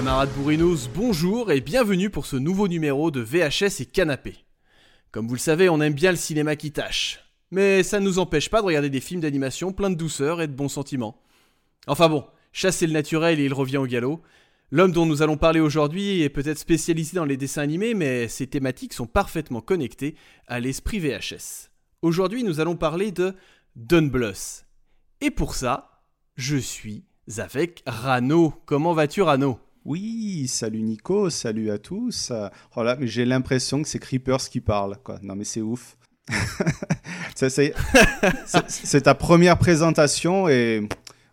Camarades bourrinos, bonjour et bienvenue pour ce nouveau numéro de VHS et Canapé. Comme vous le savez, on aime bien le cinéma qui tâche. Mais ça ne nous empêche pas de regarder des films d'animation pleins de douceur et de bons sentiments. Enfin bon, chasser le naturel et il revient au galop. L'homme dont nous allons parler aujourd'hui est peut-être spécialisé dans les dessins animés, mais ses thématiques sont parfaitement connectées à l'esprit VHS. Aujourd'hui, nous allons parler de Don Bluth. Et pour ça, je suis avec Rano. Comment vas-tu, Rano? Oui, salut Nico, salut à tous. Oh là, mais j'ai l'impression que c'est Creepers qui parle, quoi. Non, mais c'est ouf. C'est ta première présentation et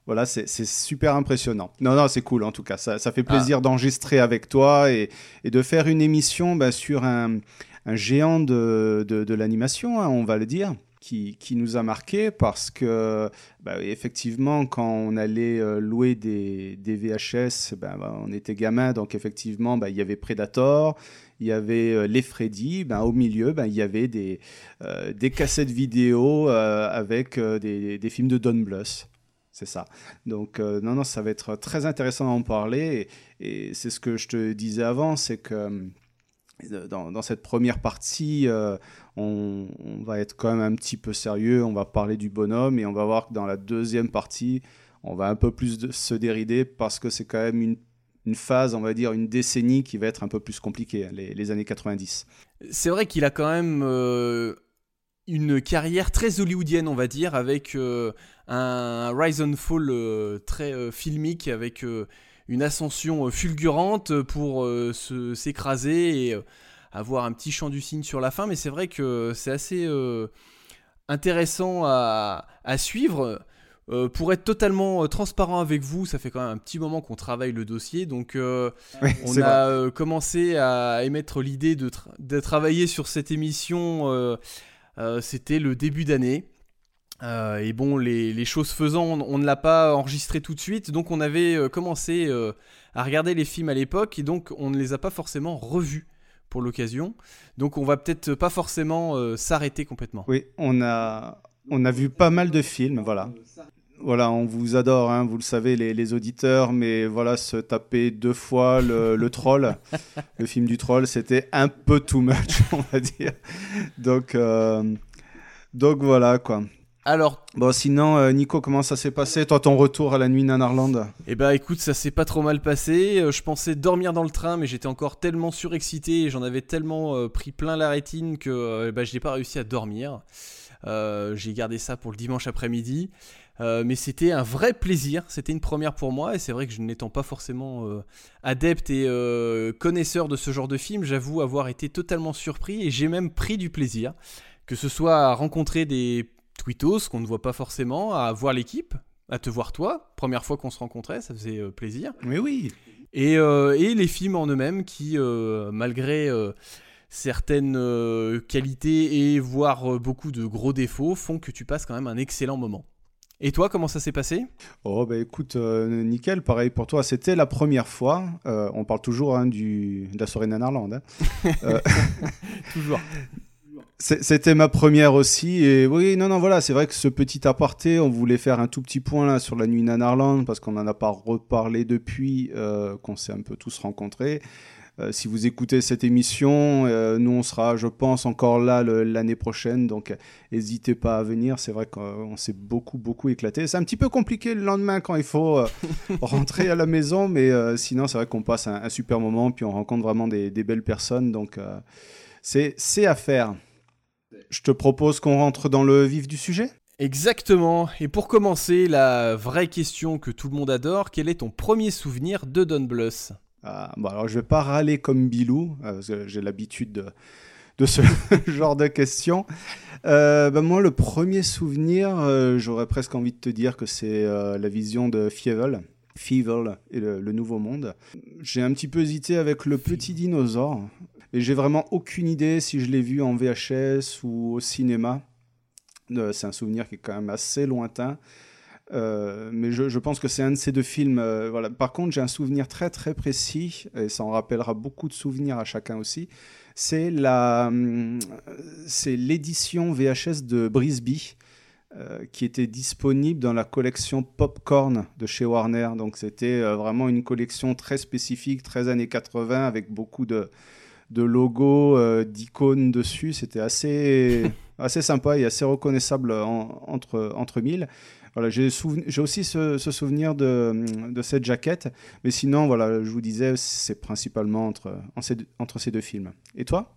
voilà, c'est super impressionnant. Non, non, c'est cool en tout cas. Ça, ça fait plaisir d'enregistrer avec toi et, et de faire une émission bah, sur un, un géant de, de, de l'animation, hein, on va le dire. Qui, nous a marqué parce que bah, effectivement quand on allait euh, louer des, VHS ben, ben, on était gamin donc effectivement ben, il y avait Predator il y avait euh, les Freddy au milieu il y avait des, euh, des cassettes vidéo avec des, des films de Don Bluth c'est ça. Donc, non, non, ça va être très intéressant d'en parler. Et, c'est ce que je te disais avant, c'est que euh, dans, dans cette première partie, euh, on, va être quand même un petit peu sérieux, on va parler du bonhomme, et on va voir que dans la deuxième partie, on va un peu plus se dérider parce que c'est quand même une, phase, on va dire, une décennie qui va être un peu plus compliquée, hein, les, années 90. C'est vrai qu'il a quand même euh, une carrière très hollywoodienne, on va dire, avec euh, un rise and fall euh, très euh, filmique, avec euh, une ascension euh, fulgurante pour euh, se- s'écraser et euh, avoir un petit chant du cygne sur la fin. Mais c'est vrai que c'est assez euh, intéressant à, à suivre. Euh, pour être totalement euh, transparent avec vous, ça fait quand même un petit moment qu'on travaille le dossier, donc euh, Oui, on a euh, commencé à émettre l'idée de, tra- de travailler sur cette émission. euh, euh, C'était le début d'année. Euh, et bon, les, choses faisant, on, ne l'a pas enregistré tout de suite. Donc on avait euh, commencé euh, à regarder les films à l'époque. Et donc on ne les a pas forcément revus pour l'occasion. Donc on va peut-être pas forcément s'arrêter complètement. Oui, on a, on a vu pas mal de films, voilà. Voilà, on vous adore, hein, vous le savez, les, les auditeurs, mais voilà, se taper deux fois le, le troll, le film du troll, c'était un peu too much, on va dire. Donc, donc voilà, quoi. Alors, Bon, sinon, euh, Nico, comment ça s'est passé, toi, ton retour à la nuit Nanarland Eh bah écoute, ça s'est pas trop mal passé. Euh, Je pensais dormir dans le train, mais j'étais encore tellement surexcité et j'en avais tellement euh, pris plein la rétine que euh, bah, je n'ai pas réussi à dormir. Euh, J'ai gardé ça pour le dimanche après-midi. Euh, mais c'était un vrai plaisir, c'était une première pour moi, et c'est vrai que je n'étant pas forcément euh, adepte et euh, connaisseur de ce genre de film, j'avoue avoir été totalement surpris et j'ai même pris du plaisir, que ce soit à rencontrer des tweetos qu'on ne voit pas forcément, à voir l'équipe, à te voir toi, première fois qu'on se rencontrait, ça faisait euh, plaisir. Mais oui Et, euh, et les films en eux-mêmes qui, euh, malgré euh, certaines qualités et voire beaucoup de gros défauts, font que tu passes quand même un excellent moment. Et toi, comment ça s'est passé? Oh bah écoute, euh, nickel, pareil pour toi. C'était la première fois. euh, on parle toujours hein, du, de la soirée Nanarland. hein. Toujours. C'était ma première aussi. Et oui, non, non, voilà, c'est vrai que ce petit aparté, on voulait faire un tout petit point là sur la nuit Nanarland parce qu'on n'en a pas reparlé depuis euh, qu'on s'est un peu tous rencontrés. Euh, si vous écoutez cette émission, euh, nous on sera, je pense, encore là l'année prochaine, donc n'hésitez pas à venir. C'est vrai qu'on s'est beaucoup, beaucoup éclaté. C'est un petit peu compliqué le lendemain quand il faut rentrer à la maison, mais sinon c'est vrai qu'on passe un, un super moment, puis on rencontre vraiment des, des belles personnes, donc c'est à faire. Je te propose qu'on rentre dans le vif du sujet? Exactement. Et pour commencer, la vraie question que tout le monde adore, quel est ton premier souvenir de Don Bluth? Ah, bon, alors je vais pas râler comme Bilou, euh, parce que j'ai l'habitude de, de ce genre de questions. Euh, ben moi, le premier souvenir, euh, j'aurais presque envie de te dire que c'est la vision de Fievel. Fievel et le, le Nouveau Monde. J'ai un petit peu hésité avec le petit dinosaure, mais j'ai vraiment aucune idée si je l'ai vu en VHS ou au cinéma. Euh, c'est un souvenir qui est quand même assez lointain. Euh, mais je, pense que c'est un de ces deux films. euh, voilà. Par contre, j'ai un souvenir très très précis, et ça en rappellera beaucoup de souvenirs à chacun aussi. C'est la, c'est l'édition VHS de Brisby. qui était disponible dans la collection Popcorn de chez Warner. Donc c'était vraiment une collection très spécifique, très années 80, avec beaucoup de, de logos, euh, d'icônes dessus. C'était assez, assez sympa et assez reconnaissable en- entre, entre mille. Voilà, j'ai souven- j'ai aussi ce, ce souvenir de, de cette jaquette, mais sinon, voilà, je vous disais, c'est principalement entre, en ces deux- entre ces deux films. Et toi?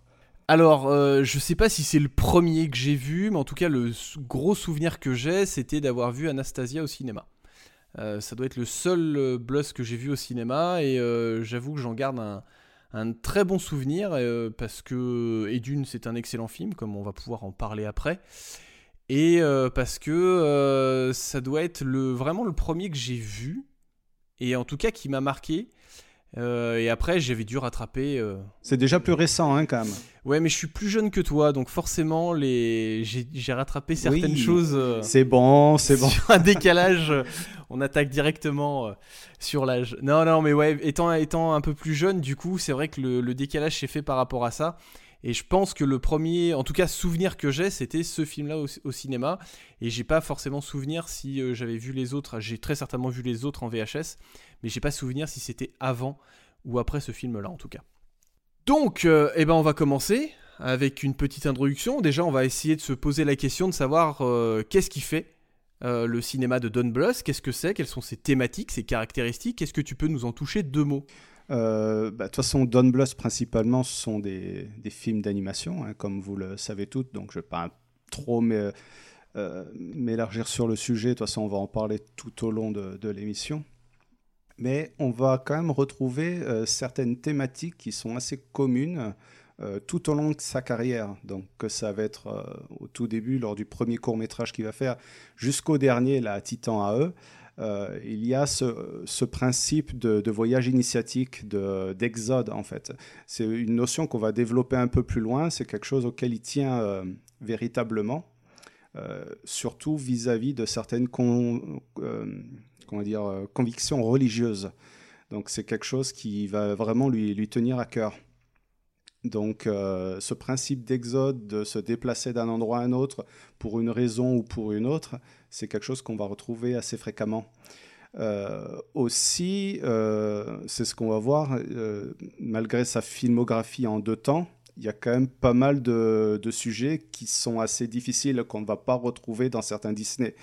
Alors, euh, je sais pas si c'est le premier que j'ai vu, mais en tout cas, le gros souvenir que j'ai, c'était d'avoir vu Anastasia au cinéma. Euh, ça doit être le seul euh, que j'ai vu au cinéma, et euh, j'avoue que j'en garde un, un très bon souvenir, euh, parce que, et d'une, c'est un excellent film, comme on va pouvoir en parler après, et euh, parce que euh, ça doit être vraiment le premier que j'ai vu, et en tout cas qui m'a marqué. Euh, et après, j'avais dû rattraper. euh, C'est déjà plus récent, hein, quand même. Ouais, mais je suis plus jeune que toi, donc forcément, les... j'ai rattrapé certaines Oui, choses euh, C'est bon, c'est bon. sur un décalage. on attaque directement sur l'âge. Non, non, mais ouais, étant, étant un peu plus jeune, du coup, c'est vrai que le, le décalage s'est fait par rapport à ça. Et je pense que le premier, en tout cas, souvenir que j'ai, c'était ce film-là au, au cinéma. Et j'ai pas forcément souvenir si j'avais vu les autres. J'ai très certainement vu les autres en VHS, mais j'ai pas souvenir si c'était avant ou après ce film-là, en tout cas. Donc, euh, eh ben, on va commencer avec une petite introduction. Déjà, on va essayer de se poser la question de savoir euh, qu'est-ce qui fait euh, le cinéma de Don Bluth, qu'est-ce que c'est, quelles sont ses thématiques, ses caractéristiques? Est-ce que tu peux nous en toucher? Deux mots bah, De toute façon, Don Bluth, principalement, ce sont des, des films d'animation, hein, comme vous le savez toutes, donc je ne vais pas trop m'é- m'élargir sur le sujet. De toute façon, on va en parler tout au long de l'émission. Mais on va quand même retrouver euh, certaines thématiques qui sont assez communes euh, tout au long de sa carrière. Donc, ça va être euh, au tout début, lors du premier court-métrage qu'il va faire, jusqu'au dernier, là, Titan AE. Euh, il y a ce, principe de, voyage initiatique, de- d'exode en fait. C'est une notion qu'on va développer un peu plus loin, c'est quelque chose auquel il tient véritablement, surtout vis-à-vis de certaines euh, convictions religieuses. Donc c'est quelque chose qui va vraiment lui, tenir à cœur. Donc euh, ce principe d'exode, de se déplacer d'un endroit à un autre pour une raison ou pour une autre, c'est quelque chose qu'on va retrouver assez fréquemment. Euh, aussi, c'est ce qu'on va voir, malgré sa filmographie en deux temps, il y a quand même pas mal de sujets qui sont assez difficiles, qu'on ne va pas retrouver dans certains Disney.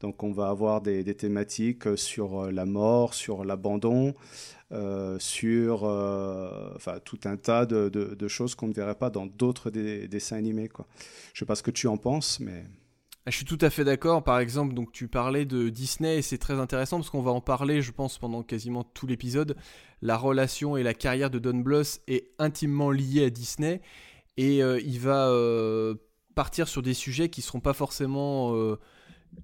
Donc on va avoir des, thématiques sur euh, la mort, sur l'abandon, euh, sur euh, tout un tas de, choses qu'on ne verrait pas dans d'autres des- dessins animés. Quoi. Je sais pas ce que tu en penses, mais... Ah, Je suis tout à fait d'accord. Par exemple, donc tu parlais de Disney et c'est très intéressant parce qu'on va en parler, je pense, pendant quasiment tout l'épisode. La relation et la carrière de Don Bluth est intimement liée à Disney et euh, il va euh, partir sur des sujets qui seront pas forcément euh,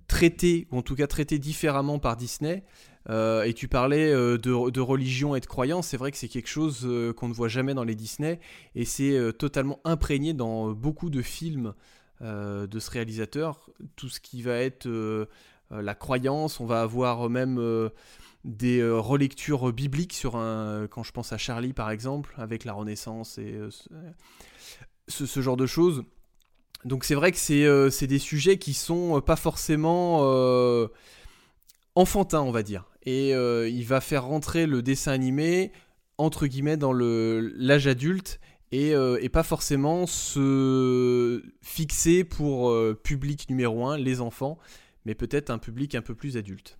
traités ou en tout cas traités différemment par Disney. Euh, et tu parlais euh, de, de religion et de croyance, c'est vrai que c'est quelque chose euh, qu'on ne voit jamais dans les Disney et c'est totalement imprégné dans beaucoup de films de ce réalisateur. Tout ce qui va être la croyance, on va avoir même des relectures bibliques sur un. Quand je pense à Charlie par exemple, avec la Renaissance et ce- ce genre de choses. Donc c'est vrai que c'est euh, des sujets qui sont euh, pas forcément euh, enfantins, on va dire. Et il va faire rentrer le dessin animé entre guillemets dans l'âge adulte et, et, pas forcément se fixer pour public numéro un, les enfants, mais peut-être un public un peu plus adulte.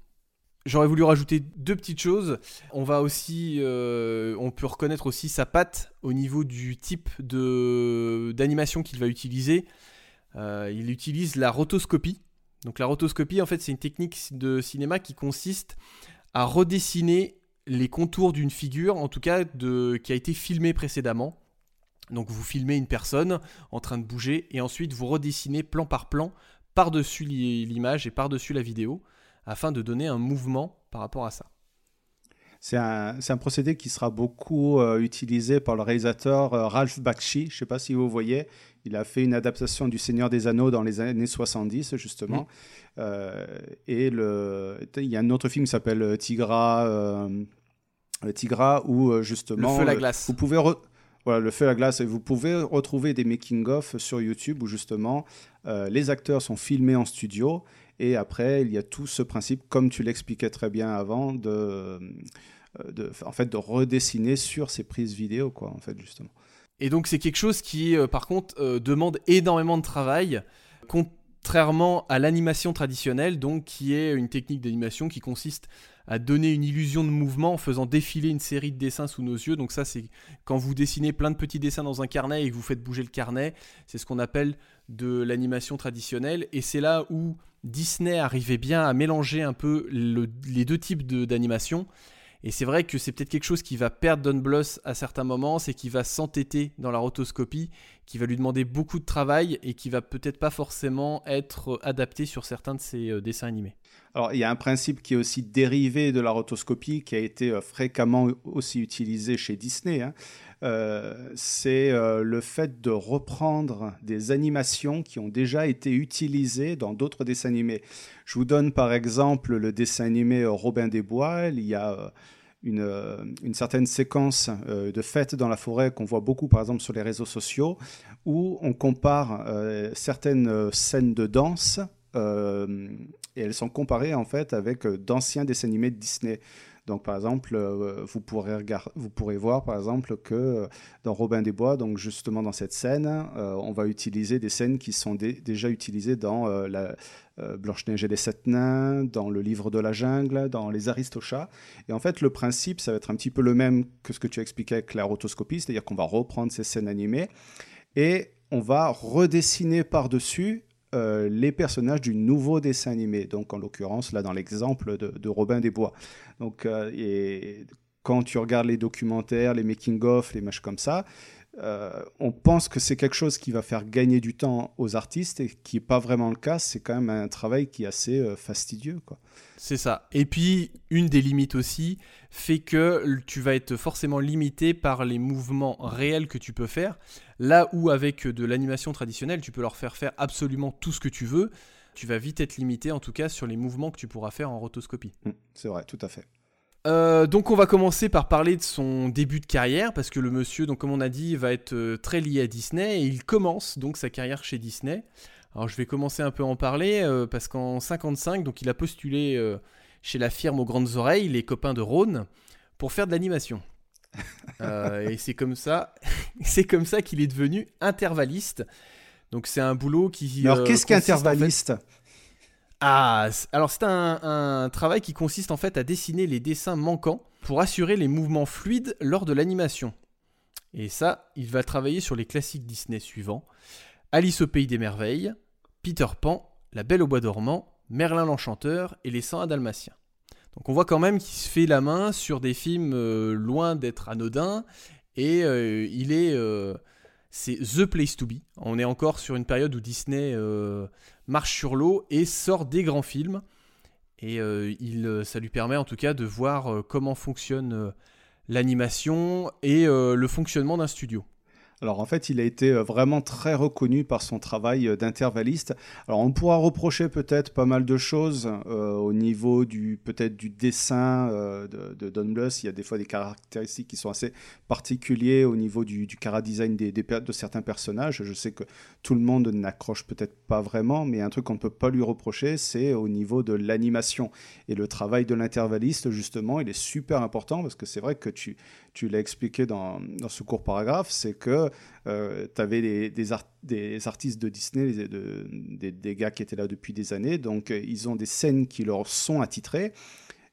J'aurais voulu rajouter deux petites choses. On va aussi, on peut reconnaître aussi sa patte au niveau du type d'animation qu'il va utiliser. Il utilise la rotoscopie. Donc la rotoscopie, en fait, c'est une technique de cinéma qui consiste à redessiner les contours d'une figure, en tout cas qui a été filmée précédemment. Donc vous filmez une personne en train de bouger et ensuite vous redessinez plan par plan par-dessus l'image et par-dessus la vidéo afin de donner un mouvement par rapport à ça. C'est un, un, procédé qui sera beaucoup euh, utilisé par le réalisateur euh, Ralph Bakshi. Je ne sais pas si vous voyez, il a fait une adaptation du Seigneur des Anneaux dans les années 70, justement. Euh, et le, il y a un autre film qui s'appelle Tigra, Tigra, où justement. Le feu, la glace. Vous pouvez. Voilà, le feu à la glace. Et vous pouvez retrouver des making-of sur YouTube où justement les acteurs sont filmés en studio et après il y a tout ce principe, comme tu l'expliquais très bien avant, de, euh, de, en fait, de redessiner sur ces prises vidéo, quoi, en fait, justement. Et donc c'est quelque chose qui, euh, par contre, demande énormément de travail. Contrairement à l'animation traditionnelle, donc qui est une technique d'animation qui consiste à donner une illusion de mouvement en faisant défiler une série de dessins sous nos yeux. Donc ça, c'est quand vous dessinez plein de petits dessins dans un carnet et que vous faites bouger le carnet, c'est ce qu'on appelle de l'animation traditionnelle. Et c'est là où Disney arrivait bien à mélanger un peu les deux types d'animation. Et c'est vrai que c'est peut-être quelque chose qui va perdre Don Bluth à certains moments, c'est qu'il va s'entêter dans la rotoscopie, qui va lui demander beaucoup de travail et qui va peut-être pas forcément être adapté sur certains de ses euh, dessins animés. Alors, il y a un principe qui est aussi dérivé de la rotoscopie, qui a été euh, fréquemment aussi utilisé chez Disney. Hein. Euh, c'est euh, le fait de reprendre des animations qui ont déjà été utilisées dans d'autres dessins animés. Je vous donne par exemple le dessin animé Robin des Bois. Il y a une, certaine séquence de fêtes dans la forêt qu'on voit beaucoup par exemple sur les réseaux sociaux, où on compare certaines scènes de danse et elles sont comparées en fait avec euh, d'anciens dessins animés de Disney. Donc, par exemple, euh, vous, pourrez vous pourrez voir, par exemple, que euh, dans Robin des Bois, donc justement dans cette scène, on va utiliser des scènes qui sont déjà utilisées dans la Blanche-Neige et les Sept Nains, dans le Livre de la Jungle, dans Les Aristochats. Et en fait, le principe, ça va être un petit peu le même que ce que tu as expliqué avec la rotoscopie, c'est-à-dire qu'on va reprendre ces scènes animées et on va redessiner par-dessus euh, les personnages du nouveau dessin animé. Donc, en l'occurrence, là, dans l'exemple de, Robin des Bois. Donc, euh, quand tu regardes les documentaires, les making-of, les matchs comme ça, euh, on pense que c'est quelque chose qui va faire gagner du temps aux artistes et qui n'est pas vraiment le cas. C'est quand même un travail qui est assez fastidieux. Quoi. C'est ça. Et puis, une des limites aussi fait que tu vas être forcément limité par les mouvements réels que tu peux faire. Là où, avec de l'animation traditionnelle, tu peux leur faire faire absolument tout ce que tu veux, tu vas vite être limité, en tout cas, sur les mouvements que tu pourras faire en rotoscopie. Mmh, c'est vrai, tout à fait. Euh, donc on va commencer par parler de son début de carrière parce que le monsieur, donc comme on a dit, va être euh, très lié à Disney et il commence donc sa carrière chez Disney. Alors je vais commencer un peu à en parler euh, parce qu'en 55, donc il a postulé euh, chez la firme aux grandes oreilles, les copains de Rhône, pour faire de l'animation. Euh, et c'est comme ça, c'est comme ça qu'il est devenu intervalliste. Donc c'est un boulot qui. Alors qu'est-ce qu'intervalliste Ah, alors c'est un, un, travail qui consiste en fait à dessiner les dessins manquants pour assurer les mouvements fluides lors de l'animation. Et ça, il va travailler sur les classiques Disney suivants Alice au pays des merveilles, Peter Pan, La Belle au bois dormant, Merlin l'Enchanteur et Les 101 Dalmatiens. Donc on voit quand même qu'il se fait la main sur des films euh, loin d'être anodins et euh, il est euh, c'est the place to be. On est encore sur une période où Disney marche sur l'eau et sort des grands films et ça lui permet en tout cas de voir comment fonctionne l'animation et le fonctionnement d'un studio. Alors en fait, il a été euh, vraiment très reconnu par son travail euh, d'intervalliste. Alors on pourra reprocher peut-être pas mal de choses euh, au niveau du peut-être du dessin de, de, Don. Il y a des fois des caractéristiques qui sont assez particuliers au niveau du, du design des, de certains personnages. Je sais que tout le monde n'accroche peut-être pas vraiment, mais un truc qu'on ne peut pas lui reprocher, c'est au niveau de l'animation et le travail de l'intervalliste justement. Il est super important parce que c'est vrai que tu tu l'as expliqué dans, ce court paragraphe, c'est que euh, tu avais des, artistes de Disney, des, gars qui étaient là depuis des années, donc euh, ils ont des scènes qui leur sont attitrées.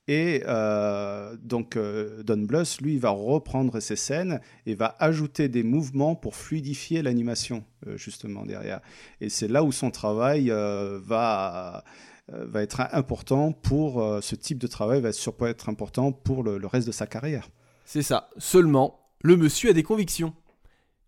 Et euh, donc Don Bluth, lui, va reprendre ces scènes et va ajouter des mouvements pour fluidifier l'animation, justement, derrière. Et c'est là où son travail va va être important pour ce type de travail, va surtout être important pour le reste de sa carrière. C'est ça. Seulement, le monsieur a des convictions.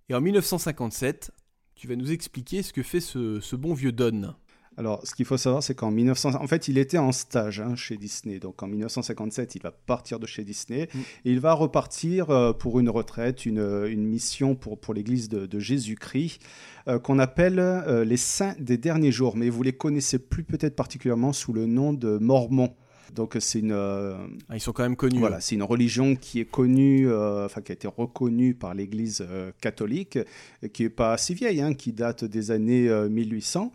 Et en 1957, tu vas nous expliquer ce que fait ce, bon vieux Don. Alors, ce qu'il faut savoir, c'est qu'en 1900, en fait, il était en stage hein, chez Disney. Donc, en 1957, il va partir de chez Disney mm. et il va repartir euh, pour une retraite, une, mission pour, pour l'Église de, Jésus-Christ, euh, qu'on appelle euh, les Saints des derniers jours. Mais vous les connaissez plus peut-être particulièrement sous le nom de Mormons. Donc c'est une. Euh, ah, ils sont quand même connus. Voilà, c'est une religion qui est connue, euh, enfin qui a été reconnue par l'Église euh, catholique, qui est pas si vieille, hein, qui date des années 1800.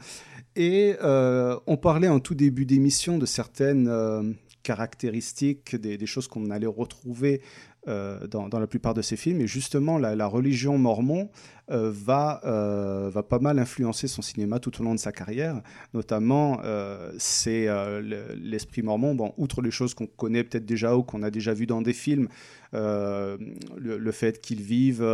Et on parlait en tout début d'émission de certaines caractéristiques, des, des choses qu'on allait retrouver euh, dans, la plupart de ses films. Et justement, la, religion mormon euh, va, euh, va pas mal influencer son cinéma tout au long de sa carrière. Notamment, c'est l'esprit mormon. Bon, outre les choses qu'on connaît peut-être déjà ou qu'on a déjà vu dans des films, le, fait qu'ils vivent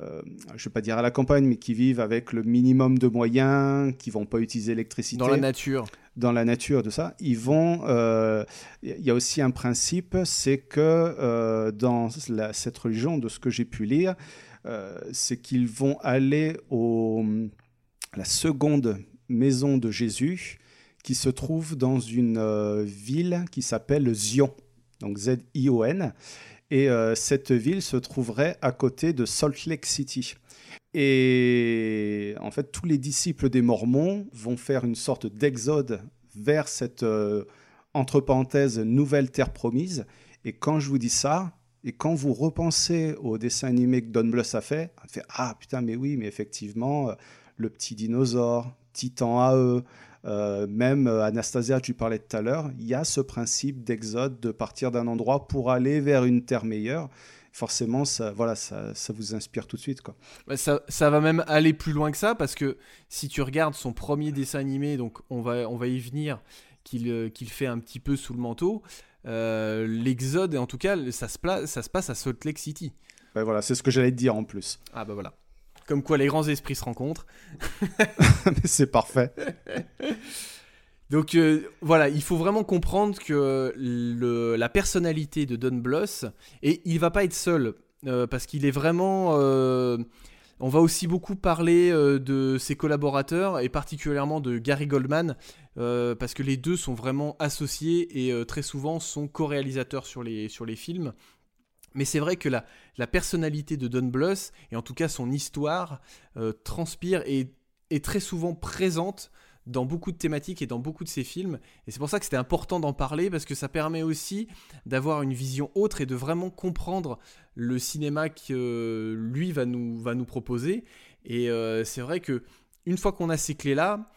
euh, je ne vais pas dire à la campagne, mais qui vivent avec le minimum de moyens, qui vont pas utiliser l'électricité. Dans la nature. Dans la nature, de ça. Ils vont. Il euh, y a aussi un principe, c'est que euh, dans cette religion, de ce que j'ai pu lire, c'est qu'ils vont aller au la seconde maison de Jésus, qui se trouve dans une ville qui s'appelle Zion, donc Z-I-O-N. Et euh, cette ville se trouverait à côté de Salt Lake City. Et en fait, tous les disciples des Mormons vont faire une sorte d'exode vers cette, euh, entre parenthèses, nouvelle terre promise. Et quand je vous dis ça, et quand vous repensez au dessin animé que Don Bluth a fait, on fait Ah putain, mais oui, mais effectivement, euh, le petit dinosaure, Titan AE, euh, même euh, Anastasia, tu parlais tout à l'heure, il y a ce principe d'exode, de partir d'un endroit pour aller vers une terre meilleure. Forcément, ça, voilà, ça, ça vous inspire tout de suite. Quoi. Ça, ça, va même aller plus loin que ça, parce que si tu regardes son premier dessin animé, donc on va, on va y venir, qu'il euh, fait un petit peu sous le manteau, l'exode, et en tout cas, ça se, ça se passe à Salt Lake City. Ben voilà, c'est ce que j'allais te dire en plus. Ah bah voilà. Comme quoi les grands esprits se rencontrent. c'est parfait. Donc euh, voilà, il faut vraiment comprendre que la personnalité de Don Bluth, et il va pas être seul, euh, parce qu'il est vraiment... Euh, on va aussi beaucoup parler de ses collaborateurs, et particulièrement de Gary Goldman, parce que les deux sont vraiment associés et très souvent sont co-réalisateurs sur les, sur les films. Mais c'est vrai que la, personnalité de Don Bluth, et en tout cas son histoire, euh, transpire et est très souvent présente dans beaucoup de thématiques et dans beaucoup de ses films. Et c'est pour ça que c'était important d'en parler, parce que ça permet aussi d'avoir une vision autre et de vraiment comprendre le cinéma que lui va nous, va nous proposer. Et euh, c'est vrai que une fois qu'on a ces clés-là,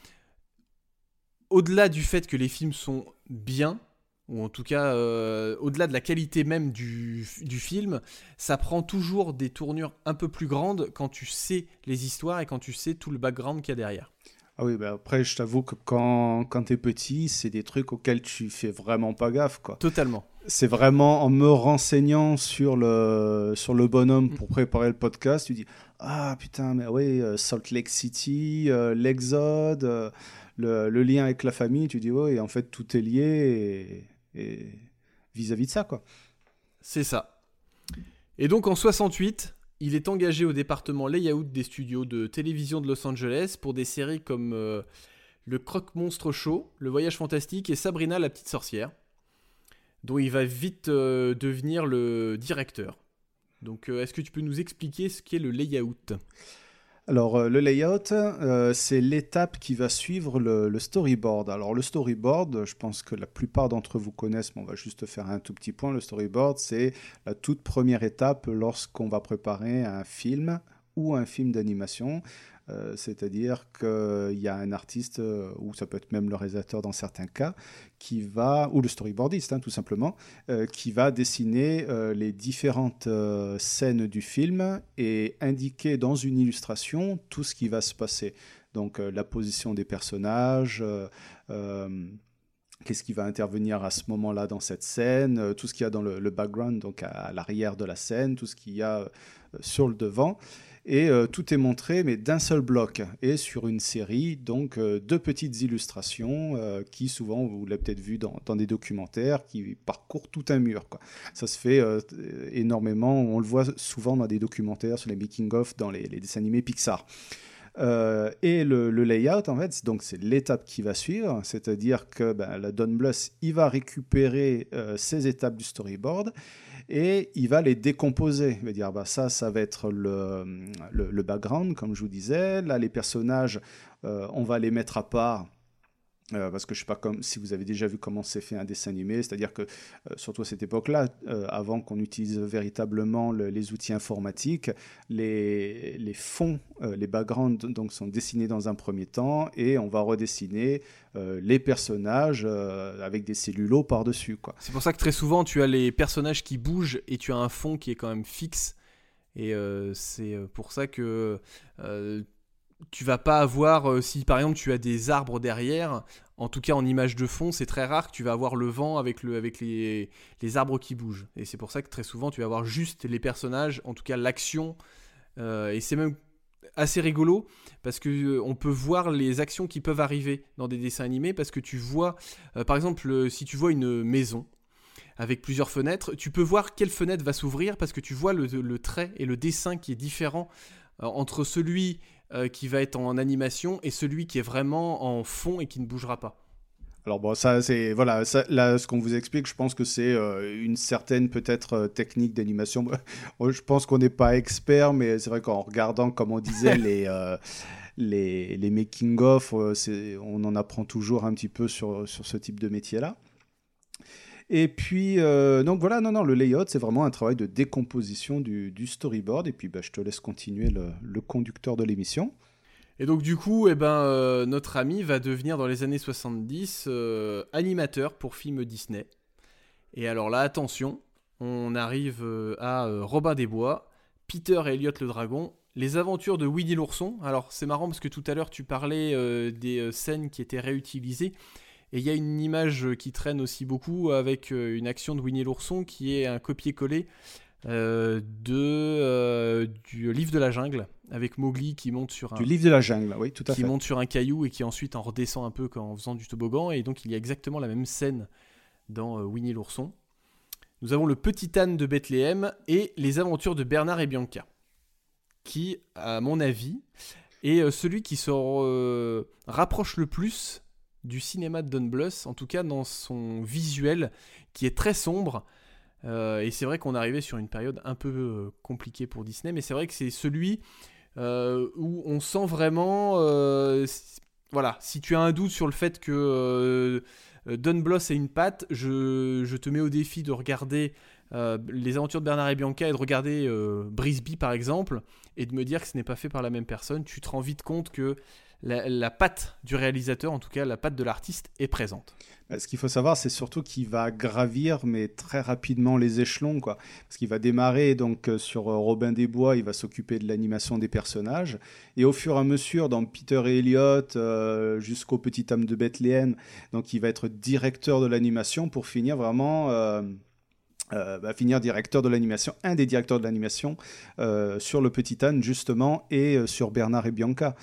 au-delà du fait que les films sont bien, ou en tout cas euh, au-delà de la qualité même du, film, ça prend toujours des tournures un peu plus grandes quand tu sais les histoires et quand tu sais tout le background qu'il y a derrière. Ah oui, bah après, je t'avoue que quand, quand t'es petit, c'est des trucs auxquels tu fais vraiment pas gaffe, quoi. Totalement. C'est vraiment en me renseignant sur le, sur le bonhomme pour mm. préparer le podcast, tu dis Ah putain, mais oui, euh, Salt Lake City, euh, l'Exode, le, le, lien avec la famille, tu dis Oui, en fait, tout est lié. Et et vis-à-vis de ça, quoi. C'est ça. Et donc en 68, il est engagé au département layout des studios de télévision de Los Angeles pour des séries comme euh, Le Croque Monstre Show, Le Voyage Fantastique et Sabrina la Petite Sorcière, dont il va vite euh, devenir le directeur. Donc, est-ce que tu peux nous expliquer ce qu'est le layout? Alors, euh, le layout, euh, c'est l'étape qui va suivre le, storyboard. Alors, le storyboard, je pense que la plupart d'entre vous connaissent, mais on va juste faire un tout petit point. Le storyboard, c'est la toute première étape lorsqu'on va préparer un film ou un film d'animation. Euh, c'est-à-dire qu'il y a un artiste, euh, ou ça peut être même le réalisateur dans certains cas, qui va, ou le storyboardiste hein, tout simplement, euh, qui va dessiner les différentes scènes du film et indiquer dans une illustration tout ce qui va se passer. Donc la position des personnages, qu'est-ce qui va intervenir à ce moment-là dans cette scène, tout ce qu'il y a dans le, background, donc à l'arrière de la scène, tout ce qu'il y a sur le devant et euh, tout est montré mais d'un seul bloc. Et sur une série donc euh, de petites illustrations euh, qui souvent vous l'avez peut-être vu dans, des documentaires qui parcourent tout un mur ça se fait énormément. On le voit souvent dans des documentaires sur les making of dans les, dessins animés Pixar. Et le, layout, en fait, donc c'est l'étape qui va suivre, c'est-à-dire que ben, la Don Bluth, il va récupérer ces étapes du storyboard et il va les décomposer. Il va dire bah, ça, ça va être le, background, comme je vous disais. Là, les personnages, euh, on va les mettre à part euh, parce que je ne sais pas comme, si vous avez déjà vu comment c'est fait un dessin animé, c'est-à-dire que, euh, surtout à cette époque-là, euh, avant qu'on utilise véritablement les outils informatiques, les, les fonds, les backgrounds donc, sont dessinés dans un premier temps et on va redessiner les personnages avec des cellulos par-dessus. C'est pour ça que très souvent tu as les personnages qui bougent et tu as un fond qui est quand même fixe. Et c'est pour ça que tu vas pas avoir, euh, si par exemple tu as des arbres derrière, en tout cas en image de fond, c'est très rare que tu vas avoir le vent avec, le, avec les, arbres qui bougent. Et c'est pour ça que très souvent tu vas avoir juste les personnages, en tout cas l'action. Euh, et c'est même assez rigolo parce que euh, peut voir les actions qui peuvent arriver dans des dessins animés parce que tu vois, par exemple, si tu vois une maison avec plusieurs fenêtres, tu peux voir quelle fenêtre va s'ouvrir parce que tu vois le, trait et le dessin qui est différent entre celui euh, qui va être en animation et celui qui est vraiment en fond et qui ne bougera pas. Alors bon, ça c'est voilà, là ce qu'on vous explique, je pense que c'est euh, une certaine peut-être euh, technique d'animation. je pense qu'on n'est pas expert, mais c'est vrai qu'en regardant, comme on disait, les les, les making of, on en apprend toujours un petit peu sur sur ce type de métier là. Et puis, euh, donc voilà, non, non, le layout, c'est vraiment un travail de décomposition du, storyboard. Et puis, bah, je te laisse continuer le, conducteur de l'émission. Et donc, du coup, eh ben, euh, notre ami va devenir, dans les années 70, euh, animateur pour films Disney. Et alors là, attention, on arrive à Robin des Bois, Peter et Elliot le Dragon, les aventures de Winnie l'ourson. Alors, c'est marrant parce que tout à l'heure, tu parlais des scènes qui étaient réutilisées. Et il y a une image qui traîne aussi beaucoup avec euh, une action de Winnie l'ourson qui est un copier-coller euh, de euh, du livre de la jungle avec Mowgli qui monte sur un du livre de la jungle oui tout à qui monte sur un caillou et qui ensuite en redescend un peu en faisant du toboggan. Et donc il y a exactement la même scène dans Winnie l'ourson. Nous avons le petit âne de Bethléem et les aventures de Bernard et Bianca qui à mon avis est celui qui se rapproche le plus du cinéma de Don en tout cas dans son visuel qui est très sombre. Euh, et c'est vrai qu'on arrivait sur une période un peu euh, compliquée pour Disney, mais c'est vrai que c'est celui euh, où on sent vraiment. voilà, si tu as un doute sur le fait que Don Bluth est une patte, je, je, te mets au défi de regarder les aventures de Bernard et Bianca et de regarder Brisby par exemple, et de me dire que ce n'est pas fait par la même personne. Tu te rends vite compte que la, patte du réalisateur, en tout cas la patte de l'artiste, est présente. Bah, ce qu'il faut savoir, c'est surtout qu'il va gravir, mais très rapidement, les échelons. Quoi. Parce qu'il va démarrer donc, euh, sur euh, Robin des Bois, il va s'occuper de l'animation des personnages. Et au fur et à mesure, dans Peter et Elliot, euh, jusqu'au Petit âme de Bethléem, donc il va être directeur de l'animation pour finir vraiment. Va finir directeur de l'animation, un des directeurs de l'animation sur le Petit âne justement et sur Bernard et Bianca.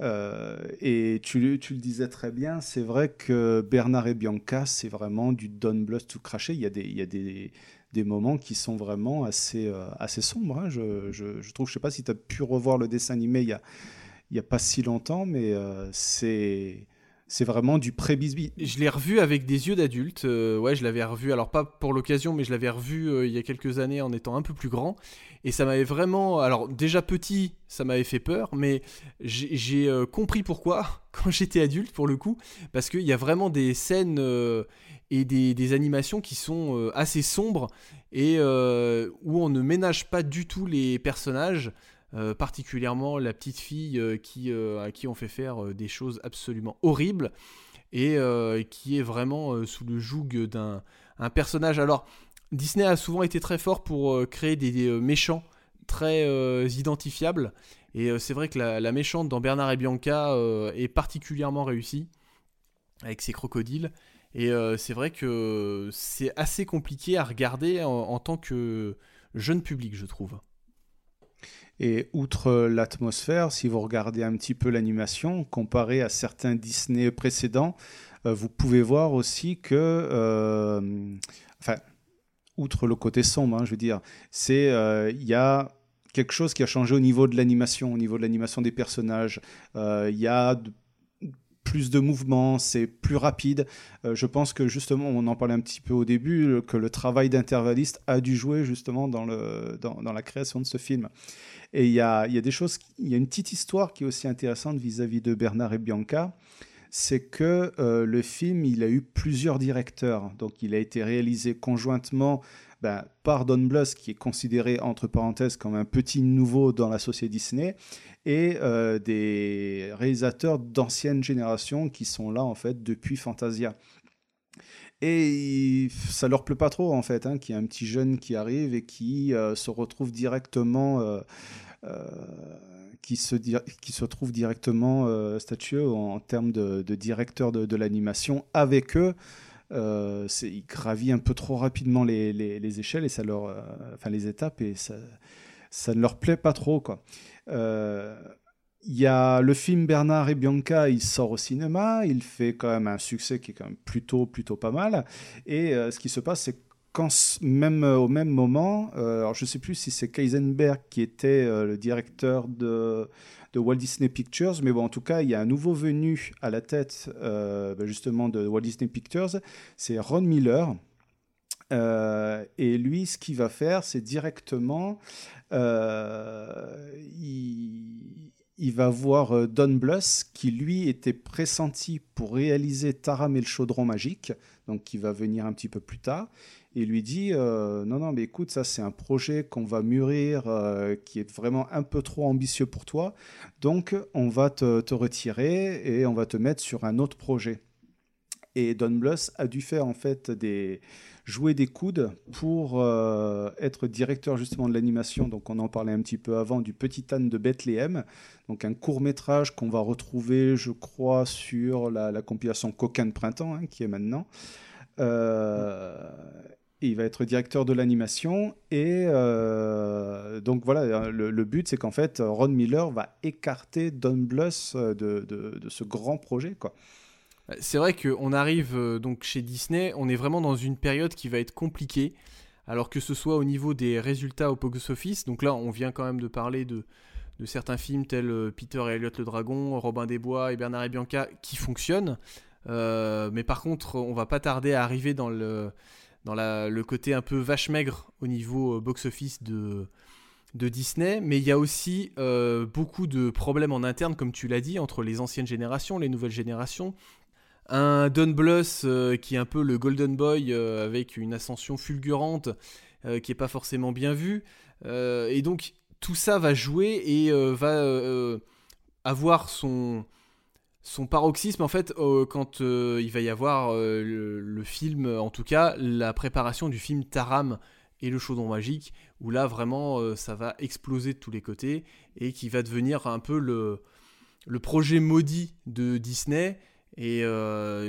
Euh, et tu, le disais très bien, c'est vrai que Bernard et Bianca, c'est vraiment du Don Bluth tout craché. Il y a des, moments qui sont vraiment assez, euh, sombres. Hein. Je, je, je, trouve, je sais pas si tu as pu revoir le dessin animé il y a, il y a pas si longtemps, mais euh, c'est c'est vraiment du pré-bisbee. Je l'ai revu avec des yeux d'adulte. euh, ouais, je l'avais revu. Alors pas pour l'occasion, mais je l'avais revu euh, il y a quelques années en étant un peu plus grand. Et ça m'avait vraiment. Alors déjà petit, ça m'avait fait peur, mais j'ai euh, compris pourquoi quand j'étais adulte pour le coup, parce qu'il y a vraiment des scènes et des, animations qui sont assez sombres et où on ne ménage pas du tout les personnages. Euh, particulièrement la petite fille euh, qui, euh, à qui on fait faire des choses absolument horribles et qui est vraiment sous le joug d'un un personnage. Alors, Disney a souvent été très fort pour créer des, méchants très identifiables. Et c'est vrai que la, méchante dans Bernard et Bianca est particulièrement réussie avec ses crocodiles. Et c'est vrai que c'est assez compliqué à regarder en tant que jeune public, je trouve. Et outre l'atmosphère, si vous regardez un petit peu l'animation, comparé à certains Disney précédents, euh, vous pouvez voir aussi que, euh, enfin, outre le côté sombre, hein, je veux dire, c'est euh, il y a quelque chose qui a changé au niveau de l'animation, au niveau de l'animation des personnages. Il y a plus de mouvements, c'est plus rapide. Euh, je pense que justement, on en parlait un petit peu au début, que le travail d'intervalliste a dû jouer justement dans, le, dans, la création de ce film. Et il y a, il y a des choses, il y a une petite histoire qui est aussi intéressante vis-à-vis de Bernard et Bianca, c'est que euh, le film, il a eu plusieurs directeurs. Donc, il a été réalisé conjointement ben, par Don Bluth, qui est considéré entre parenthèses comme un petit nouveau dans la société Disney, et euh, des réalisateurs d'ancienne génération qui sont là en fait depuis Fantasia. Et ça leur plaît pas trop en fait, hein, qu'il y ait un petit jeune qui arrive et qui euh, se retrouve directement, qui, se qui se trouve directement euh, statué en, termes de, directeur de, l'animation avec eux. Euh, c'est- il gravit un peu trop rapidement les, les- les échelles et ça leur, euh, enfin les étapes et ça, ça ne leur plaît pas trop quoi. Euh, il y a le film Bernard et Bianca, il sort au cinéma, il fait quand même un succès qui est quand même plutôt, plutôt pas mal. Et euh, ce qui se passe, c'est quand même euh, au même moment, euh, alors je sais plus si c'est Keisenberg qui était euh, le directeur de, de Walt Disney Pictures, mais bon, en tout cas, il y a un nouveau venu à la tête ben, justement de Walt Disney Pictures, c'est Ron Miller. Et lui, ce qu'il va faire, c'est directement, il, il va voir Don Bluth, qui lui était pressenti pour réaliser Taram et le chaudron magique, donc qui va venir un petit peu plus tard, et lui dit euh, non non mais écoute ça c'est un projet qu'on va mûrir, euh, qui est vraiment un peu trop ambitieux pour toi, donc on va te, te retirer et on va te mettre sur un autre projet. Et Don Bluth a dû faire en fait des jouer des coudes pour euh, être directeur justement de l'animation. Donc on en parlait un petit peu avant du Petit âne de Bethléem. Donc un court métrage qu'on va retrouver, je crois, sur la, la compilation Coquin de printemps hein, qui est maintenant. Il va être directeur de l'animation et euh, donc voilà le, but c'est qu'en fait Ron Miller va écarter Don Bluth de, de, ce grand projet quoi. C'est vrai qu'on arrive euh, donc chez Disney, on est vraiment dans une période qui va être compliquée, alors que ce soit au niveau des résultats au box-office. Donc là, on vient quand même de parler de, certains films tels euh, Peter et Elliot le Dragon, Robin des Bois et Bernard et Bianca qui fonctionnent. Euh, mais par contre, on va pas tarder à arriver dans le, dans le côté un peu vache maigre au niveau euh, box-office de, Disney, mais il y a aussi euh, beaucoup de problèmes en interne, comme tu l'as dit, entre les anciennes générations, les nouvelles générations. Un Don Bluth euh, qui est un peu le Golden Boy avec une ascension fulgurante qui est pas forcément bien vue. Et donc tout ça va jouer et va avoir son, son paroxysme en fait euh, quand euh, il va y avoir euh, le, film, en tout cas la préparation du film Taram et le chaudron magique, où là vraiment ça va exploser de tous les côtés et qui va devenir un peu le, projet maudit de Disney. Et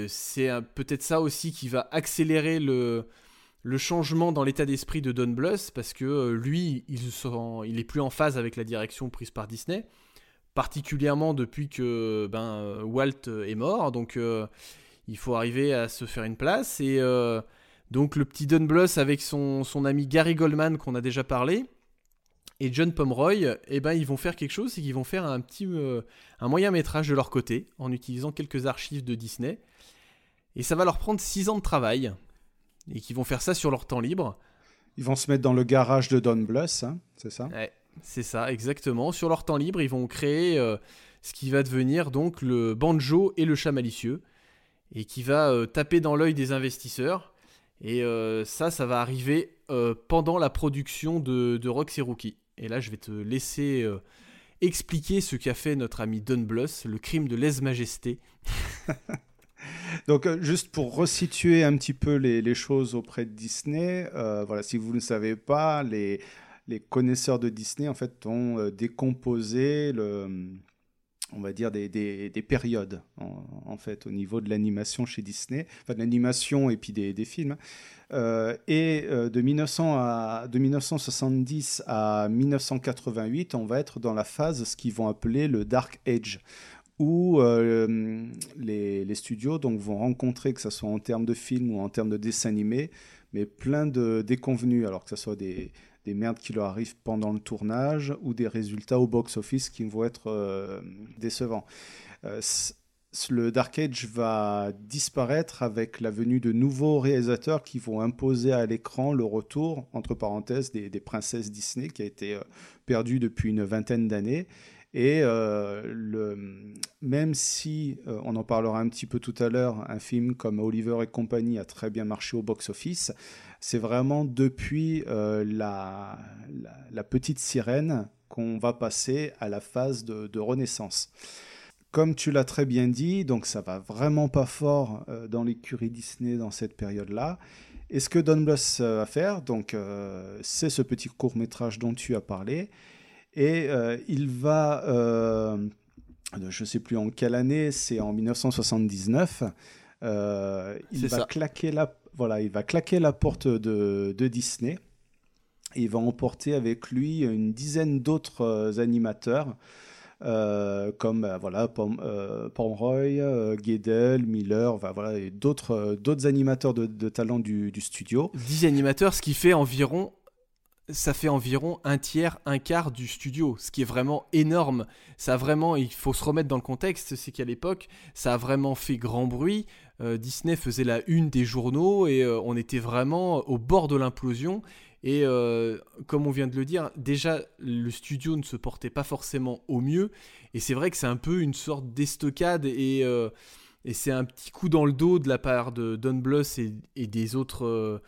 c'est peut-être ça aussi qui va accélérer le, changement dans l'état d'esprit de Don Bluth, parce que lui, il est plus en phase avec la direction prise par Disney, particulièrement depuis que ben, euh, Walt est mort, donc euh, il faut arriver à se faire une place. Et euh, donc le petit Don Bluth avec son, son ami Gary Goldman qu'on a déjà parlé, Et John Pomeroy, eh ben, ils vont faire quelque chose, c'est qu'ils vont faire un petit un moyen métrage de leur côté, en utilisant quelques archives de Disney. Et ça va leur prendre 6 ans de travail. Et qu'ils vont faire ça sur leur temps libre. Ils vont se mettre dans le garage de Don Bluth, hein, c'est ça? Ouais, C'est ça, exactement. Sur leur temps libre, ils vont créer euh, ce qui va devenir donc le banjo et le chat malicieux. Et qui va euh, taper dans l'œil des investisseurs. Et euh, ça, ça va arriver pendant la production de, de Rox et Rookie. Et là, je vais te laisser expliquer ce qu'a fait notre ami Don le crime de lèse-majesté. Donc, juste pour resituer un petit peu les, choses auprès de Disney, voilà, si vous ne savez pas, les, les connaisseurs de Disney en fait ont euh, décomposé le, on va dire des, des, périodes en, fait au niveau de l'animation chez Disney, enfin de l'animation et puis des, des films. et de, 1900 à, de 1970 à 1988, on va être dans la phase ce qu'ils vont appeler le Dark Age où euh, les, studios donc, vont rencontrer, que ce soit en termes de films ou en termes de dessins animés, mais plein de déconvenus, alors que ce soit des, des merdes qui leur arrivent pendant le tournage ou des résultats au box-office qui vont être euh, décevants. Euh, le Dark Age va disparaître avec la venue de nouveaux réalisateurs qui vont imposer à l'écran le retour, entre parenthèses, des, des princesses Disney qui a été perdu depuis une vingtaine d'années et euh, même si, euh, on en parlera un petit peu tout à l'heure, un film comme Oliver et compagnie a très bien marché au box-office, c'est vraiment depuis euh, la, la, petite sirène qu'on va passer à la phase de, de renaissance. Comme tu l'as très bien dit, donc ça va vraiment pas fort dans l'écurie Disney dans cette période-là. Et ce que Don Bluth va faire, donc, c'est ce petit court métrage dont tu as parlé. Et euh, il va, euh, je ne sais plus en quelle année, c'est en 1979, euh, il, va claquer la, voilà, il va claquer la porte de, Disney. Et il va emporter avec lui une dizaine d'autres animateurs. comme voilà Pomeroy, Guedel, Miller, voilà, et d'autres d'autres animateurs de, talent du, studio. 10 animateurs, ce qui fait environ ça fait environ un tiers, un quart du studio, ce qui est vraiment énorme. Ça vraiment, il faut se remettre dans le contexte, c'est qu'à l'époque, ça a vraiment fait grand bruit. Euh, Disney faisait la une des journaux et euh, on était vraiment au bord de l'implosion. Et euh, comme on vient de le dire, déjà le studio ne se portait pas forcément au mieux. Et c'est vrai que c'est un peu une sorte d'estocade et, et c'est un petit coup dans le dos de la part de Don Bluth et, des autres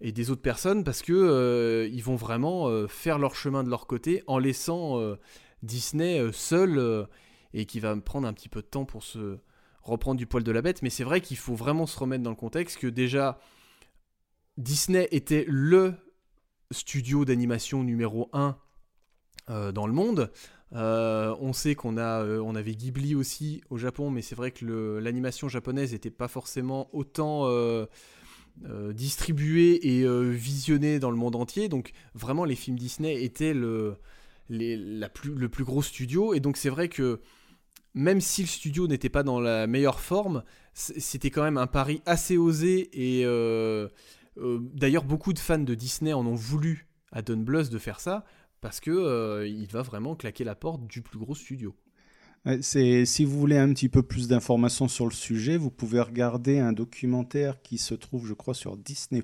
et des autres personnes parce que ils vont vraiment faire leur chemin de leur côté en laissant Disney seul et qui va prendre un petit peu de temps pour se reprendre du poil de la bête. Mais c'est vrai qu'il faut vraiment se remettre dans le contexte que déjà Disney était le studio d'animation numéro 1 dans le monde. on sait qu'on a, on avait Ghibli aussi au Japon, mais c'est vrai que l'animation japonaise n'était pas forcément autant euh, distribué et euh, visionné dans le monde entier. Donc vraiment, les films Disney étaient le, plus, le plus gros studio. Et donc c'est vrai que même si le studio n'était pas dans la meilleure forme, c'était quand même un pari assez osé. Et euh, d'ailleurs, beaucoup de fans de Disney en ont voulu à Don Bluth de faire ça parce que il va vraiment claquer la porte du plus gros studio. C'est, si vous voulez un petit peu plus d'informations sur le sujet, vous pouvez regarder un documentaire qui se trouve, je crois, sur Disney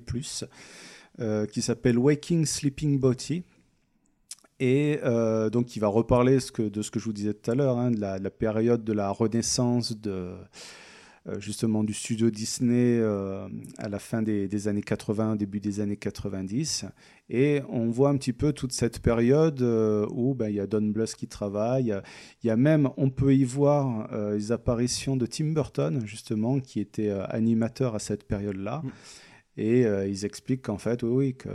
euh, qui s'appelle Waking Sleeping Body. Et euh, donc, il va reparler de ce que je vous disais tout à l'heure, hein, de, la, période de la renaissance de, euh, justement du studio Disney euh, à la fin des, années 80, début des années 90. Et on voit un petit peu toute cette période où ben, il y a Don Bluth qui travaille. Il y a même, on peut y voir les apparitions de Tim Burton, justement, qui était animateur à cette période-là. Mm. Et ils expliquent qu'en fait, oui, que,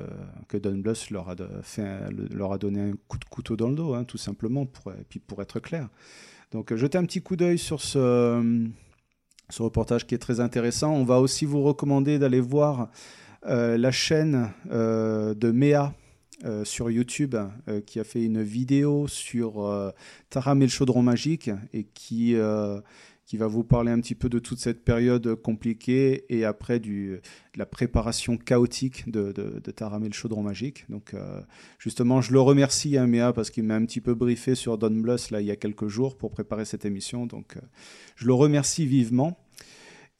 que, Don Bluth leur a, donné un coup de couteau dans le dos, hein, tout simplement, pour, et puis pour être clair. Donc, jetez un petit coup d'œil sur ce, reportage qui est très intéressant. On va aussi vous recommander d'aller voir euh, la chaîne euh, de Méa euh, sur YouTube qui a fait une vidéo sur Taram et le chaudron magique et qui, qui va vous parler un petit peu de toute cette période compliquée et après du, de la préparation chaotique de, de, de Taramé le chaudron magique. Donc euh, justement, je le remercie à Méa parce qu'il m'a un petit peu briefé sur Don Bluth là il y a quelques jours pour préparer cette émission. Donc euh, je le remercie vivement.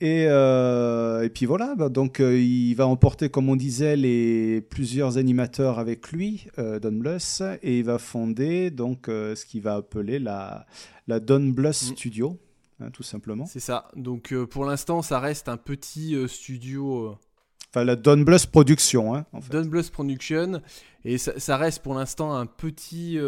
Et, euh, et, puis voilà, bah, donc il va emporter, comme on disait, les plusieurs animateurs avec lui, Don Bluth, et il va fonder donc ce qu'il va appeler la, la Don Bluth Mm. Studio, hein, tout simplement. C'est ça. Donc euh, pour l'instant, ça reste un petit euh, studio euh, Enfin, la Don Bluth Production, hein, en fait. Don Bluth Production et ça, ça reste pour l'instant un petit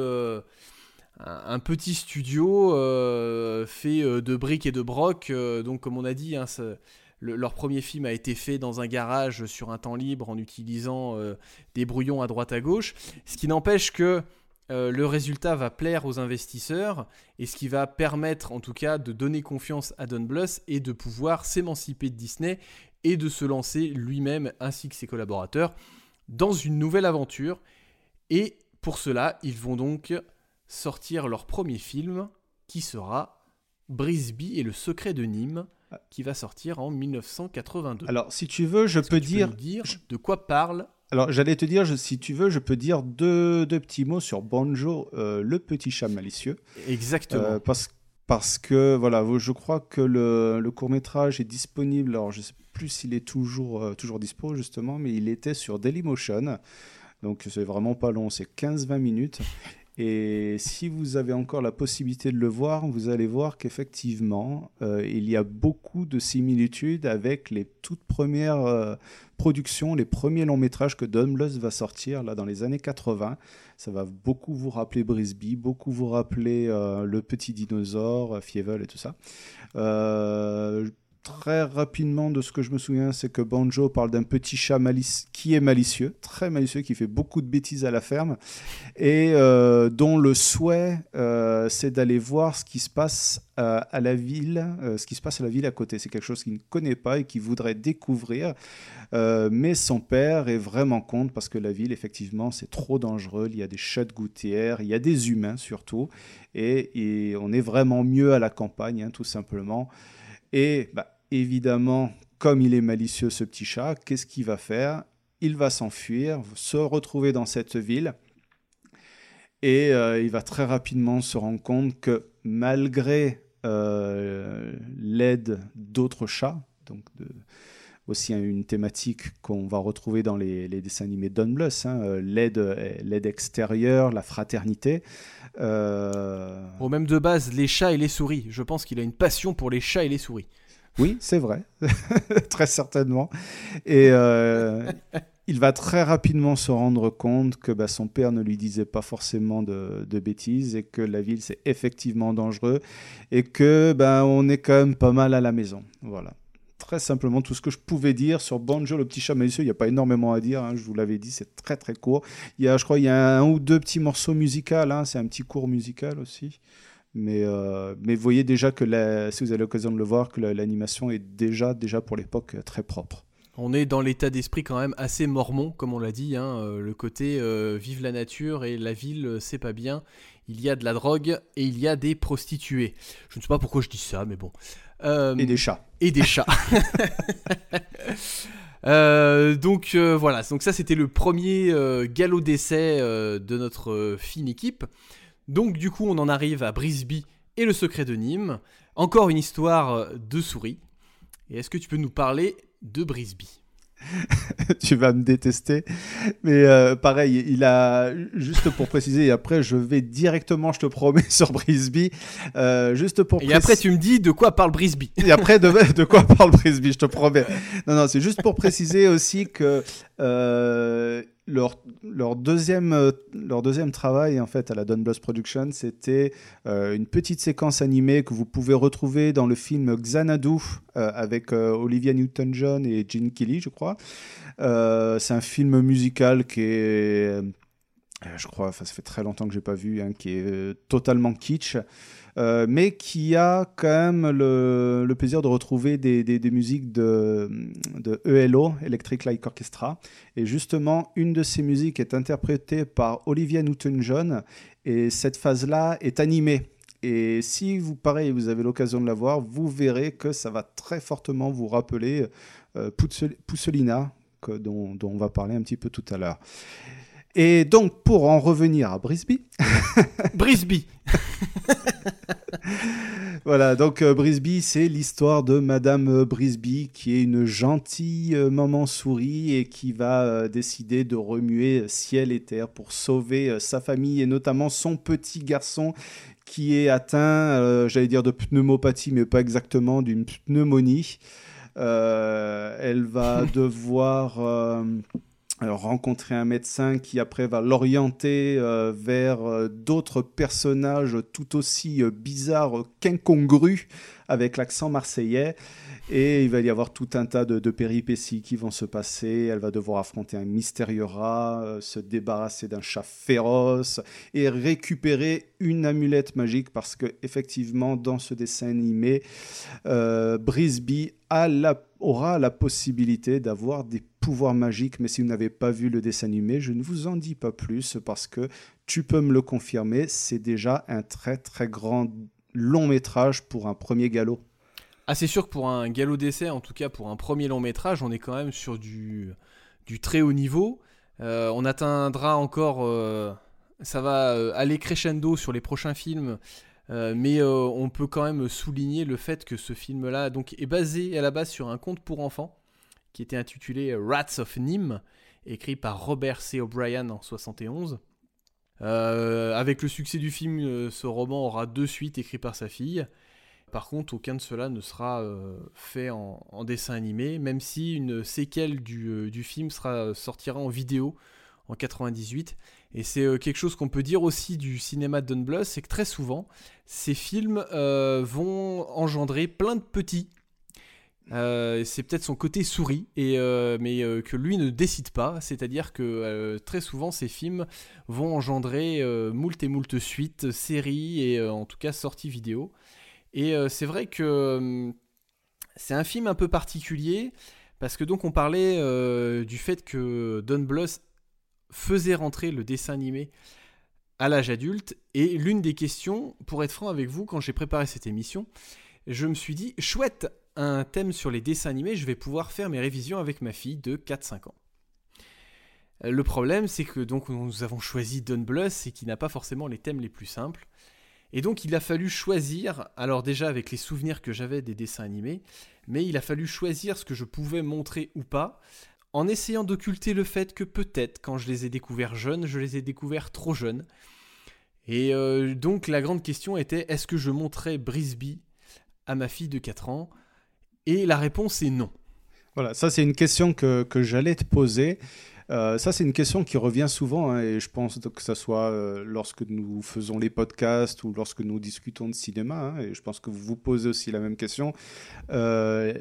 un, petit studio euh, fait de briques et de broc. euh, donc comme on a dit, hein, ça- le- leur premier film a été fait dans un garage sur un temps libre en utilisant euh, des brouillons à droite à gauche. Ce qui n'empêche que euh, le résultat va plaire aux investisseurs et ce qui va permettre en tout cas de donner confiance à Don Bluth et de pouvoir s'émanciper de Disney et de se lancer lui-même ainsi que ses collaborateurs dans une nouvelle aventure. Et pour cela, ils vont donc sortir leur premier film qui sera Brisby et le secret de Nîmes qui va sortir en 1982. Alors, si tu veux, je peux tu dire. nous dire je- de quoi parle Alors, j'allais te dire, je- si tu veux, je peux dire deux, deux petits mots sur Banjo, euh, le petit chat malicieux. exactement. Euh, parce, parce que, voilà, je crois que le, le court-métrage est disponible. Alors, je sais plus s'il est toujours, euh, toujours dispo, justement, mais il était sur Dailymotion. Donc, c'est vraiment pas long, c'est 15-20 minutes. Et si vous avez encore la possibilité de le voir, vous allez voir qu'effectivement, euh, il y a beaucoup de similitudes avec les toutes premières euh, productions, les premiers longs métrages que Don Bluth va sortir là dans les années 80. Ça va beaucoup vous rappeler Brisby, beaucoup vous rappeler euh, le petit dinosaure, Fievel et tout ça. Très rapidement, de ce que je me souviens, c'est que Banjo parle d'un petit chat malici- qui est malicieux, très malicieux, qui fait beaucoup de bêtises à la ferme, et euh, dont le souhait, euh, c'est d'aller voir ce qui se passe euh, à la ville, ce qui se passe à la ville à côté. C'est quelque chose qu'il ne connaît pas et qu'il voudrait découvrir. Mais son père est vraiment contre parce que la ville, effectivement, c'est trop dangereux. Il y a des chats de gouttière, il y a des humains surtout, et, et on est vraiment mieux à la campagne, hein, tout simplement. Et bah, évidemment, comme il est malicieux, ce petit chat, qu'est-ce qu'il va faire? Il va s'enfuir, se retrouver dans cette ville. Et euh, il va très rapidement se rendre compte que malgré euh, l'aide d'autres chats, donc aussi une thématique qu'on va retrouver dans les, dessins animés Don Bluth, hein, euh, l'aide, extérieure, la fraternité. Euh... Même de base, les chats et les souris. Je pense qu'il a une passion pour les chats et les souris. Oui, c'est vrai, très certainement. Et euh, il va très rapidement se rendre compte que bah, son père ne lui disait pas forcément de, bêtises et que la ville c'est effectivement dangereux et que bah, on est quand même pas mal à la maison. Voilà. Très simplement, tout ce que je pouvais dire sur Banjo, le petit chat malicieux, il n'y a pas énormément à dire, hein, je vous l'avais dit, c'est très très court. Il y a, je crois, il y a un ou deux petits morceaux musicaux, hein, c'est un petit cours musical aussi. Mais, euh, mais voyez déjà que la, si vous avez l'occasion de le voir, que l'animation est déjà, déjà pour l'époque très propre. On est dans l'état d'esprit quand même assez mormon, comme on l'a dit, hein, euh, le côté euh, vive la nature et la ville, euh, c'est pas bien. Il y a de la drogue et il y a des prostituées. Je ne sais pas pourquoi je dis ça, mais bon. Euh, et des chats. Et des chats. Euh, donc euh, voilà, donc ça c'était le premier euh, galop d'essai euh, de notre fine équipe. Donc du coup on en arrive à Brisby et le secret de Nîmes. Encore une histoire de souris. Et est-ce que tu peux nous parler de Brisby? Tu vas me détester. Mais euh, pareil, il a, juste pour préciser, et après je vais directement, je te promets, sur Brisby. Euh, juste pour et après tu me dis de quoi parle Brisby. Et après de, de quoi parle Brisby, je te promets. Non, non, c'est juste pour préciser aussi que euh, leur, deuxième, leur deuxième travail en fait à la Don Bluth Production, c'était euh, une petite séquence animée que vous pouvez retrouver dans le film Xanadu euh, avec Olivia Newton-John et Gene Kelly, je crois. Euh, c'est un film musical qui est, euh, je crois, ça fait très longtemps que j'ai pas vu, hein, qui est euh, totalement kitsch. Euh, mais qui a quand même le, plaisir de retrouver des, musiques de, ELO, Electric Light Orchestra. Et justement, une de ces musiques est interprétée par Olivia Newton-John, et cette phase-là est animée. Et si vous, pareil, vous avez l'occasion de la voir, vous verrez que ça va très fortement vous rappeler euh, Pousselina, dont, on va parler un petit peu tout à l'heure. Et donc, pour en revenir à Brisby. Brisby Voilà, donc euh, Brisby, c'est l'histoire de Madame euh, Brisby, qui est une gentille euh, maman souris et qui va décider de remuer ciel et terre pour sauver sa famille et notamment son petit garçon qui est atteint, j'allais dire de pneumopathie, mais pas exactement, d'une pneumonie. elle va devoir rencontrer un médecin qui après va l'orienter euh, vers euh, d'autres personnages tout aussi euh, bizarres qu'incongrus avec l'accent marseillais. Et il va y avoir tout un tas de, péripéties qui vont se passer. Elle va devoir affronter un mystérieux rat, se débarrasser d'un chat féroce et récupérer une amulette magique parce que effectivement dans ce dessin animé, Brisby aura la possibilité d'avoir des pouvoir magique, mais si vous n'avez pas vu le dessin animé, je ne vous en dis pas plus parce que tu peux me le confirmer, c'est déjà un très très grand long métrage pour un premier galop. Ah, c'est sûr que pour un galop d'essai, en tout cas pour un premier long métrage, on est quand même sur du, très haut niveau. Euh, on atteindra encore, euh, ça va euh, aller crescendo sur les prochains films, mais on peut quand même souligner le fait que ce film-là donc est basé à la base sur un conte pour enfants qui était intitulé Rats of Nîmes, écrit par Robert C. O'Brien en 71. Euh, avec le succès du film, euh, ce roman aura deux suites écrites par sa fille. Par contre, aucun de cela ne sera euh, fait en, dessin animé, même si une séquelle du, film sortira en vidéo en 98. Et c'est quelque chose qu'on peut dire aussi du cinéma de Don c'est que très souvent, ces films vont engendrer plein de petits euh, c'est peut-être son côté souris, et, euh, mais euh, que lui ne décide pas. C'est-à-dire que très souvent, ces films vont engendrer moult et moult suites, séries et en tout cas sorties vidéo. Et c'est vrai que c'est un film un peu particulier parce que donc on parlait du fait que Don Bluth faisait rentrer le dessin animé à l'âge adulte. Et l'une des questions, pour être franc avec vous, quand j'ai préparé cette émission, je me suis dit, chouette, un thème sur les dessins animés, je vais pouvoir faire mes révisions avec ma fille de 4-5 ans. Le problème, c'est que donc nous avons choisi Don Bluth et qui n'a pas forcément les thèmes les plus simples. Et donc il a fallu choisir, alors déjà avec les souvenirs que j'avais des dessins animés, mais il a fallu choisir ce que je pouvais montrer ou pas, en essayant d'occulter le fait que peut-être quand je les ai découverts jeunes, je les ai découverts trop jeunes. Et euh, donc la grande question était, est-ce que je montrais Brisby à ma fille de 4 ans et la réponse est non. Voilà, ça c'est une question que, que j'allais te poser. Euh, ça, c'est une question qui revient souvent, hein, et je pense que ce soit euh, lorsque nous faisons les podcasts ou lorsque nous discutons de cinéma, hein, et je pense que vous vous posez aussi la même question. Euh,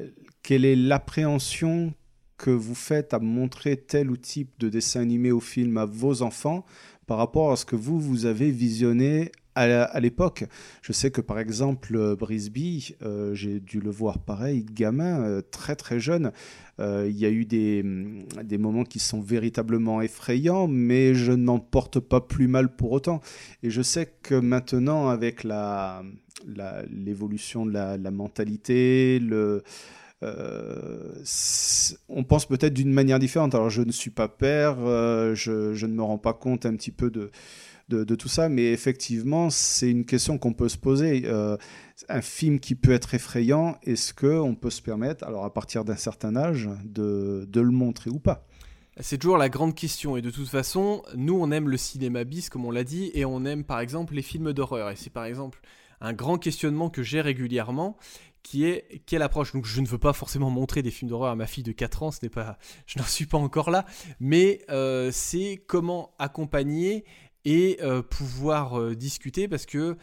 quelle est l'appréhension que vous faites à montrer tel ou type de dessin animé ou film à vos enfants par rapport à ce que vous, vous avez visionné à l'époque. Je sais que par exemple, euh, Brisby, euh, j'ai dû le voir pareil, gamin, euh, très très jeune. Il y a eu des, mm, des, moments qui sont véritablement effrayants, mais je n'en porte pas plus mal pour autant. Et je sais que maintenant, avec l'évolution la, de la, mentalité, le. On pense peut-être d'une manière différente. Alors je ne suis pas père, je, je, ne me rends pas compte un petit peu de, de, tout ça, mais effectivement, c'est une question qu'on peut se poser. Euh, un film qui peut être effrayant, est-ce qu'on peut se permettre, alors à partir d'un certain âge, de, le montrer ou pas? C'est toujours la grande question et de toute façon, nous on aime le cinéma bis comme on l'a dit et on aime par exemple les films d'horreur et c'est par exemple un grand questionnement que j'ai régulièrement qui est quelle approche? Donc je ne veux pas forcément montrer des films d'horreur à ma fille de 4 ans, ce n'est pas, je n'en suis pas encore là, mais euh, c'est comment accompagner et euh, pouvoir euh, discuter parce que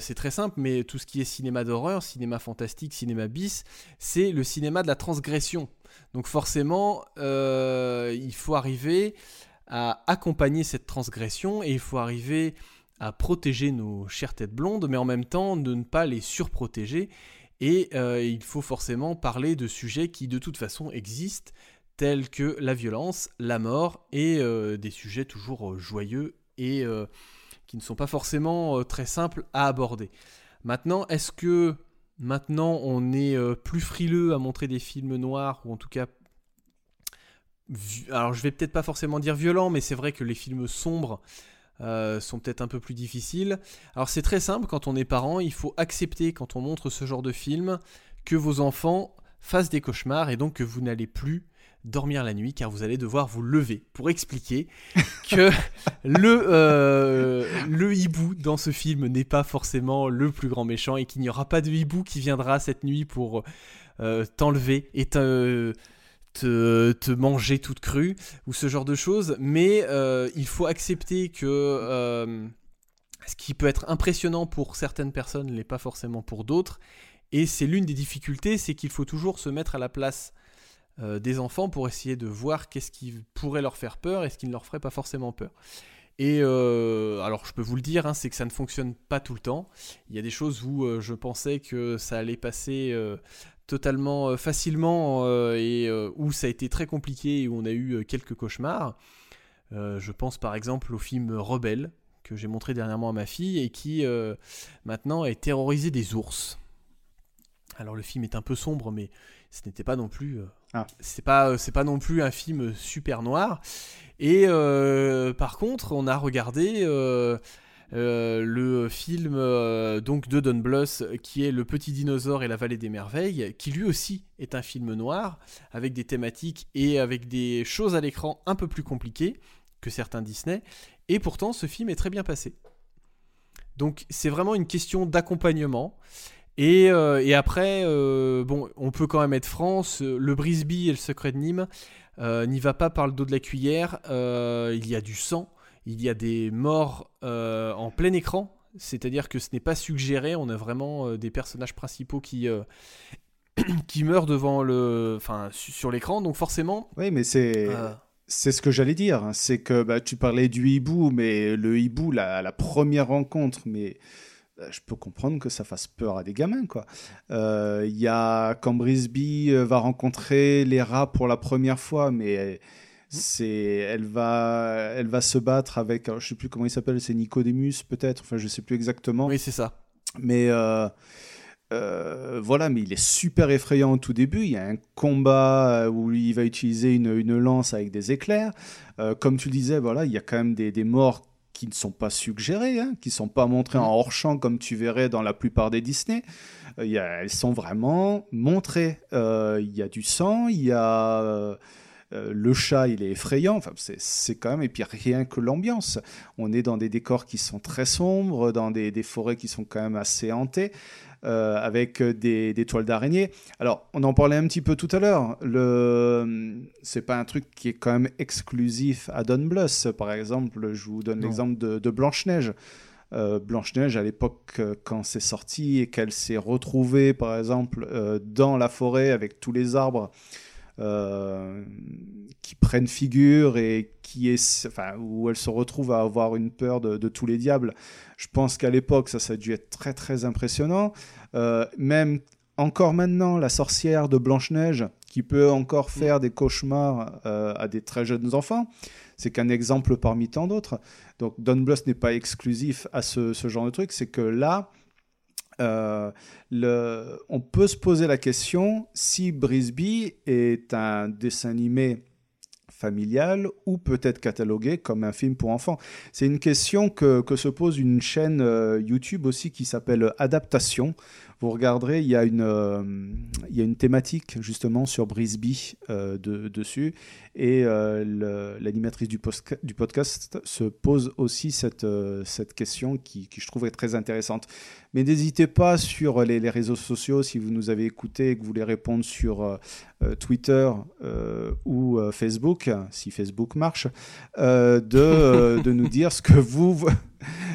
c'est très simple, mais tout ce qui est cinéma d'horreur, cinéma fantastique, cinéma bis, c'est le cinéma de la transgression. Donc forcément, il faut arriver à accompagner cette transgression et il faut arriver à protéger nos chères têtes blondes, mais en même temps de ne pas les surprotéger. Et il faut forcément parler de sujets qui de toute façon existent, tels que la violence, la mort et des sujets toujours joyeux et qui ne sont pas forcément très simples à aborder. Maintenant, est-ce que maintenant on est plus frileux à montrer des films noirs, ou en tout cas alors je vais peut-être pas forcément dire violent, mais c'est vrai que les films sombres euh, sont peut-être un peu plus difficiles. Alors c'est très simple, quand on est parent, il faut accepter quand on montre ce genre de film que vos enfants fassent des cauchemars et donc que vous n'allez plus dormir la nuit car vous allez devoir vous lever pour expliquer que le, euh, le hibou dans ce film n'est pas forcément le plus grand méchant et qu'il n'y aura pas de hibou qui viendra cette nuit pour euh, t'enlever et te te, manger toute crue ou ce genre de choses. Mais euh, il faut accepter que euh, ce qui peut être impressionnant pour certaines personnes n'est pas forcément pour d'autres. Et c'est l'une des difficultés, c'est qu'il faut toujours se mettre à la place euh, des enfants pour essayer de voir qu'est-ce qui pourrait leur faire peur et ce qui ne leur ferait pas forcément peur. Et alors je peux vous le dire, hein, c'est que ça ne fonctionne pas tout le temps. Il y a des choses où je pensais que ça allait passer totalement euh, facilement euh, et euh, où ça a été très compliqué et où on a eu quelques cauchemars. je pense par exemple au film Rebelle que j'ai montré dernièrement à ma fille et qui maintenant est terrorisé des ours. Alors le film est un peu sombre, mais ce n'était pas non plus, ah. c'est pas, c'est pas non plus un film super noir. Et par contre, on a regardé euh, le film euh, donc de Don Bluth qui est Le Petit Dinosaure et la Vallée des Merveilles, qui lui aussi est un film noir avec des thématiques et avec des choses à l'écran un peu plus compliquées que certains Disney. Et pourtant, ce film est très bien passé. Donc c'est vraiment une question d'accompagnement. Et, euh, et, après, bon, on peut quand même être France. Le Brisby et le Secret de Nîmes n'y va pas par le dos de la cuillère. il y a du sang il y a des morts euh, en plein écran, c'est-à-dire que ce n'est pas suggéré, on a vraiment euh, des personnages principaux qui, euh, qui meurent devant le, enfin, sur l'écran, donc forcément. Oui, mais c'est. C'est ce que j'allais dire, hein. c'est que bah, tu parlais du hibou, mais le hibou, la, la première rencontre, mais je peux comprendre que ça fasse peur à des gamins, quoi. Il y a quand Brisby va rencontrer les rats pour la première fois, mais c'est, elle va, elle va se battre avec, je sais plus comment il s'appelle, c'est Nicodemus peut-être, enfin je sais plus exactement. Oui, c'est ça. Mais euh, euh, voilà, mais il est super effrayant au tout début. Il y a un combat euh, où il va utiliser une, une lance avec des éclairs. comme tu disais, voilà, il y a quand même des, des morts qui ne sont pas suggérées, hein, qui ne sont pas montrées en hors-champ comme tu verrais dans la plupart des Disney. Il y a, elles sont vraiment montrées. il y a du sang, il y a euh, le chat, il est effrayant. Enfin, c'est quand même. Et puis rien que l'ambiance. On est dans des décors qui sont très sombres, dans des, forêts qui sont quand même assez hantées. Euh, avec des, toiles d'araignée. Alors, on en parlait un petit peu tout à l'heure. Le, c'est pas un truc qui est quand même exclusif à Don Bluth. Par exemple, je vous donne l'exemple de, Blanche Neige. Euh, Blanche Neige, à l'époque, quand c'est sorti et qu'elle s'est retrouvée, par exemple, dans la forêt avec tous les arbres qui prennent figure et qui est, enfin, où elle se retrouve à avoir une peur de, tous les diables. Je pense qu'à l'époque, ça, ça a dû être très très impressionnant. Euh, même encore maintenant, la sorcière de Blanche-Neige, qui peut encore mm. faire des cauchemars euh, à des très jeunes enfants, c'est qu'un exemple parmi tant d'autres. Donc Don Bluth n'est pas exclusif à ce, ce genre de truc, c'est que là, euh, on peut se poser la question si Brisby est un dessin animé familial ou peut-être catalogué comme un film pour enfants. C'est une question que, se pose une chaîne euh, YouTube aussi qui s'appelle Adaptation, vous regarderez, il y a une, euh, il y a une thématique justement sur Brisby de, dessus. Et euh, l'animatrice du, podcast se pose aussi cette, cette question qui, je trouve est très intéressante. Mais n'hésitez pas sur les, réseaux sociaux, si vous nous avez écouté et que vous voulez répondre sur Twitter ou Facebook, si Facebook marche, de, nous dire ce que vous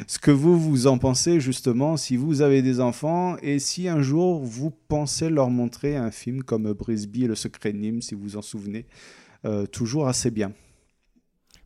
ce que vous, vous en pensez justement si vous avez des enfants et si un jour vous pensez leur montrer un film comme Brisby et le secret de Nîmes, si vous vous en souvenez, euh, toujours assez bien.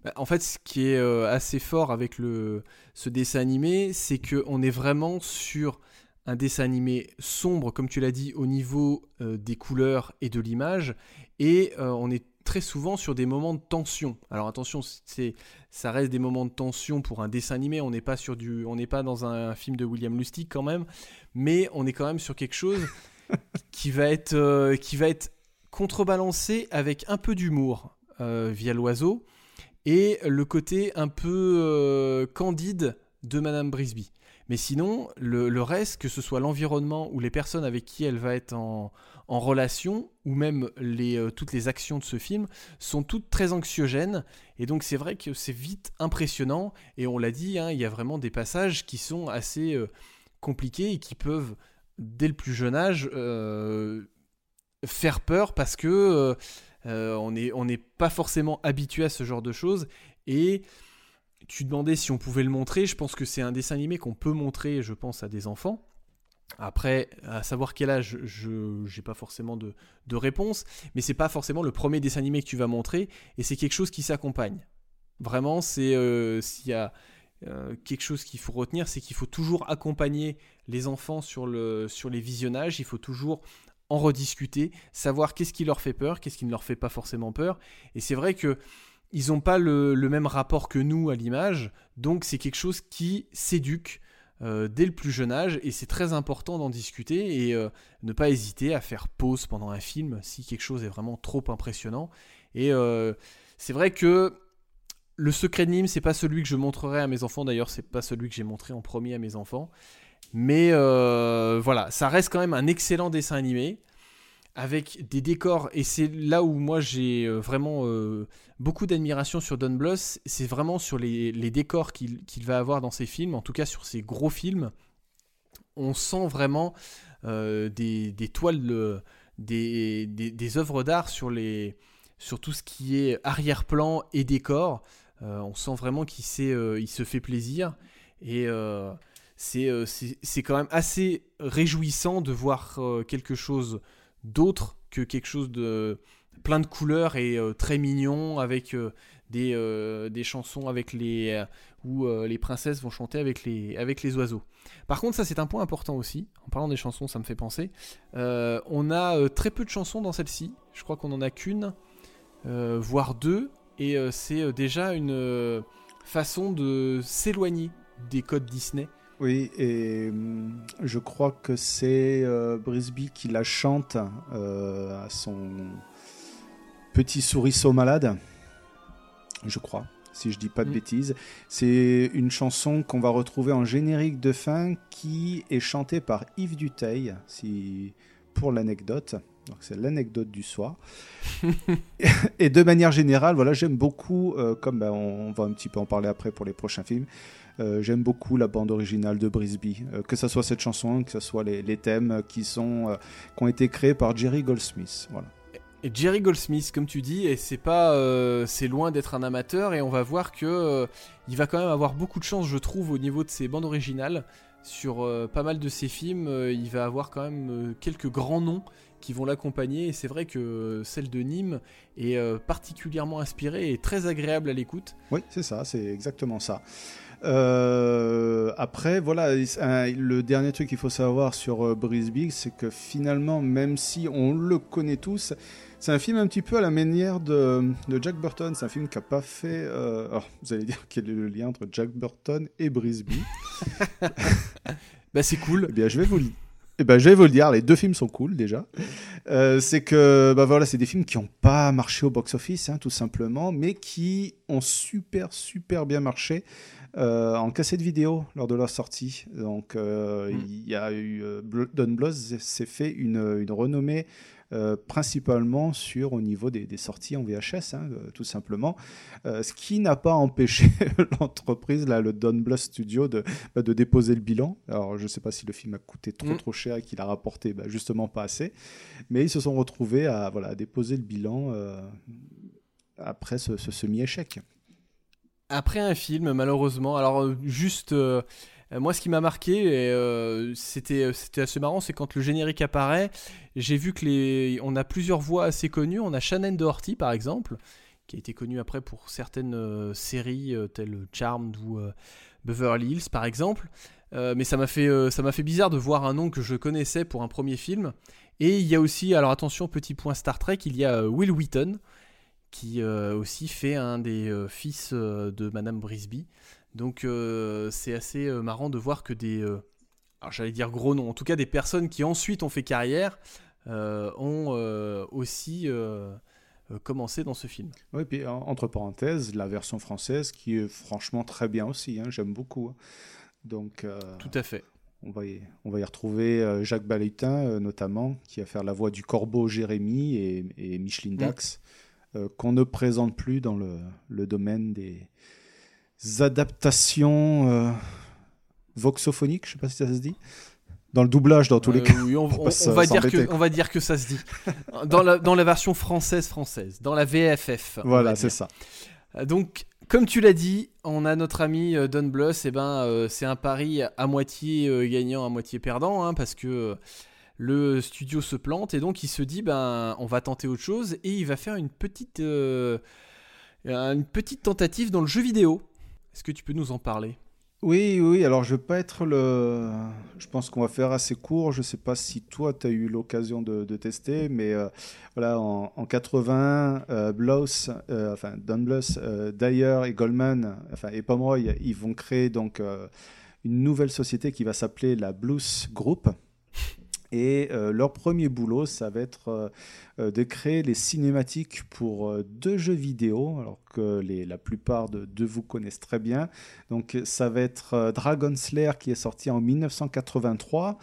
Bah, en fait, ce qui est euh, assez fort avec le, ce dessin animé, c'est qu'on est vraiment sur un dessin animé sombre, comme tu l'as dit, au niveau euh, des couleurs et de l'image, et on est très souvent sur des moments de tension. Alors attention, c'est ça reste des moments de tension pour un dessin animé. On n'est pas sur du, on n'est pas dans un, film de William Lustig quand même, mais on est quand même sur quelque chose qui va être euh, qui va être contrebalancé avec un peu d'humour euh, via l'oiseau et le côté un peu euh, candide de Madame Brisby. Mais sinon, le, reste, que ce soit l'environnement ou les personnes avec qui elle va être en, relation, ou même les, euh, toutes les actions de ce film, sont toutes très anxiogènes. Et donc c'est vrai que c'est vite impressionnant. Et on l'a dit, hein, il y a vraiment des passages qui sont assez compliqués et qui peuvent, dès le plus jeune âge, faire peur parce que on n'est on pas forcément habitué à ce genre de choses. Et tu demandais si on pouvait le montrer. Je pense que c'est un dessin animé qu'on peut montrer, je pense, à des enfants. Après, à savoir quel âge, je n'ai pas forcément de, réponse, mais c'est pas forcément le premier dessin animé que tu vas montrer, et c'est quelque chose qui s'accompagne. Vraiment, c'est euh, s'il y a euh, quelque chose qu'il faut retenir, c'est qu'il faut toujours accompagner les enfants sur, le, sur les visionnages, il faut toujours en rediscuter, savoir qu'est-ce qui leur fait peur, qu'est-ce qui ne leur fait pas forcément peur. Et c'est vrai que ils n'ont pas le, même rapport que nous à l'image, donc c'est quelque chose qui s'éduque euh, dès le plus jeune âge, et c'est très important d'en discuter et euh, ne pas hésiter à faire pause pendant un film si quelque chose est vraiment trop impressionnant. Et euh, c'est vrai que le secret de Nîmes, c'est pas celui que je montrerai à mes enfants, d'ailleurs c'est pas celui que j'ai montré en premier à mes enfants. Mais voilà, ça reste quand même un excellent dessin animé avec des décors, et c'est là où moi j'ai euh, vraiment euh, beaucoup d'admiration sur Don Bluth, c'est vraiment sur les, décors qu'il va avoir dans ses films, en tout cas sur ses gros films. On sent vraiment euh, des, toiles, des, des, œuvres d'art sur, sur tout ce qui est arrière-plan et décor. on sent vraiment qu'il il se fait plaisir, et c'est quand même assez réjouissant de voir quelque chose d'autre que quelque chose de plein de couleurs et euh, très mignon avec euh, des, euh, des, chansons avec les où les princesses vont chanter avec les avec les oiseaux. Par contre, ça c'est un point important aussi. En parlant des chansons, ça me fait penser. on a très peu de chansons dans celle-ci. Je crois qu'on en a qu'une, voire deux, et c'est déjà une façon de s'éloigner des codes Disney oui, et hum, je crois que c'est euh, Brisby qui la chante euh, à son petit souriceau malade. Je crois, si je dis pas de mm. bêtises. C'est une chanson qu'on va retrouver en générique de fin qui est chantée par Yves Duteil, si, pour l'anecdote. Donc c'est l'anecdote du soir. et de manière générale, voilà, j'aime beaucoup, euh, comme ben, on, va un petit peu en parler après pour les prochains films, j'aime beaucoup la bande originale de Brisby, euh, que ce soit cette chanson, que ce soit les, thèmes qui, sont, euh, qui ont été créés par Jerry Goldsmith. Voilà. Et Jerry Goldsmith, comme tu dis, et c'est pas, c'est loin d'être un amateur, et on va voir que il va quand même avoir beaucoup de chance, je trouve, au niveau de ses bandes originales. Sur pas mal de ses films, il va avoir quand même quelques grands noms qui vont l'accompagner. Et c'est vrai que celle de Nîmes est particulièrement inspirée et très agréable à l'écoute. Oui, c'est ça, c'est exactement ça. Euh, après, voilà, le dernier truc qu'il faut savoir sur euh, Brisby, c'est que finalement, même si on le connaît tous, c'est un film un petit peu à la manière de, Jack Burton. C'est un film qui n'a pas fait. Euh, vous allez dire quel est le lien entre Jack Burton et Brisby Bah, c'est cool. Eh bien, je vais vous le eh ben, je vais vous le dire, les deux films sont cool déjà. c'est que bah voilà, c'est des films qui n'ont pas marché au box-office, hein, tout simplement, mais qui ont super super bien marché en cassette vidéo lors de leur sortie. Donc, euh, mm. il y a eu euh, Don Bluth s'est fait une, une renommée principalement sur au niveau des, des sorties en VHS, hein, tout simplement. ce qui n'a pas empêché l'entreprise, là, le Don Bluth Studio, de, bah, de déposer le bilan. Alors, je ne sais pas si le film a coûté trop mm. trop cher et qu'il a rapporté bah, justement pas assez, mais ils se sont retrouvés à, voilà, déposer le bilan après ce semi-échec après un film, malheureusement. Alors, euh, juste. Euh, moi, ce qui m'a marqué, euh, c'était assez marrant, c'est quand le générique apparaît, j'ai vu que les, on a plusieurs voix assez connues. On a Shannon Doherty, par exemple, qui a été connue après pour certaines séries telles Charmed ou Beverly Hills, par exemple. mais ça m'a fait m'a fait bizarre de voir un nom que je connaissais pour un premier film. Et il y a aussi, alors attention, petit point Star Trek, il y a Will Wheaton qui aussi fait un des fils de Madame Brisby. Donc c'est assez marrant de voir que des, alors j'allais dire gros noms, en tout cas des personnes qui ensuite ont fait carrière ont aussi commencé dans ce film. Oui, puis entre parenthèses, la version française qui est franchement très bien aussi, hein, j'aime beaucoup. Hein. Donc, Tout à fait. On va y, on va y retrouver euh, Jacques Balutin, euh, notamment, qui va faire la voix du corbeau Jérémy et, Micheline mm. Dax, euh, qu'on ne présente plus dans le, domaine des adaptations voxophoniques, je ne sais pas si ça se dit. Dans le doublage, dans tous les cas. Oui, on, va dire que, on va dire que ça se dit. Dans la, dans la version française française, dans la VFF. Voilà, c'est ça. Donc, comme tu l'as dit, on a notre ami euh, Don Bluth, et eh ben euh, c'est un pari à moitié euh, gagnant, à moitié perdant, hein, parce que le studio se plante et donc il se dit ben on va tenter autre chose et il va faire une petite petite tentative dans le jeu vidéo. Est-ce que tu peux nous en parler? Oui, oui, alors je vais pas être le. Je pense qu'on va faire assez court. Je sais pas si toi, tu as eu l'occasion de, tester, mais euh, voilà, en, 80, euh, Blows, euh, enfin, Don Dyer et Goldman, enfin, et Pomeroy, ils vont créer donc une nouvelle société qui va s'appeler la Blues Group. Et euh, leur premier boulot, ça va être euh, euh, de créer les cinématiques pour deux jeux vidéo, alors que la plupart de, de, vous connaissent très bien. Donc ça va être Dragon Slayer qui est sorti en 1983.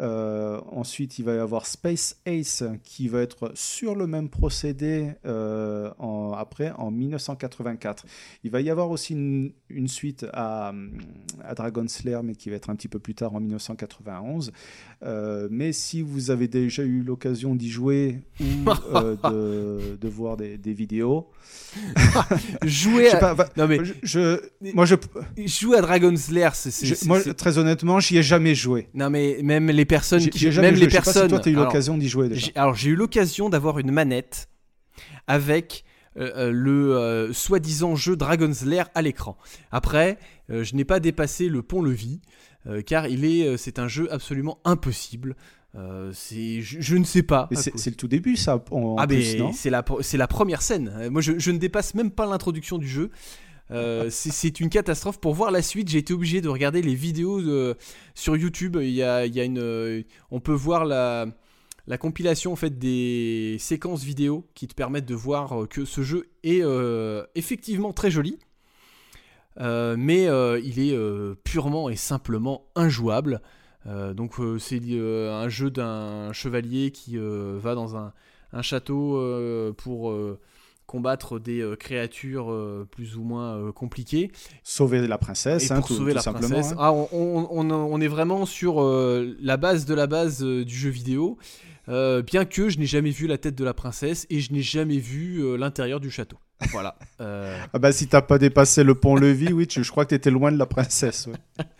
Euh, ensuite, il va y avoir Space Ace qui va être sur le même procédé euh, en, après en 1984. Il va y avoir aussi une, suite à, à, Dragon Slayer, mais qui va être un petit peu plus tard en 1991. Euh, mais si vous avez déjà eu l'occasion d'y jouer ou de, de, voir des, des vidéos, jouer à... non mais je, moi je jouer à Dragon Slayer, c'est moi très honnêtement, j'y ai jamais joué. Non mais même les personnes qui même les personnes. toi, tu as eu l'occasion d'y jouer déjà. Alors, j'ai eu l'occasion d'avoir une manette avec euh, euh, le euh, soi-disant jeu Dragon's Lair à l'écran. Après, je n'ai pas dépassé le pont-levis car il est, c'est un jeu absolument impossible. c'est, je, ne sais pas. C'est, le tout début, ça. En, ah, mais c'est la, c'est la première scène. Moi, je, je ne dépasse même pas l'introduction du jeu. Euh, c'est une catastrophe. Pour voir la suite, j'ai été obligé de regarder les vidéos sur YouTube. Il y a, euh, on peut voir la, la, compilation en fait des séquences vidéo qui te permettent de voir que ce jeu est euh, effectivement très joli. mais il est purement et simplement injouable. donc c'est un jeu d'un chevalier qui va dans un château pour combattre des euh, créatures euh, plus ou moins euh, compliquées. Sauver la princesse, hein, pour sauver la princesse. Hein. Ah, on, est vraiment sur la base de la base du jeu vidéo. bien que je n'ai jamais vu la tête de la princesse et je n'ai jamais vu l'intérieur du château. Voilà. Euh. Ah bah si t'as pas dépassé le pont-levis, oui, je crois que tu étais loin de la princesse.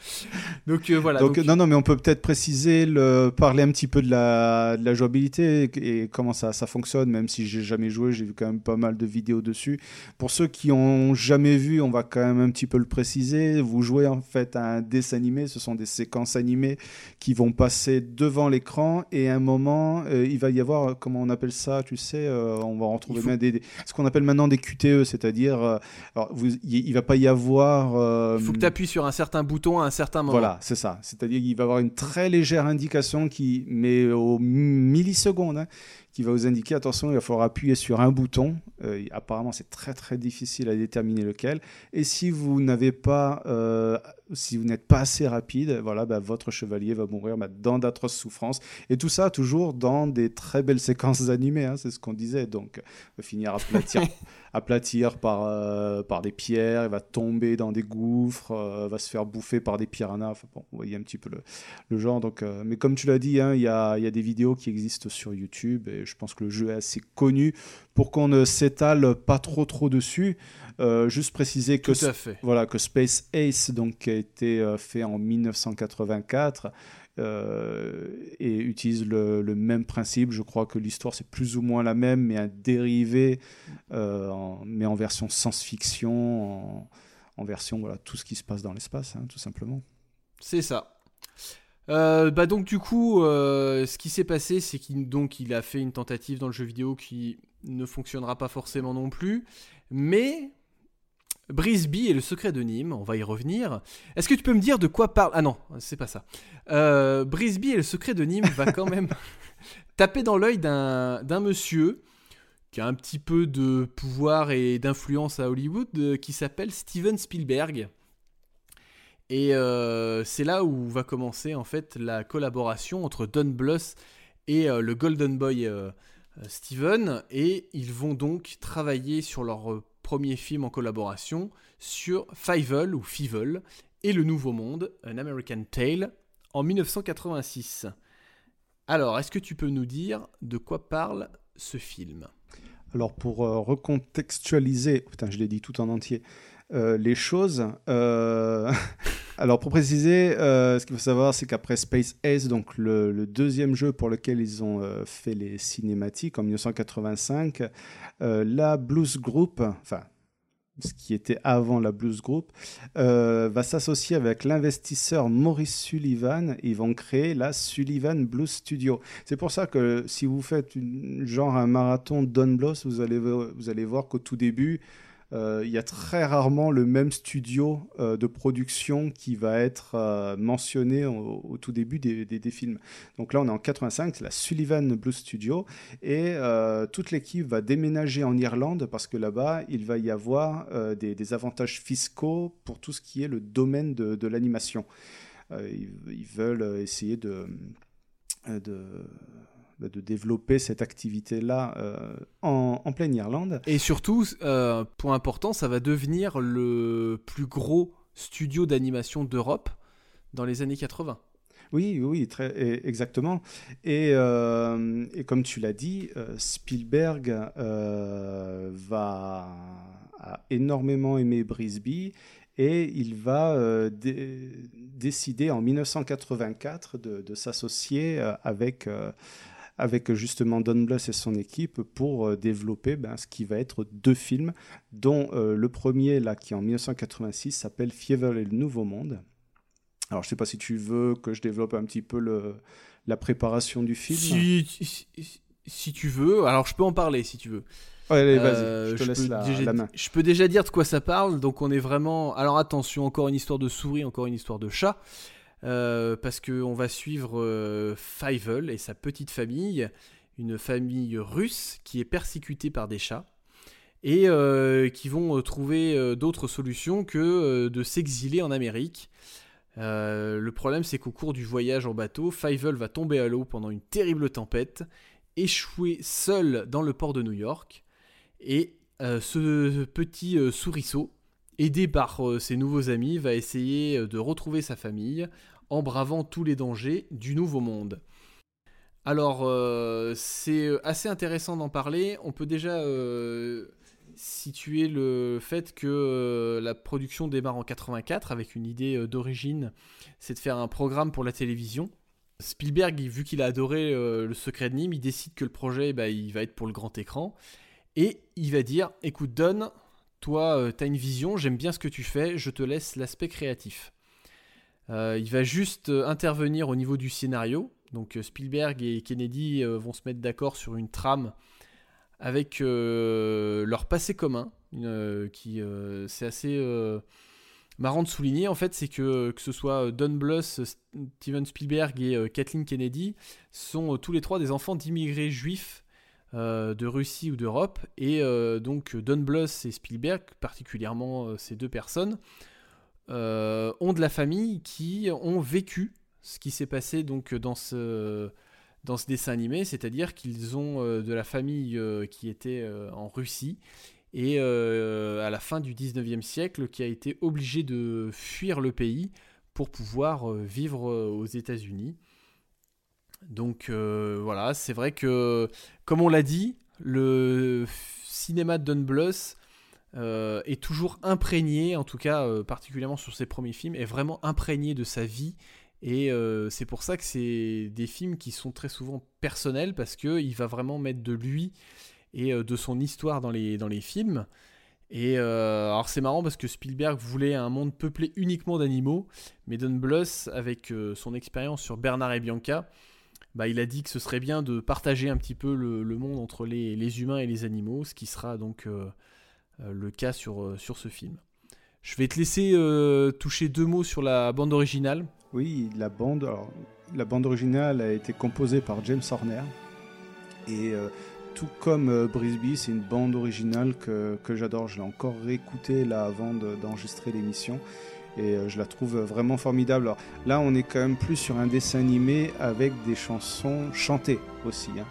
donc euh, voilà. Donc, non, non, mais on peut peut-être préciser, le, parler un petit peu de la, de la jouabilité et, comment ça, ça fonctionne, même si j'ai jamais joué, j'ai vu quand même pas mal de vidéos dessus. Pour ceux qui ont jamais vu, on va quand même un petit peu le préciser. Vous jouez en fait à un dessin animé, ce sont des séquences animées qui vont passer devant l'écran et à un moment, euh, il va y avoir, comment on appelle ça, tu sais, on va retrouver même des, ce qu'on appelle maintenant des QTE, c'est-à-dire, euh, il, va pas y avoir. Euh, il faut que tu appuies sur un certain bouton à un certain moment. Voilà, c'est ça. C'est-à-dire qu'il va y avoir une très légère indication qui, mais au millisecondes, hein, qui va vous indiquer attention, il va falloir appuyer sur un bouton. Euh, apparemment, c'est très très difficile à déterminer lequel. Et si vous n'avez pas, euh, si vous n'êtes pas assez rapide, voilà, bah, votre chevalier va mourir bah, dans d'atroces souffrances. Et tout ça toujours dans des très belles séquences animées. Hein, c'est ce qu'on disait. Donc, va finir aplatir, aplatir par euh, par des pierres, il va tomber dans des gouffres, va se faire bouffer par des piranhas. Enfin, bon, vous voyez un petit peu le, le genre. Donc, mais comme tu l'as dit, hein, il y, a, y a des vidéos qui existent sur YouTube. Et je pense que le jeu est assez connu pour qu'on ne s'étale pas trop trop dessus. Euh, juste préciser que, Voilà, que Space Ace donc, a été euh, fait en 1984 euh, et utilise le, même principe. Je crois que l'histoire c'est plus ou moins la même, mais un dérivé, mais en version science-fiction, en, version voilà, tout ce qui se passe dans l'espace, hein, tout simplement. C'est ça. Euh, bah donc du coup, euh, ce qui s'est passé, c'est qu'il donc il a fait une tentative dans le jeu vidéo qui ne fonctionnera pas forcément non plus. Mais Brisby et le secret de Nîmes, on va y revenir. Est-ce que tu peux me dire de quoi parle Ah non, c'est pas ça. Euh, Brisby et le secret de Nîmes va quand même taper dans l'œil d'un monsieur qui a un petit peu de pouvoir et d'influence à Hollywood, euh, qui s'appelle Steven Spielberg. Et euh, c'est là où va commencer en fait la collaboration entre Don Bluth et le Golden Boy Steven. Et ils vont donc travailler sur leur premier film en collaboration sur Fievel ou Fievel et Le Nouveau Monde, An American Tale, en 1986. Alors, est-ce que tu peux nous dire de quoi parle ce film? Alors, pour euh, recontextualiser, putain, je l'ai dit tout en entier, euh, les choses. Euh, alors pour préciser, euh, ce qu'il faut savoir, c'est qu'après Space Ace, donc le, deuxième jeu pour lequel ils ont fait les cinématiques en 1985, la Blues Group, enfin ce qui était avant la Blues Group, va s'associer avec l'investisseur Maurice Sullivan. Ils vont créer la Sullivan Blues Studio. C'est pour ça que si vous faites genre un marathon Don Blues, vous allez, vous allez voir qu'au tout début, il y a très rarement le même studio euh, de production qui va être euh, mentionné au, tout début des, films. Donc là, on est en 85, c'est la Sullivan Blue Studio, et toute l'équipe va déménager en Irlande parce que là-bas, il va y avoir des, avantages fiscaux pour tout ce qui est le domaine de, l'animation. Ils, veulent essayer de, de développer cette activité-là euh, en, pleine Irlande. Et surtout, euh, point important, ça va devenir le plus gros studio d'animation d'Europe dans les années 80. Oui, oui, très, exactement. Et, euh, et, comme tu l'as dit, Spielberg va a énormément aimé Brisby et il va décider en 1984 de, de s'associer avec avec justement Don Bluth et son équipe pour euh, développer ben, ce qui va être deux films, dont euh, le premier, là, qui est en 1986, s'appelle Fievel et le Nouveau Monde. Alors, je ne sais pas si tu veux que je développe un petit peu le, la préparation du film. Si, si, tu veux, alors je peux en parler si tu veux. allez, vas-y, euh, je te laisse la, la, main. Je peux déjà dire de quoi ça parle, donc on est vraiment... Alors attention, encore une histoire de souris, encore une histoire de chat. Euh, parce qu'on va suivre euh, et sa petite famille, une famille russe qui est persécutée par des chats et euh, qui vont trouver d'autres solutions que de s'exiler en Amérique. le problème, c'est qu'au cours du voyage en bateau, Fievel va tomber à l'eau pendant une terrible tempête, échouer seul dans le port de New York, et ce petit souriceau aidé par ses nouveaux amis, va essayer de retrouver sa famille en bravant tous les dangers du nouveau monde. Alors, euh, c'est assez intéressant d'en parler. On peut déjà euh, situer le fait que euh, la production démarre en 84 avec une idée d'origine, c'est de faire un programme pour la télévision. Spielberg, vu qu'il a adoré Le Secret de Nîmes, il décide que le projet, bah, il va être pour le grand écran. Et il va dire, écoute Don, toi, tu as une vision, j'aime bien ce que tu fais, je te laisse l'aspect créatif. Euh, il va juste euh, intervenir au niveau du scénario. Donc euh, Spielberg et Kennedy vont se mettre d'accord sur une trame avec leur passé commun, qui c'est assez marrant de souligner en fait, c'est que que ce soit Don Bluth, Steven Spielberg et Kathleen Kennedy sont tous les trois des enfants d'immigrés juifs de Russie ou d'Europe, et donc Don Bluth et Spielberg, particulièrement ces deux personnes, euh, ont de la famille qui ont vécu ce qui s'est passé donc dans ce dessin animé, c'est-à-dire qu'ils ont euh, de la famille euh, qui était en Russie et à la fin du 19e siècle qui a été obligé de fuir le pays pour pouvoir vivre aux États-Unis. Donc voilà, c'est vrai que, comme on l'a dit, le cinéma de Don Bluth euh, est toujours imprégné, en tout cas euh, particulièrement sur ses premiers films, est vraiment imprégné de sa vie. Et euh, c'est pour ça que c'est des films qui sont très souvent personnels parce qu'il va vraiment mettre de lui et de son histoire dans les, dans les films. Et alors c'est marrant parce que Spielberg voulait un monde peuplé uniquement d'animaux, mais Don Bluth, avec son expérience sur Bernard et Bianca, bah, il a dit que ce serait bien de partager un petit peu le, monde entre les, les, humains et les animaux, ce qui sera donc le cas sur, sur ce film. Je vais te laisser toucher deux mots sur la bande originale. Oui, la bande, la bande originale a été composée par James Horner. Et tout comme Brisby, c'est une bande originale que, que j'adore. Je l'ai encore réécoutée là avant d'enregistrer l'émission et je la trouve vraiment formidable. Alors, là, on est quand même plus sur un dessin animé avec des chansons chantées aussi. Hein.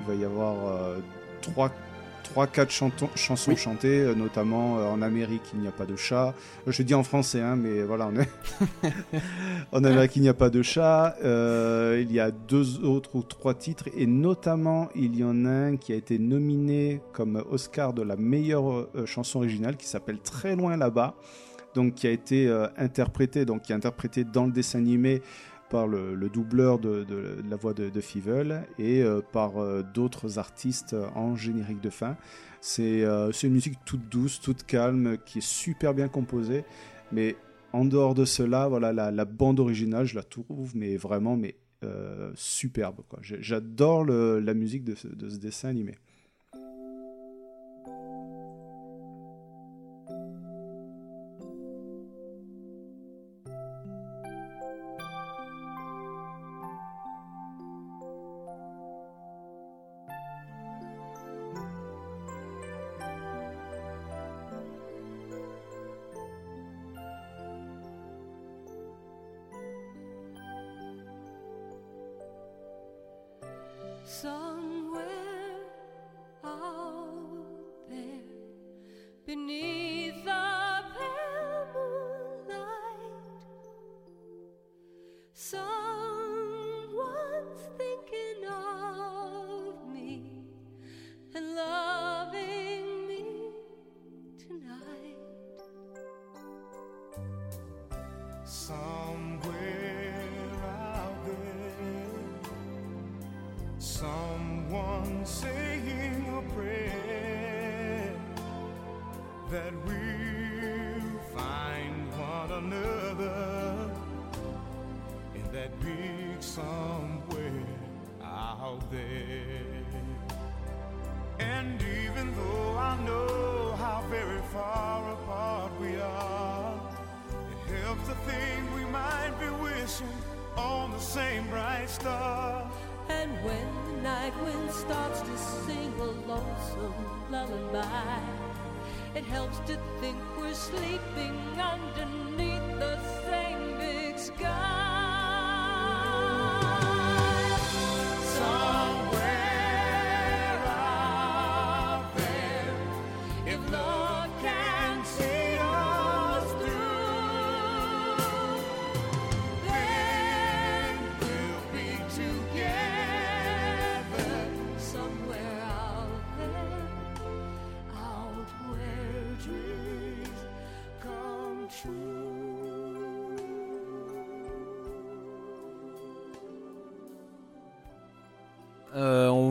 Il va y avoir trois 3-4 chansons chantées, euh, notamment euh, en Amérique, il n'y a pas de chat. Euh, je dis en français, hein, mais voilà, on est... en Amérique, il n'y a pas de chat. il y a deux autres ou trois titres, et notamment, il y en a un qui a été nominé comme Oscar de la meilleure chanson originale, qui s'appelle Très loin là-bas, donc qui a été interprété, donc qui interprété dans le dessin animé par le, doubleur de, la voix de, de et euh, par euh, d'autres artistes en générique de fin. Euh, c'est une musique toute douce, toute calme, qui est super bien composée. Mais en dehors de cela, voilà, la, bande originale, je la trouve mais vraiment mais, superbe. J'adore la musique de ce dessin animé.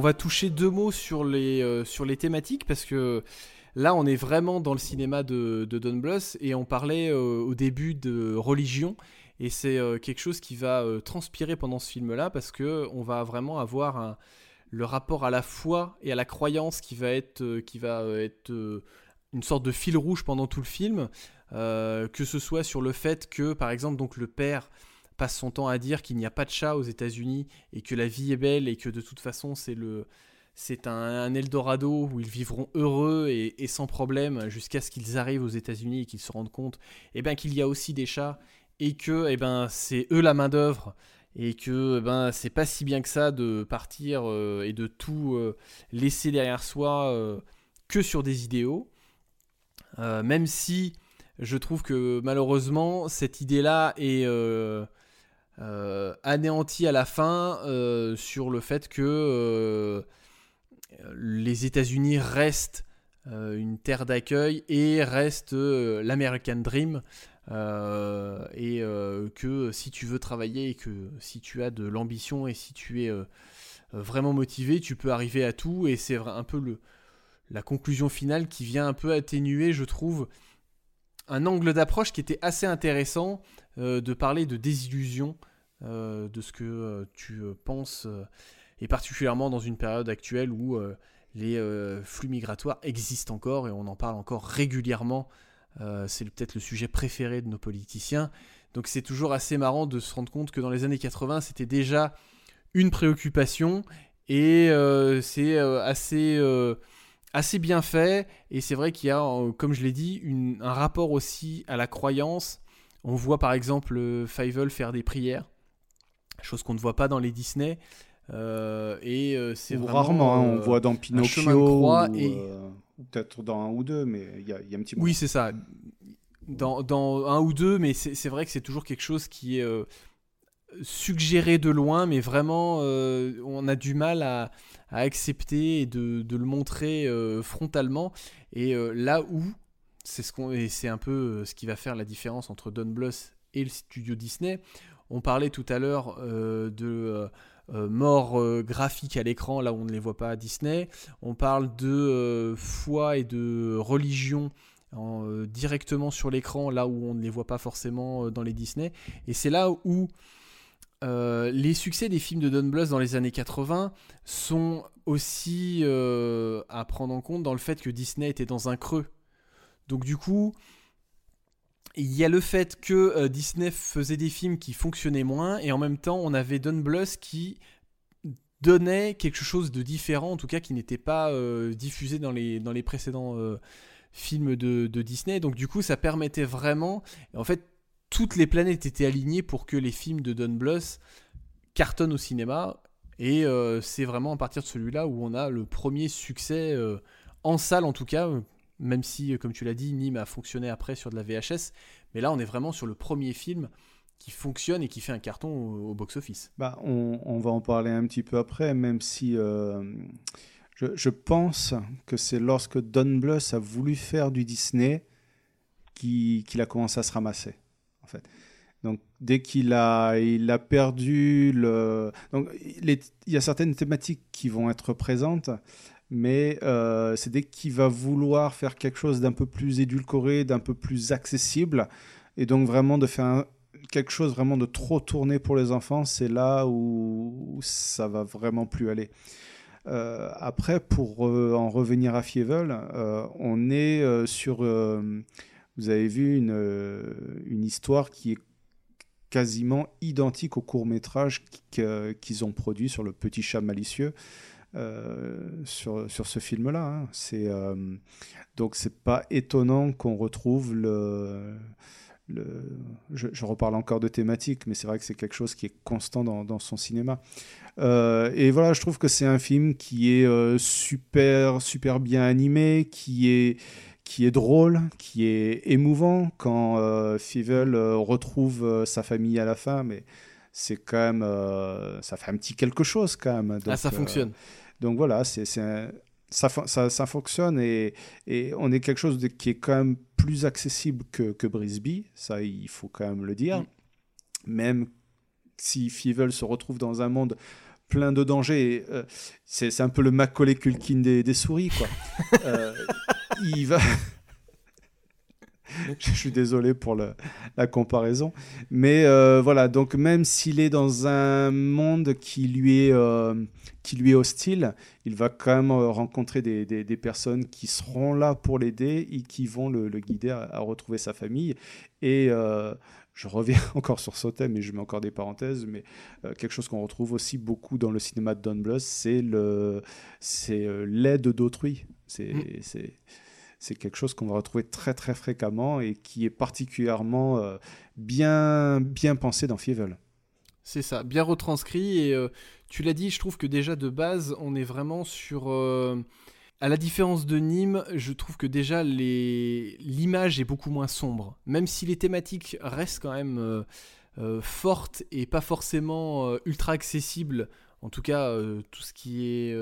Va toucher deux mots sur les, euh, sur les thématiques parce que là, on est vraiment dans le cinéma de, de Don Bluth et on parlait euh, au début de religion. Et c'est euh, quelque chose qui va transpirer pendant ce film-là parce que on va vraiment avoir le rapport à la foi et à la croyance qui va être, une sorte de fil rouge pendant tout le film. que ce soit sur le fait que, par exemple, le père son temps à dire qu'il n'y a pas de chat aux États-Unis et que la vie est belle et que de toute façon c'est le c'est un, Eldorado où ils vivront heureux et, sans problème jusqu'à ce qu'ils arrivent aux États-Unis et qu'ils se rendent compte eh ben, qu'il y a aussi des chats et que eh ben, c'est eux la main-d'œuvre et que eh ben, c'est pas si bien que ça de partir euh, et de tout euh, laisser derrière soi euh, que sur des idéaux. même si je trouve que malheureusement cette idée-là est anéanti à la fin euh, sur le fait que euh, les États-Unis restent une terre d'accueil et restent l'American Dream. et que si tu veux travailler et que si tu as de l'ambition et si tu es vraiment motivé, tu peux arriver à tout. Et c'est un peu la conclusion finale qui vient un peu atténuer, je trouve, un angle d'approche qui était assez intéressant de parler de désillusion de ce que tu penses, et particulièrement dans une période actuelle où les flux migratoires existent encore et on en parle encore régulièrement. c'est peut-être le sujet préféré de nos politiciens. Donc c'est toujours assez marrant de se rendre compte que dans les années 80, c'était déjà une préoccupation et c'est assez assez bien fait. Et c'est vrai qu'il y a, euh, comme je l'ai dit, un rapport aussi à la croyance. On voit par exemple euh, Fievel faire des prières, chose qu'on ne voit pas dans les Disney. Euh, et c'est vraiment, rarement, hein, on voit dans Pinocchio ou, et... peut-être dans un ou deux, mais il y, a un petit. Oui, c'est ça. Dans, dans, un ou deux, mais c'est vrai que c'est toujours quelque chose qui est suggéré de loin, mais vraiment, on a du mal à, à accepter et de, le montrer euh, frontalement. Et euh, là où, c'est ce qu'on, et c'est un peu euh, ce qui va faire la différence entre Don Bluth et le studio Disney. On parlait tout à l'heure de mort graphique à l'écran, là où on ne les voit pas à Disney. On parle de foi et de religion directement sur l'écran, là où on ne les voit pas forcément dans les Disney. Et c'est là où euh, les succès des films de Don Bluth dans les années 80 sont aussi euh, à prendre en compte dans le fait que Disney était dans un creux. Donc du coup, il y a le fait que euh, Disney faisait des films qui fonctionnaient moins et en même temps on avait Don Bluth qui donnait quelque chose de différent, en tout cas qui n'était pas diffusé dans les, précédents films de, Disney. Donc du coup ça permettait vraiment, en fait toutes les planètes étaient alignées pour que les films de Don Bluth cartonnent au cinéma. Et euh, c'est vraiment à partir de celui-là où on a le premier succès euh, en salle en tout cas, même si, comme tu l'as dit, Nîmes a fonctionné après sur de la VHS. Mais là, on est vraiment sur le premier film qui fonctionne et qui fait un carton au, box-office. Bah, on, va en parler un petit peu après, même si euh, je, pense que c'est lorsque Don Bluth a voulu faire du Disney qu'il a commencé à se ramasser en fait. Donc dès qu'il a, il a perdu le... Donc il y a certaines thématiques qui vont être présentes, mais euh, c'est dès qu'il va vouloir faire quelque chose d'un peu plus édulcoré, d'un peu plus accessible, et donc vraiment de faire quelque chose vraiment de trop tourné pour les enfants, c'est là où, ça va vraiment plus aller. Euh, après, pour euh, en revenir à Fievel, on est sur vous avez vu une histoire qui est quasiment identique au court métrage qu'ils ont produit sur le petit chat malicieux. Euh, sur, sur ce film-là. Hein. C'est euh, donc c'est pas étonnant qu'on retrouve le. le je, reparle encore de thématique, mais c'est vrai que c'est quelque chose qui est constant dans, dans son cinéma. et voilà, je trouve que c'est un film qui est super super bien animé, qui est qui est drôle, qui est émouvant quand euh, Fievel euh, retrouve euh, sa famille à la fin, mais c'est quand même, euh, ça fait un petit quelque chose quand même. ah, ça fonctionne. Donc voilà, c'est, ça, ça, ça, fonctionne et, et, on est quelque chose de, qui est quand même plus accessible que, que Brisby, ça il faut quand même le dire. Mm. Même si Fievel se retrouve dans un monde plein de dangers. c'est un peu le Macaulay Culkin des, des souris, quoi. euh, il va. Je suis désolé pour la comparaison. Mais euh, voilà, donc même s'il est dans un monde qui lui est, euh, qui lui est hostile, il va quand même euh, rencontrer des, des, personnes qui seront là pour l'aider et qui vont le, guider à, retrouver sa famille. Et je reviens encore sur ce thème, et je mets encore des parenthèses, mais quelque chose qu'on retrouve aussi beaucoup dans le cinéma de Don Bluth, c'est l'aide d'autrui. C'est. Mm c'est quelque chose qu'on va retrouver très très fréquemment et qui est particulièrement euh, bien, bien pensé dans Fievel. C'est ça, bien retranscrit et euh, tu l'as dit, je trouve que déjà de base on est vraiment sur... Euh, à la différence de Nîmes, je trouve que déjà l'image est beaucoup moins sombre, même si les thématiques restent quand même fortes et pas forcément ultra accessibles, en tout cas tout ce qui est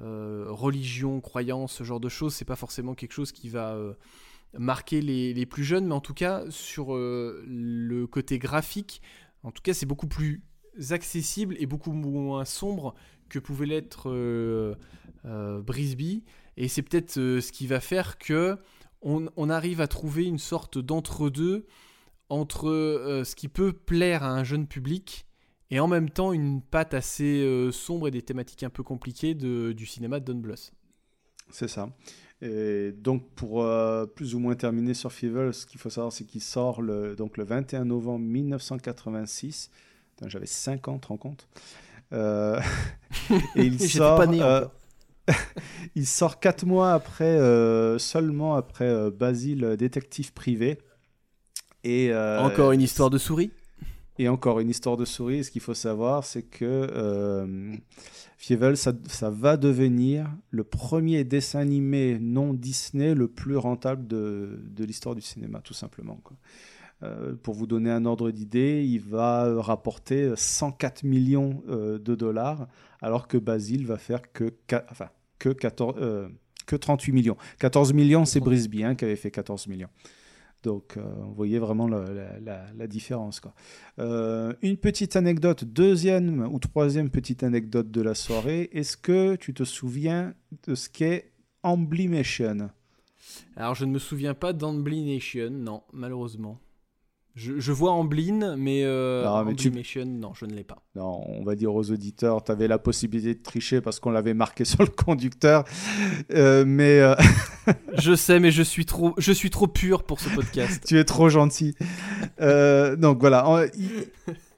euh, religion, croyance, ce genre de choses, c'est pas forcément quelque chose qui va euh, marquer les, plus jeunes, mais en tout cas sur euh, le côté graphique, en tout cas c'est beaucoup plus accessible et beaucoup moins sombre que pouvait l'être Brisby, et c'est peut-être ce qui va faire que on, arrive à trouver une sorte d'entre-deux entre ce qui peut plaire à un jeune public et en même temps une patte assez euh, sombre et des thématiques un peu compliquées de, du cinéma de Don Bluth. C'est ça. Et donc, pour euh, plus ou moins terminer sur Fever, ce qu'il faut savoir, c'est qu'il sort le, donc le 21 novembre 1986. Putain, J'avais 5 ans, te rends compte? Euh, Et il sort, pas né euh, il sort 4 mois après, seulement après Basile, détective privé. Et, Encore une histoire de souris? Et encore une histoire de souris. Ce qu'il faut savoir, c'est que euh, Fievel, ça, ça va devenir le premier dessin animé non Disney le plus rentable de, de l'histoire du cinéma, tout simplement. quoi. Euh, pour vous donner un ordre d'idée, il va rapporter 104 millions euh, de dollars, alors que Basile va faire que, qua- enfin, que, 14, euh, que 38 millions. 14 millions, c'est Brisby hein, qui avait fait 14 millions. Donc, euh, voyez vraiment la, différence. Quoi. Euh, une petite anecdote, deuxième ou troisième petite anecdote de la soirée. Est-ce que tu te souviens de ce qu'est Amblimation Alors je ne me souviens pas d'Amblin Nation, non, malheureusement. Je, je vois Amblin, mais, euh, Ah, mais tu- non, je ne l'ai pas. Non, on va dire aux auditeurs, tu avais la possibilité de tricher parce qu'on l'avait marqué sur le conducteur. Euh, mais euh, je sais, mais je suis trop, je suis trop pur pour ce podcast. tu es trop gentil. Euh, donc voilà,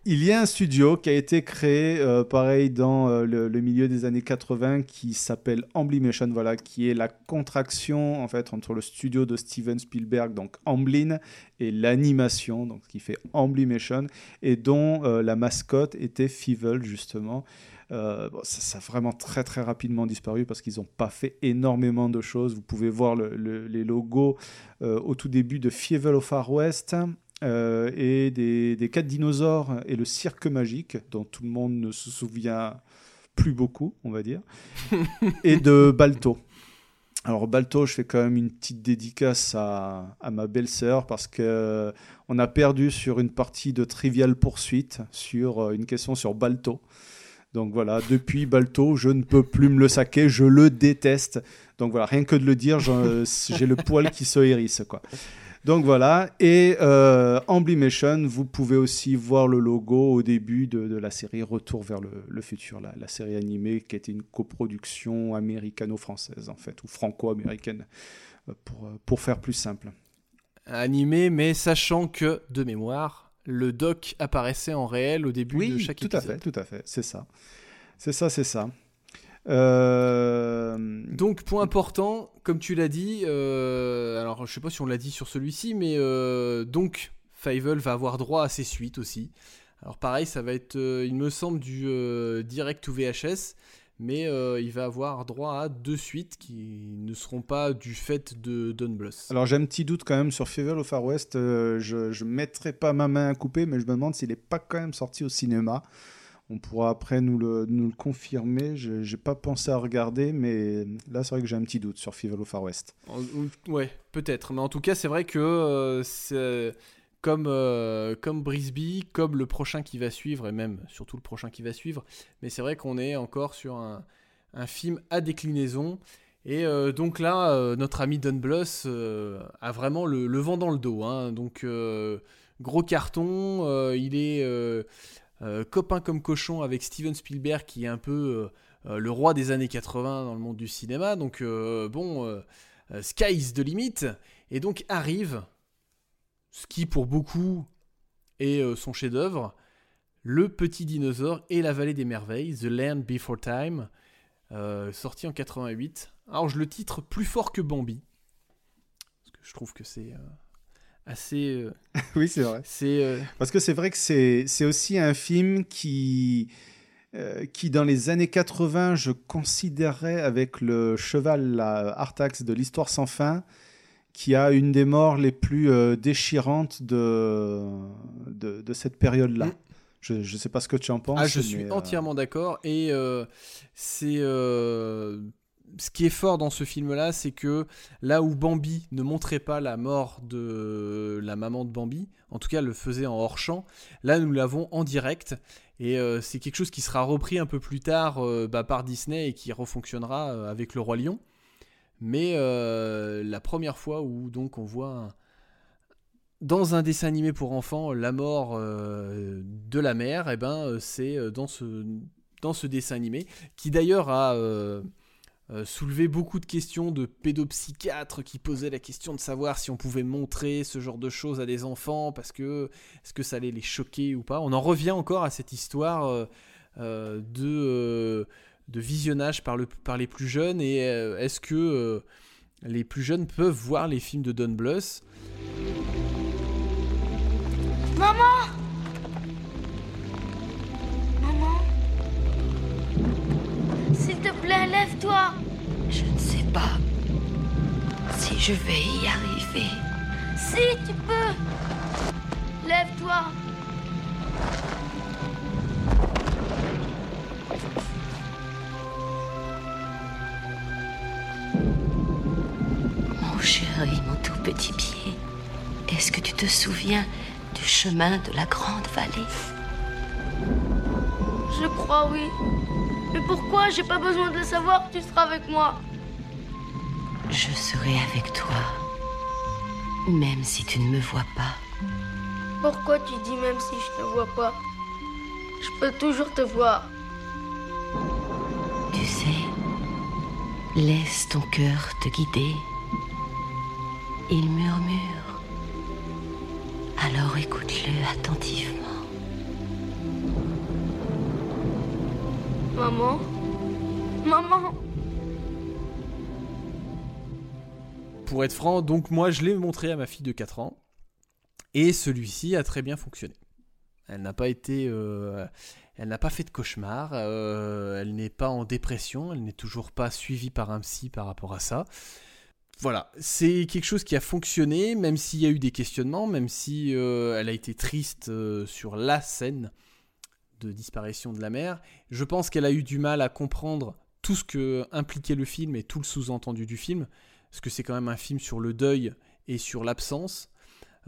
il, y a un studio qui a été créé, euh, pareil, dans euh, le, milieu des années 80, qui s'appelle Amblimation, voilà, qui est la contraction en fait entre le studio de Steven Spielberg, donc Amblin, et l'animation, donc qui fait Amblimation, et dont euh, la mascotte était Fievel justement. Ça, a vraiment très très rapidement disparu parce qu'ils n'ont pas fait énormément de choses. Vous pouvez voir le- le- les logos au tout début de Fievel au Far West euh, et des, des quatre dinosaures et le cirque magique dont tout le monde ne se souvient plus beaucoup, on va dire, et de Balto. Alors Balto, je fais quand même une petite dédicace à, à ma belle-sœur parce que euh, on a perdu sur une partie de Trivial Poursuite sur euh, une question sur Balto. Donc voilà, depuis Balto, je ne peux plus me le saquer, je le déteste. Donc voilà, rien que de le dire, j'ai le poil qui se hérisse, quoi. Donc voilà, et euh, Amblimation, vous pouvez aussi voir le logo au début de, de la série Retour vers le, le futur, la, la série animée qui était une coproduction américano-française en fait, ou franco-américaine, euh, pour, euh, pour faire plus simple. Animé, mais sachant que, de mémoire, le doc apparaissait en réel au début de chaque tout à épisode. fait, tout à fait, c'est ça. C'est ça, c'est ça. Euh, Donc, point important, comme tu l'as dit, euh, alors je sais pas si on l'a dit sur celui-ci, mais euh, donc Fievel va avoir droit à ses suites aussi. Alors pareil, ça va être, il me semble, du direct ou VHS, mais il va avoir droit à deux suites qui ne seront pas du fait de Don Bluth. Alors j'ai un petit doute quand même sur Fievel au Far West. je je mettrai pas ma main à couper, mais je me demande s'il n'est pas quand même sorti au cinéma. On pourra après nous le, nous confirmer. Je n'ai pas pensé à regarder, mais là c'est vrai que j'ai un petit doute sur Fievel Far West. Ouais, peut-être. Mais en tout cas, c'est vrai que euh, comme, euh, comme Brisby, comme le prochain qui va suivre, et même surtout le prochain qui va suivre. Mais c'est vrai qu'on est encore sur un, film à déclinaison. Et euh, donc là, notre ami Don a vraiment le, le vent dans le dos. hein. Donc, gros carton. il est euh, copain comme cochon avec Steven Spielberg, qui est un peu euh, euh, le roi des années 80 dans le monde du cinéma. Donc, bon, sky is the limit. Et donc arrive ce qui, pour beaucoup, est son chef-d'œuvre Le Petit Dinosaure et la Vallée des Merveilles, The Land Before Time, sorti en 88. Alors, je le titre plus fort que Bambi. Parce que je trouve que c'est assez. euh, oui, c'est vrai. c'est. euh, Parce que c'est vrai que c'est c'est aussi un film qui, euh, qui, dans les années 80, je considérais avec le cheval la Artax de l'histoire sans fin, qui a une des morts les plus euh, déchirantes de, de, de cette période-là. Mm. Je ne sais pas ce que tu en penses. Ah, je suis euh, entièrement d'accord. Et c'est. Ce qui est fort dans ce film-là, c'est que là où Bambi ne montrait pas la mort de la maman de Bambi, en tout cas le faisait en hors-champ, là nous l'avons en direct. Et euh, c'est quelque chose qui sera repris un peu plus tard euh, bah, par Disney et qui refonctionnera euh, avec Le Roi Lion. Mais la première fois où donc on voit dans un dessin animé pour enfants, la mort de la mère, eh ben, c'est dans ce, dans ce dessin animé, qui d'ailleurs a euh, soulevé beaucoup de questions de pédopsychiatres qui posaient la question de savoir si on pouvait montrer ce genre de choses à des enfants, parce que est-ce que ça allait les choquer ou pas. On en revient encore à cette histoire euh, euh, de, euh, de visionnage par, le, par les plus jeunes, et est-ce que les plus jeunes peuvent voir les films de Don Bluth? Maman te plaît, lève-toi Je ne sais pas si je vais y arriver. Si, tu peux Lève-toi Mon chéri, mon tout petit pied, est-ce que tu te souviens du chemin de la grande vallée? Je crois oui. Mais pourquoi j'ai pas besoin de le savoir Tu seras avec moi. Je serai avec toi, même si tu ne me vois pas. Pourquoi tu dis même si je te vois pas Je peux toujours te voir. Tu sais, laisse ton cœur te guider. Il murmure. Alors écoute-le attentivement. Maman Maman Pour être franc, donc moi je l'ai montré à ma fille de 4 ans, et celui-ci a très bien fonctionné. Elle n'a pas été... euh, elle n'a pas fait de cauchemar, euh, elle n'est pas en dépression, elle n'est toujours pas suivie par un psy par rapport à ça. Voilà, c'est quelque chose qui a fonctionné, même s'il y a eu des questionnements, même si euh, elle a été triste sur la scène de disparition de la mère. Je pense qu'elle a eu du mal à comprendre tout ce que impliquait le film et tout le sous-entendu du film, parce que c'est quand même un film sur le deuil et sur l'absence.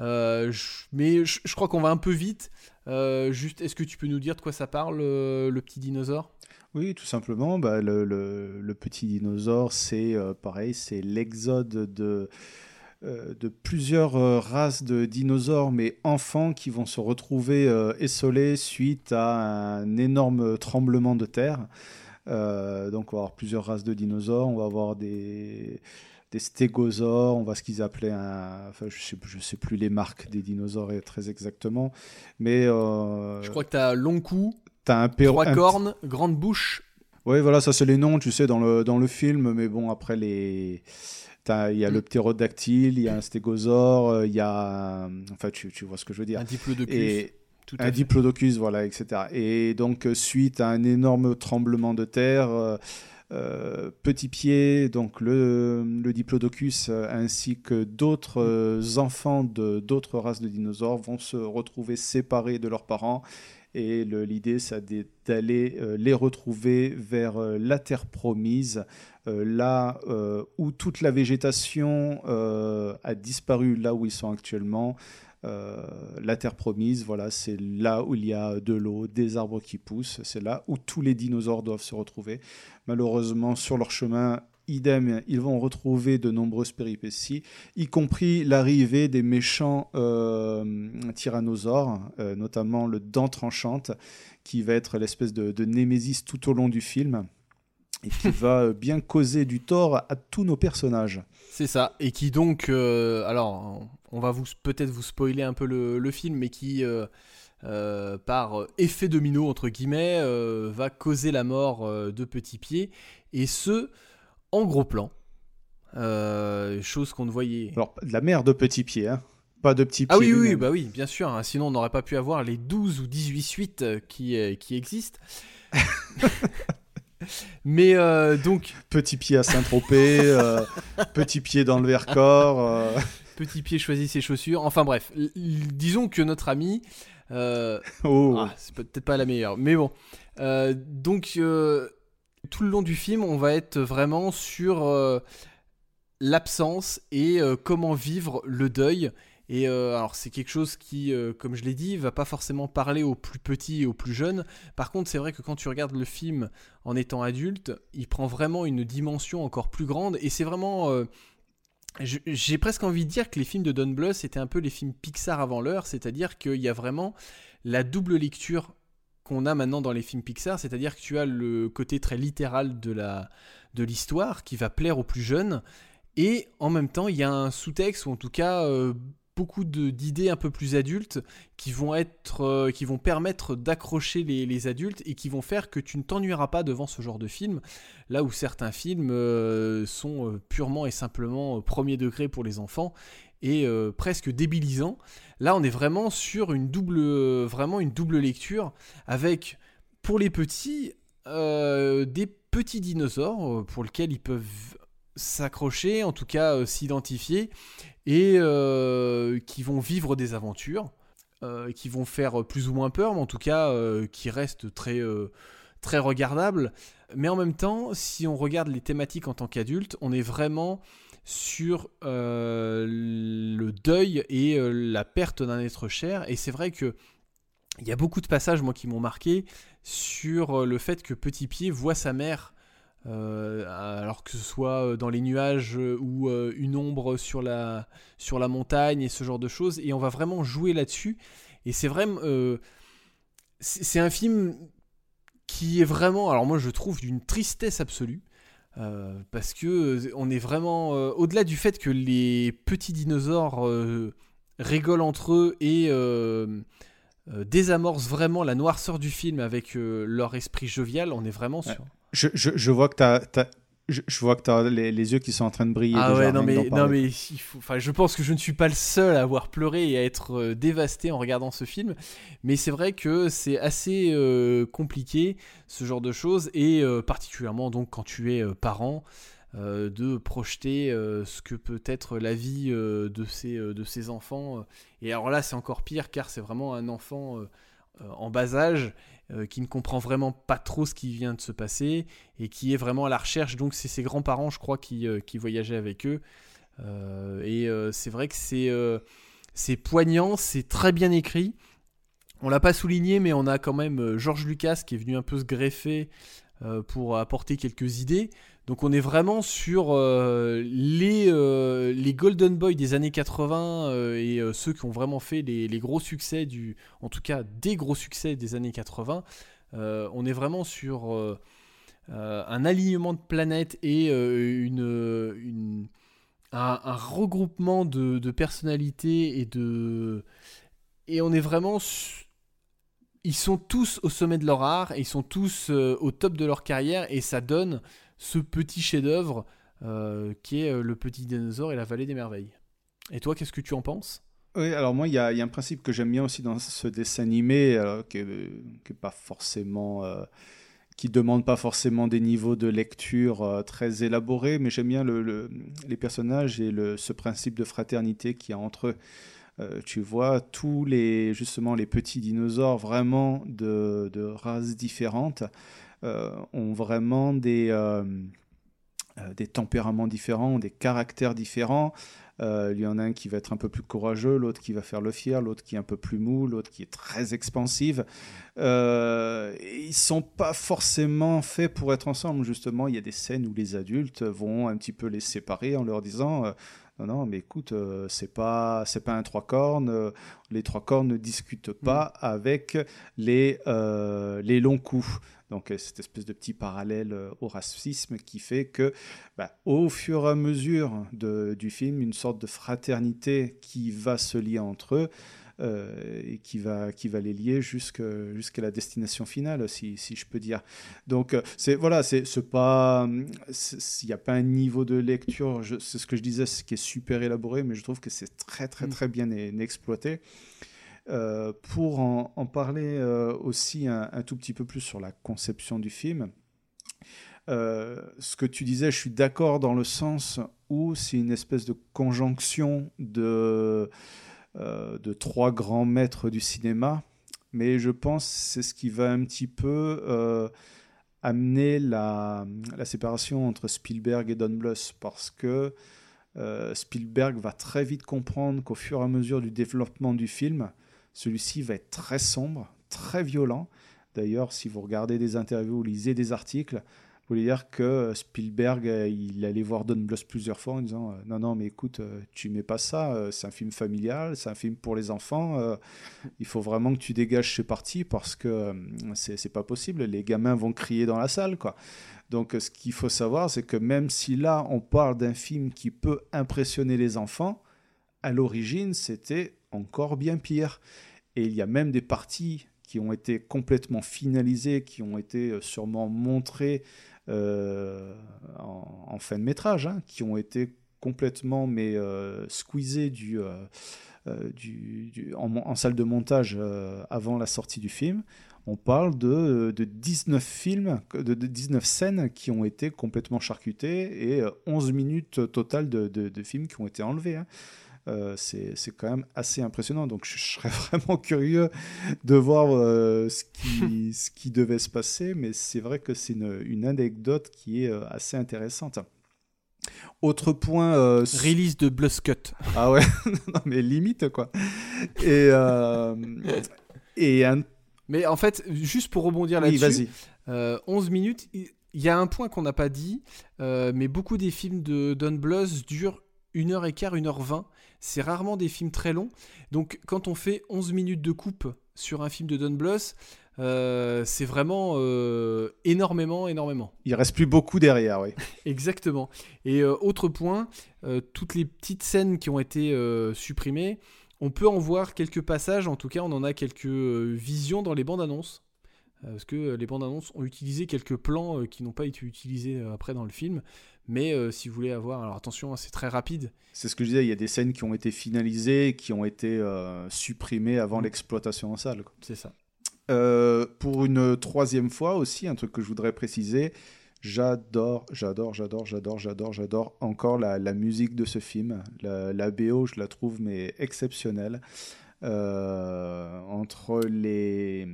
Euh, mais je, crois qu'on va un peu vite. Euh, juste, est-ce que tu peux nous dire de quoi ça parle, euh, le petit dinosaure? Oui, tout simplement. Bah, le, petit dinosaure, c'est pareil, c'est l'exode de, de plusieurs euh, races de dinosaures, mais enfants, qui vont se retrouver euh, essolés suite à un énorme tremblement de terre. Euh, donc, on va avoir plusieurs races de dinosaures. On va avoir des, des stégosaures. On va ce qu'ils appelaient un. Enfin, je sais, je sais plus les marques des dinosaures euh, très exactement. Mais. euh, Je crois que tu as long cou, t'as un péro- trois un- cornes, grande bouche. oui, voilà, ça c'est les noms, tu sais, dans le, dans le film, mais bon, après les. Il y a Mm. le ptérodactyle, il y a un stégosaure, euh, il y a. Enfin, tu, tu vois ce que je veux dire. Un diplodocus. Et tout à un fait. diplodocus, voilà, etc. Et donc, euh, suite à un énorme tremblement de terre, euh, euh, Petit Pied, donc le, le diplodocus, euh, ainsi que d'autres euh, enfants de d'autres races de dinosaures vont se retrouver séparés de leurs parents. Et l'idée, c'est d'aller euh, les retrouver vers euh, la terre promise, euh, là où toute la végétation a disparu, là où ils sont actuellement. La terre promise, voilà, c'est là où il y a de l'eau, des arbres qui poussent, c'est là où tous les dinosaures doivent se retrouver. Malheureusement, sur leur chemin, idem, ils vont retrouver de nombreuses péripéties, y compris l'arrivée des méchants euh, tyrannosaures, euh, notamment le dent tranchante, qui va être l'espèce de, de némésis tout au long du film et qui va euh, bien causer du tort à tous nos personnages. C'est ça. Et qui donc, euh, alors, on va vous peut-être vous spoiler un peu le, le film, mais qui, euh, euh, par effet domino entre guillemets, va causer la mort de Petit Pied, et ce en gros plan. Euh, chose qu'on ne voyait. Alors, de la mère de petit pied, hein. pas de petit pied. Ah oui, oui, bah oui, bien sûr. hein, sinon, on n'aurait pas pu avoir les 12 ou 18 suites euh, qui, euh, qui existent. Mais euh, donc, Petit pied à Saint-Tropez, euh, petit pied dans le Vercors. Petit Pied choisit ses chaussures. Enfin bref, disons que notre ami. Oh. Ah, c'est peut-être pas la meilleure, mais bon. Donc, tout le long du film, on va être vraiment sur euh, l'absence et euh, comment vivre le deuil. Et euh, alors, c'est quelque chose qui, comme je l'ai dit, va pas forcément parler aux plus petits et aux plus jeunes. Par contre, c'est vrai que quand tu regardes le film en étant adulte, il prend vraiment une dimension encore plus grande. Et c'est vraiment. j'ai presque envie de dire que les films de Don Bluth étaient un peu les films Pixar avant l'heure, c'est-à-dire qu'il y a vraiment la double lecture qu'on a maintenant dans les films Pixar, c'est-à-dire que tu as le côté très littéral de l'histoire qui va plaire aux plus jeunes et en même temps il y a un sous-texte ou en tout cas euh, beaucoup d'idées un peu plus adultes qui vont être euh, qui vont permettre d'accrocher les, adultes et qui vont faire que tu ne t'ennuieras pas devant ce genre de film là où certains films euh, sont purement et simplement premier degré pour les enfants et presque débilisants là on est vraiment sur une double vraiment une double lecture avec pour les petits des petits dinosaures pour lesquels ils peuvent s'accrocher, en tout cas s'identifier, et euh, qui vont vivre des aventures, euh, qui vont faire plus ou moins peur, mais en tout cas euh, qui restent très, très regardables. Mais en même temps, si on regarde les thématiques en tant qu'adulte, on est vraiment sur le deuil et la perte d'un être cher. Et c'est vrai que il y a beaucoup de passages, moi, qui m'ont marqué sur le fait que Petit Pied voit sa mère euh, alors que ce soit euh, dans les nuages euh, ou une ombre sur la, sur la montagne et ce genre de choses. Et on va vraiment jouer là-dessus. Et c'est vraiment. c'est un film qui est vraiment. Alors moi je trouve d'une tristesse absolue. Parce que on est vraiment au-delà du fait que les petits dinosaures rigolent entre eux et désamorcent vraiment la noirceur du film avec leur esprit jovial, on est vraiment sur, je, je, je, vois que tu as, je, vois que tu as les, les, yeux qui sont en train de briller. Ah ouais, non mais, non mais il faut, je pense que je ne suis pas le seul à avoir pleuré et à être euh, dévasté en regardant ce film. Mais c'est vrai que c'est assez euh, compliqué, ce genre de choses. Et euh, particulièrement donc quand tu es parent. de projeter ce que peut être la vie de, ces, de ces enfants. Et alors là, c'est encore pire car c'est vraiment un enfant en bas âge euh, qui ne comprend vraiment pas trop ce qui vient de se passer et qui est vraiment à la recherche. Donc c'est ses grands-parents, je crois, qui, euh, voyageaient avec eux. Euh, et c'est vrai que c'est poignant, c'est très bien écrit. On l'a pas souligné, mais on a quand même Georges Lucas qui est venu un peu se greffer pour apporter quelques idées. Donc on est vraiment sur euh, les, euh, les Golden Boys des années 80 euh, et ceux qui ont vraiment fait les, gros succès, du, en tout cas des gros succès des années 80. on est vraiment sur un alignement de planètes et une, un, regroupement de, personnalités et de... Et on est vraiment... Ils sont tous au sommet de leur art, et ils sont tous au top de leur carrière et ça donne ce petit chef-d'œuvre euh, qui est euh, Le Petit Dinosaure et la Vallée des Merveilles. Et toi, qu'est-ce que tu en penses? Oui, alors moi, il y, a un principe que j'aime bien aussi dans ce dessin animé, euh, qui, est, pas forcément, qui demande pas forcément des niveaux de lecture très élaborés, mais j'aime bien le, les personnages et ce principe de fraternité qu'il y a entre eux. tu vois tous les justement les petits dinosaures vraiment de, races différentes euh, ont vraiment des, euh, euh, des tempéraments différents, des caractères différents. il y en a un qui va être un peu plus courageux, l'autre qui va faire le fier, l'autre qui est un peu plus mou, l'autre qui est très expansive. Euh, ils sont pas forcément faits pour être ensemble. Justement, il y a des scènes où les adultes vont un petit peu les séparer en leur disant non, non, mais écoute, c'est pas c'est pas un trois cornes. les trois cornes ne discutent pas mm. avec les les longs coups. Donc euh, cette espèce de petit parallèle euh, au racisme qui fait que, bah, au fur et à mesure du film, une sorte de fraternité qui va se lier entre eux. Euh, et qui va, qui va les lier jusqu'à la destination finale, si, si, je peux dire. Donc, c'est voilà, c'est pas. Il n'y a pas un niveau de lecture, c'est ce que je disais, ce qui est super élaboré, mais je trouve que c'est très, très, mm. très bien exploité. Euh, pour en, parler euh, aussi un, tout petit peu plus sur la conception du film, euh, ce que tu disais, je suis d'accord dans le sens où c'est une espèce de conjonction de, de trois grands maîtres du cinéma, mais je pense c'est ce qui va un petit peu amener la, séparation entre Spielberg et Don Bluth, parce que Spielberg va très vite comprendre qu'au fur et à mesure du développement du film, celui-ci va être très sombre, très violent. D'ailleurs, si vous regardez des interviews ou lisez des articles, voulait dire que Spielberg, euh, il allait voir Don Bluth plusieurs fois en disant euh, Non, non, mais écoute, euh, tu mets pas ça, c'est un film familial, c'est un film pour les enfants, il faut vraiment que tu dégages ce parti parce que c'est pas possible, les gamins vont crier dans la salle, quoi. Donc, ce qu'il faut savoir, c'est que même si là, on parle d'un film qui peut impressionner les enfants, à l'origine, c'était encore bien pire. Et il y a même des parties qui ont été complètement finalisées, qui ont été sûrement montrées euh, en, fin de métrage, hein, qui ont été complètement mais euh, squeezés du, euh, en, salle de montage avant la sortie du film. On parle de, de 19 films, de, 19 scènes qui ont été complètement charcutées et 11 minutes totales de, de films qui ont été enlevés. Hein. Euh, c'est quand même assez impressionnant. Donc je, serais vraiment curieux de voir euh, ce, qui, ce qui devait se passer, mais c'est vrai que c'est une, une, anecdote qui est euh, assez intéressante. Autre point. Release de Bluescut. Ah ouais, non mais limite quoi. Et, et un... Mais en fait, juste pour rebondir là-dessus, 11 minutes, il y a un point qu'on n'a pas dit, mais beaucoup des films de Don Bluth durent 1h15, 1h20 c'est rarement des films très longs. Donc quand on fait 11 minutes de coupe sur un film de Don Bluth, euh, c'est vraiment euh, énormément, énormément. Il reste plus beaucoup derrière, oui. Exactement. Et euh, autre point, toutes les petites scènes qui ont été supprimées, on peut en voir quelques passages, en tout cas on en a quelques visions dans les bandes annonces. Parce que les bandes annonces ont utilisé quelques plans qui n'ont pas été utilisés après dans le film. Mais euh, si vous voulez avoir, alors attention, hein, c'est très rapide. C'est ce que je disais, il y a des scènes qui ont été finalisées, qui ont été euh, supprimées avant mm. l'exploitation en salle. C'est ça. Euh, pour une troisième fois aussi, un truc que je voudrais préciser, j'adore, j'adore, j'adore, j'adore, j'adore, j'adore encore la, musique de ce film. La, la, BO, je la trouve mais exceptionnelle. entre les,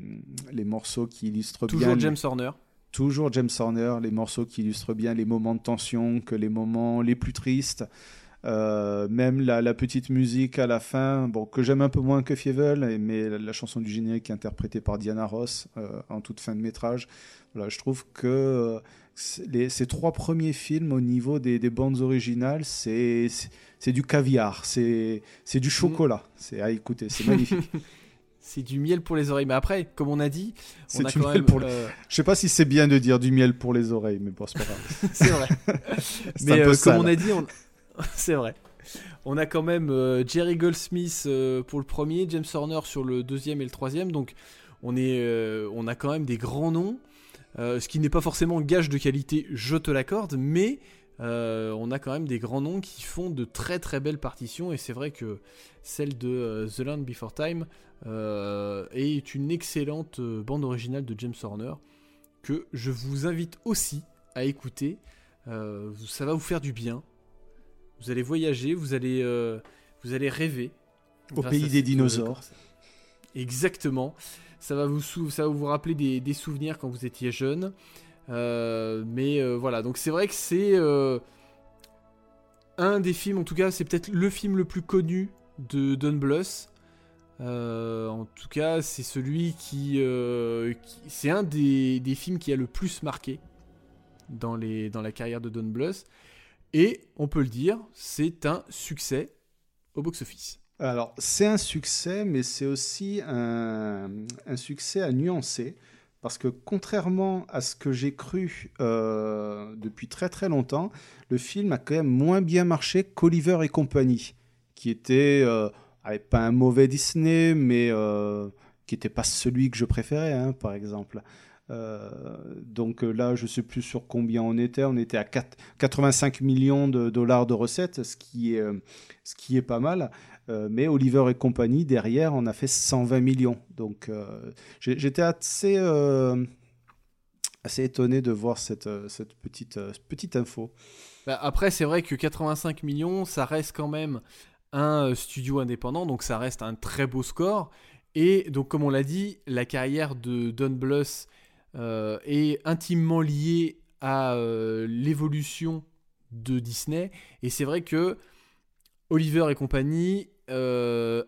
les morceaux qui illustrent bien. Toujours James Horner. Toujours James Horner, les morceaux qui illustrent bien les moments de tension que les moments les plus tristes. Euh, même la, petite musique à la fin, bon, que j'aime un peu moins que Fievel, mais la, chanson du générique interprétée par Diana Ross euh, en toute fin de métrage. Voilà, je trouve que euh, les, ces trois premiers films au niveau des, des bandes originales, c'est du caviar, c'est du chocolat. C'est à écouter, c'est magnifique. c'est du miel pour les oreilles. Mais après, comme on a dit, on a quand même. Pour euh, Je sais pas si c'est bien de dire du miel pour les oreilles, mais bon, c'est pas grave. c'est vrai. mais euh, comme on a dit, c'est vrai. On a quand même euh, Jerry Goldsmith pour le premier, James Horner sur le deuxième et le troisième. Donc, on, est, on a quand même des grands noms. ce qui n'est pas forcément gage de qualité, je te l'accorde, mais on a quand même des grands noms qui font de très très belles partitions. Et c'est vrai que celle de The Land Before Time, euh, et est une excellente euh, bande originale de James Horner que je vous invite aussi à écouter. Euh, ça va vous faire du bien. Vous allez voyager, vous allez, vous allez rêver. Au pays des dinosaures. Exactement. Ça va vous, ça va vous rappeler des, des souvenirs quand vous étiez jeune. mais voilà, donc c'est vrai que c'est un des films, en tout cas, c'est peut-être le film le plus connu de Don Bluth. Euh, en tout cas, c'est celui qui, euh, c'est un des, films qui a le plus marqué dans, les, dans la carrière de Don Bluth. Et on peut le dire, c'est un succès au box-office. Alors, c'est un succès, mais c'est aussi un, un, succès à nuancer. Parce que contrairement à ce que j'ai cru euh, depuis très très longtemps, le film a quand même moins bien marché qu'Oliver et compagnie, qui était pas un mauvais Disney, mais euh, qui n'était pas celui que je préférais, hein, par exemple. Euh, donc euh, là, je ne sais plus sur combien on était. On était à 4, 85 millions de dollars de recettes, ce qui est, ce qui est pas mal. mais Oliver et compagnie, derrière, on a fait 120 millions. Donc j'étais assez, assez étonné de voir cette, cette petite, petite info. Bah, après, c'est vrai que 85 millions, ça reste quand même un euh, studio indépendant, donc ça reste un très beau score. Et donc, comme on l'a dit, la carrière de Don Bluth euh, est intimement liée à euh, l'évolution de Disney. Et c'est vrai que Oliver et compagnie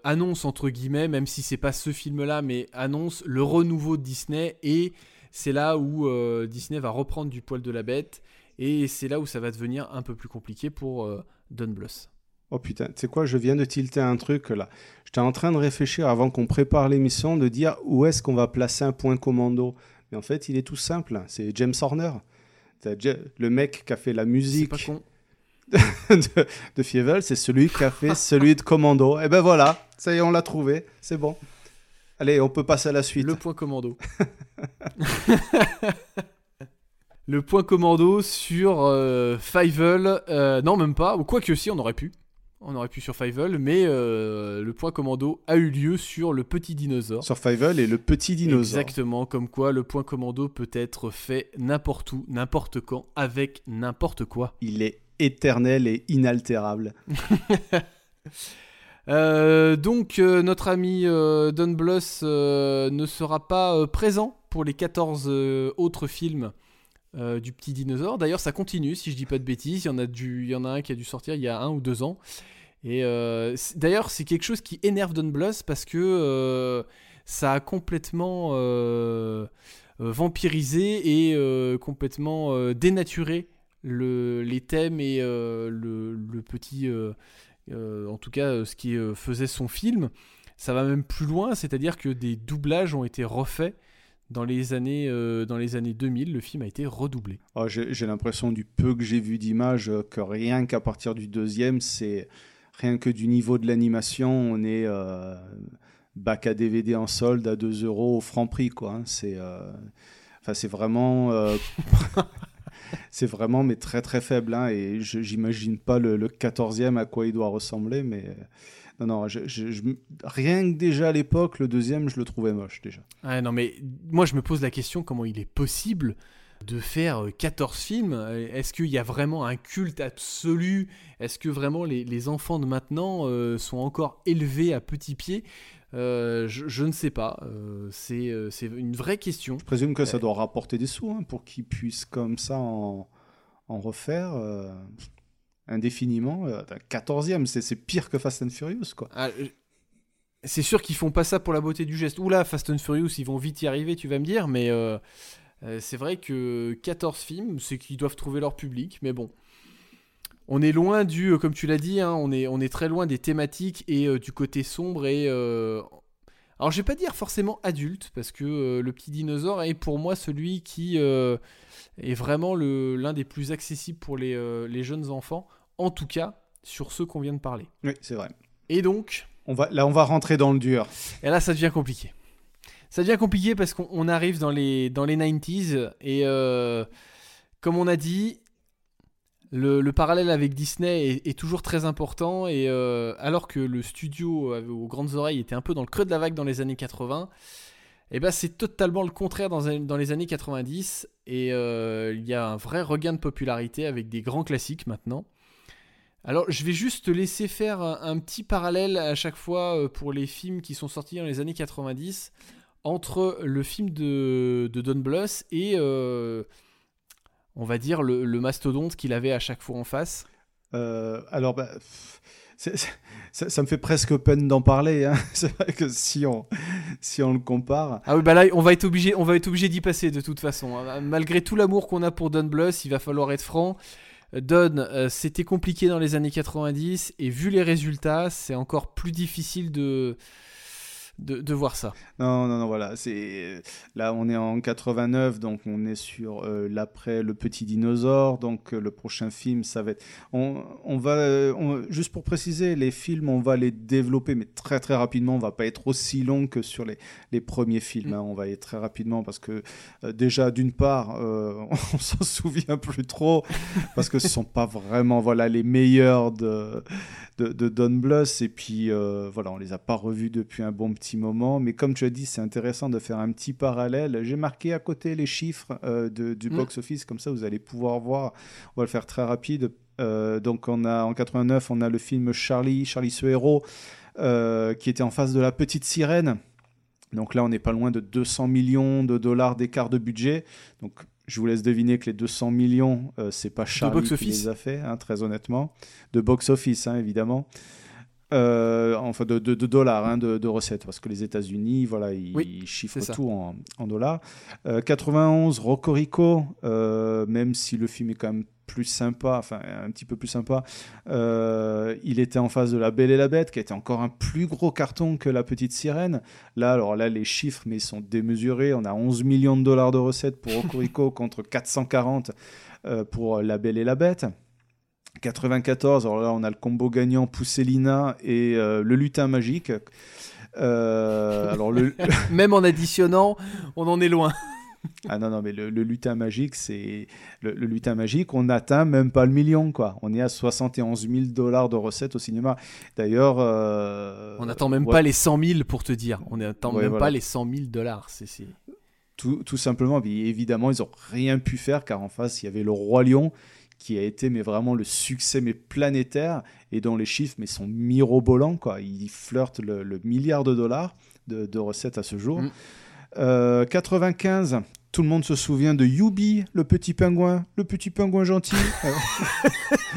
annonce entre guillemets, même si c'est pas ce film-là, mais annonce le renouveau de Disney et c'est là où Disney va reprendre du poil de la bête et c'est là où ça va devenir un peu plus compliqué pour Don Bluth. Oh putain, tu sais quoi, je viens de tilter un truc là. J'étais en train de réfléchir avant qu'on prépare l'émission, de dire où est-ce qu'on va placer un point commando. Mais en fait, il est tout simple, c'est James Horner. Le mec qui a fait la musique de, de Fievel, c'est celui qui a fait celui de Commando. Et ben voilà, ça y est, on l'a trouvé, c'est bon. Allez, on peut passer à la suite. Le point commando. le point commando sur euh, Fievel. Euh, non, même pas. Quoique si, on aurait pu. On aurait pu sur Fievel, mais euh, le point commando a eu lieu sur le petit dinosaure. Sur Fievel et le petit dinosaure. Exactement, comme quoi le point commando peut être fait n'importe où, n'importe quand, avec n'importe quoi. Il est éternel et inaltérable. Euh, donc euh, notre ami Don Bluth ne sera pas présent pour les 14 autres films du petit dinosaure. D'ailleurs, ça continue, si je dis pas de bêtises. Il y en a, du, il y en a un qui a dû sortir il y a un ou deux ans. Et d'ailleurs, c'est quelque chose qui énerve Don Bluth parce que ça a complètement vampirisé et complètement dénaturé le, les thèmes et le, petit euh, en tout cas euh, ce qui euh, faisait son film. Ça va même plus loin, c'est-à-dire que des doublages ont été refaits dans les années, dans les années 2000, le film a été redoublé. Oh, j'ai l'impression du peu que j'ai vu d'images que rien qu'à partir du deuxième, c'est rien que du niveau de l'animation, on est bac à DVD en solde à 2 euros au franc prix. quoi. Hein. C'est enfin, c'est vraiment c'est vraiment mais très très faible. Hein, et j'imagine pas le, 14e à quoi il doit ressembler. Mais non, non, je, rien que déjà à l'époque, le deuxième, je le trouvais moche déjà. Ah, non, mais moi je me pose la question comment il est possible de faire 14 films? Est-ce qu'il y a vraiment un culte absolu? Est-ce que vraiment les, enfants de maintenant euh, sont encore élevés à petits pieds? Euh, je, ne sais pas. Euh, euh, c'est une vraie question. Je présume que ça doit rapporter des sous hein, pour qu'ils puissent comme ça en, en refaire indéfiniment. 14e, c'est pire que Fast and Furious. quoi. Ah, c'est sûr qu'ils font pas ça pour la beauté du geste. Oula, Fast and Furious, ils vont vite y arriver, tu vas me dire, mais c'est vrai que 14 films, c'est qu'ils doivent trouver leur public, mais bon on est loin du, euh, comme tu l'as dit, hein, on, est, on est très loin des thématiques et euh, du côté sombre et... Euh, alors je vais pas dire forcément adulte, parce que le petit dinosaure est pour moi celui qui est vraiment l'un des plus accessibles pour les, les, jeunes enfants, en tout cas sur ceux qu'on vient de parler. Oui, c'est vrai. Et donc... On va, là, on va rentrer dans le dur. Et là, ça devient compliqué. Ça devient compliqué parce qu'on arrive dans les, dans les 90s et comme on a dit, le, parallèle avec Disney est, toujours très important et euh, alors que le studio aux grandes oreilles était un peu dans le creux de la vague dans les années 80, et eh ben c'est totalement le contraire dans, les années 90 et euh, il y a un vrai regain de popularité avec des grands classiques maintenant. Alors je vais juste te laisser faire un, petit parallèle à chaque fois euh, pour les films qui sont sortis dans les années 90 entre le film de, Don Bluth et on va dire, le, mastodonte qu'il avait à chaque fois en face euh, Alors, bah, ça, me fait presque peine d'en parler. Hein. C'est vrai que si on, si on le compare. Ah oui, bah là, on va être obligé, on va être obligé d'y passer de toute façon. Hein. Malgré tout l'amour qu'on a pour Don Bluth, il va falloir être franc. Don, euh, c'était compliqué dans les années 90 et vu les résultats, c'est encore plus difficile de, de, voir ça. Non, non, non, voilà. C'est là, on est en 89, donc on est sur euh, l'après le petit dinosaure. Donc euh, le prochain film, ça va être. On, on va euh, juste pour préciser, les films, on va les développer, mais très très rapidement. On va pas être aussi long que sur les, les premiers films. Mm. Hein. On va y être très rapidement parce que déjà, d'une part, on s'en souvient plus trop parce que ce sont pas vraiment voilà les meilleurs de de, Don Bluth. Et puis, voilà, on les a pas revus depuis un bon petit moment. Mais comme tu as dit, c'est intéressant de faire un petit parallèle. J'ai marqué à côté les chiffres euh, du mm. box-office. Comme ça, vous allez pouvoir voir. On va le faire très rapide. Euh, donc, on a, en 89, on a le film Charlie, Charlie ce héros, qui était en face de la petite sirène. Donc là, on n'est pas loin de 200 millions de dollars d'écart de budget. Donc je vous laisse deviner que les 200 millions, euh, c'est pas Charlie qui les a fait, hein, très honnêtement. De box-office, hein, évidemment. Euh, enfin, de, de- de dollars, hein, de, de recettes, parce que les États-Unis, voilà, ils, Oui, chiffrent tout en, en dollars. Euh, 91, Rocorico, euh, même si le film est quand même plus sympa, enfin un petit peu plus sympa, euh, il était en face de La Belle et la Bête, qui était encore un plus gros carton que La Petite Sirène. Là, alors là, les chiffres, mais ils sont démesurés. On a 11 millions de dollars de recettes pour Rocorico contre 440 euh, pour La Belle et la Bête. 94, alors là on a le combo gagnant Pousselina et euh, le lutin magique. Euh, alors le, Même en additionnant, on en est loin. ah non non mais le, le lutin magique c'est le, le lutin magique on n'atteint même pas le million quoi. On est à 71 000 dollars de recettes au cinéma. D'ailleurs euh, On n'attend même ouais, pas les 100 000 pour te dire. On n'attend Ouais, même voilà. pas les 100 000 dollars. C'est, tout, tout simplement. Évidemment ils ont rien pu faire car en face il y avait le roi lion qui a été mais vraiment le succès mais planétaire et dont les chiffres mais sont mirobolants quoi. Il flirte le, le milliard de dollars de, de recettes à ce jour. Mm. Euh, 95, tout le monde se souvient de Yubi, le petit pingouin, le petit pingouin gentil,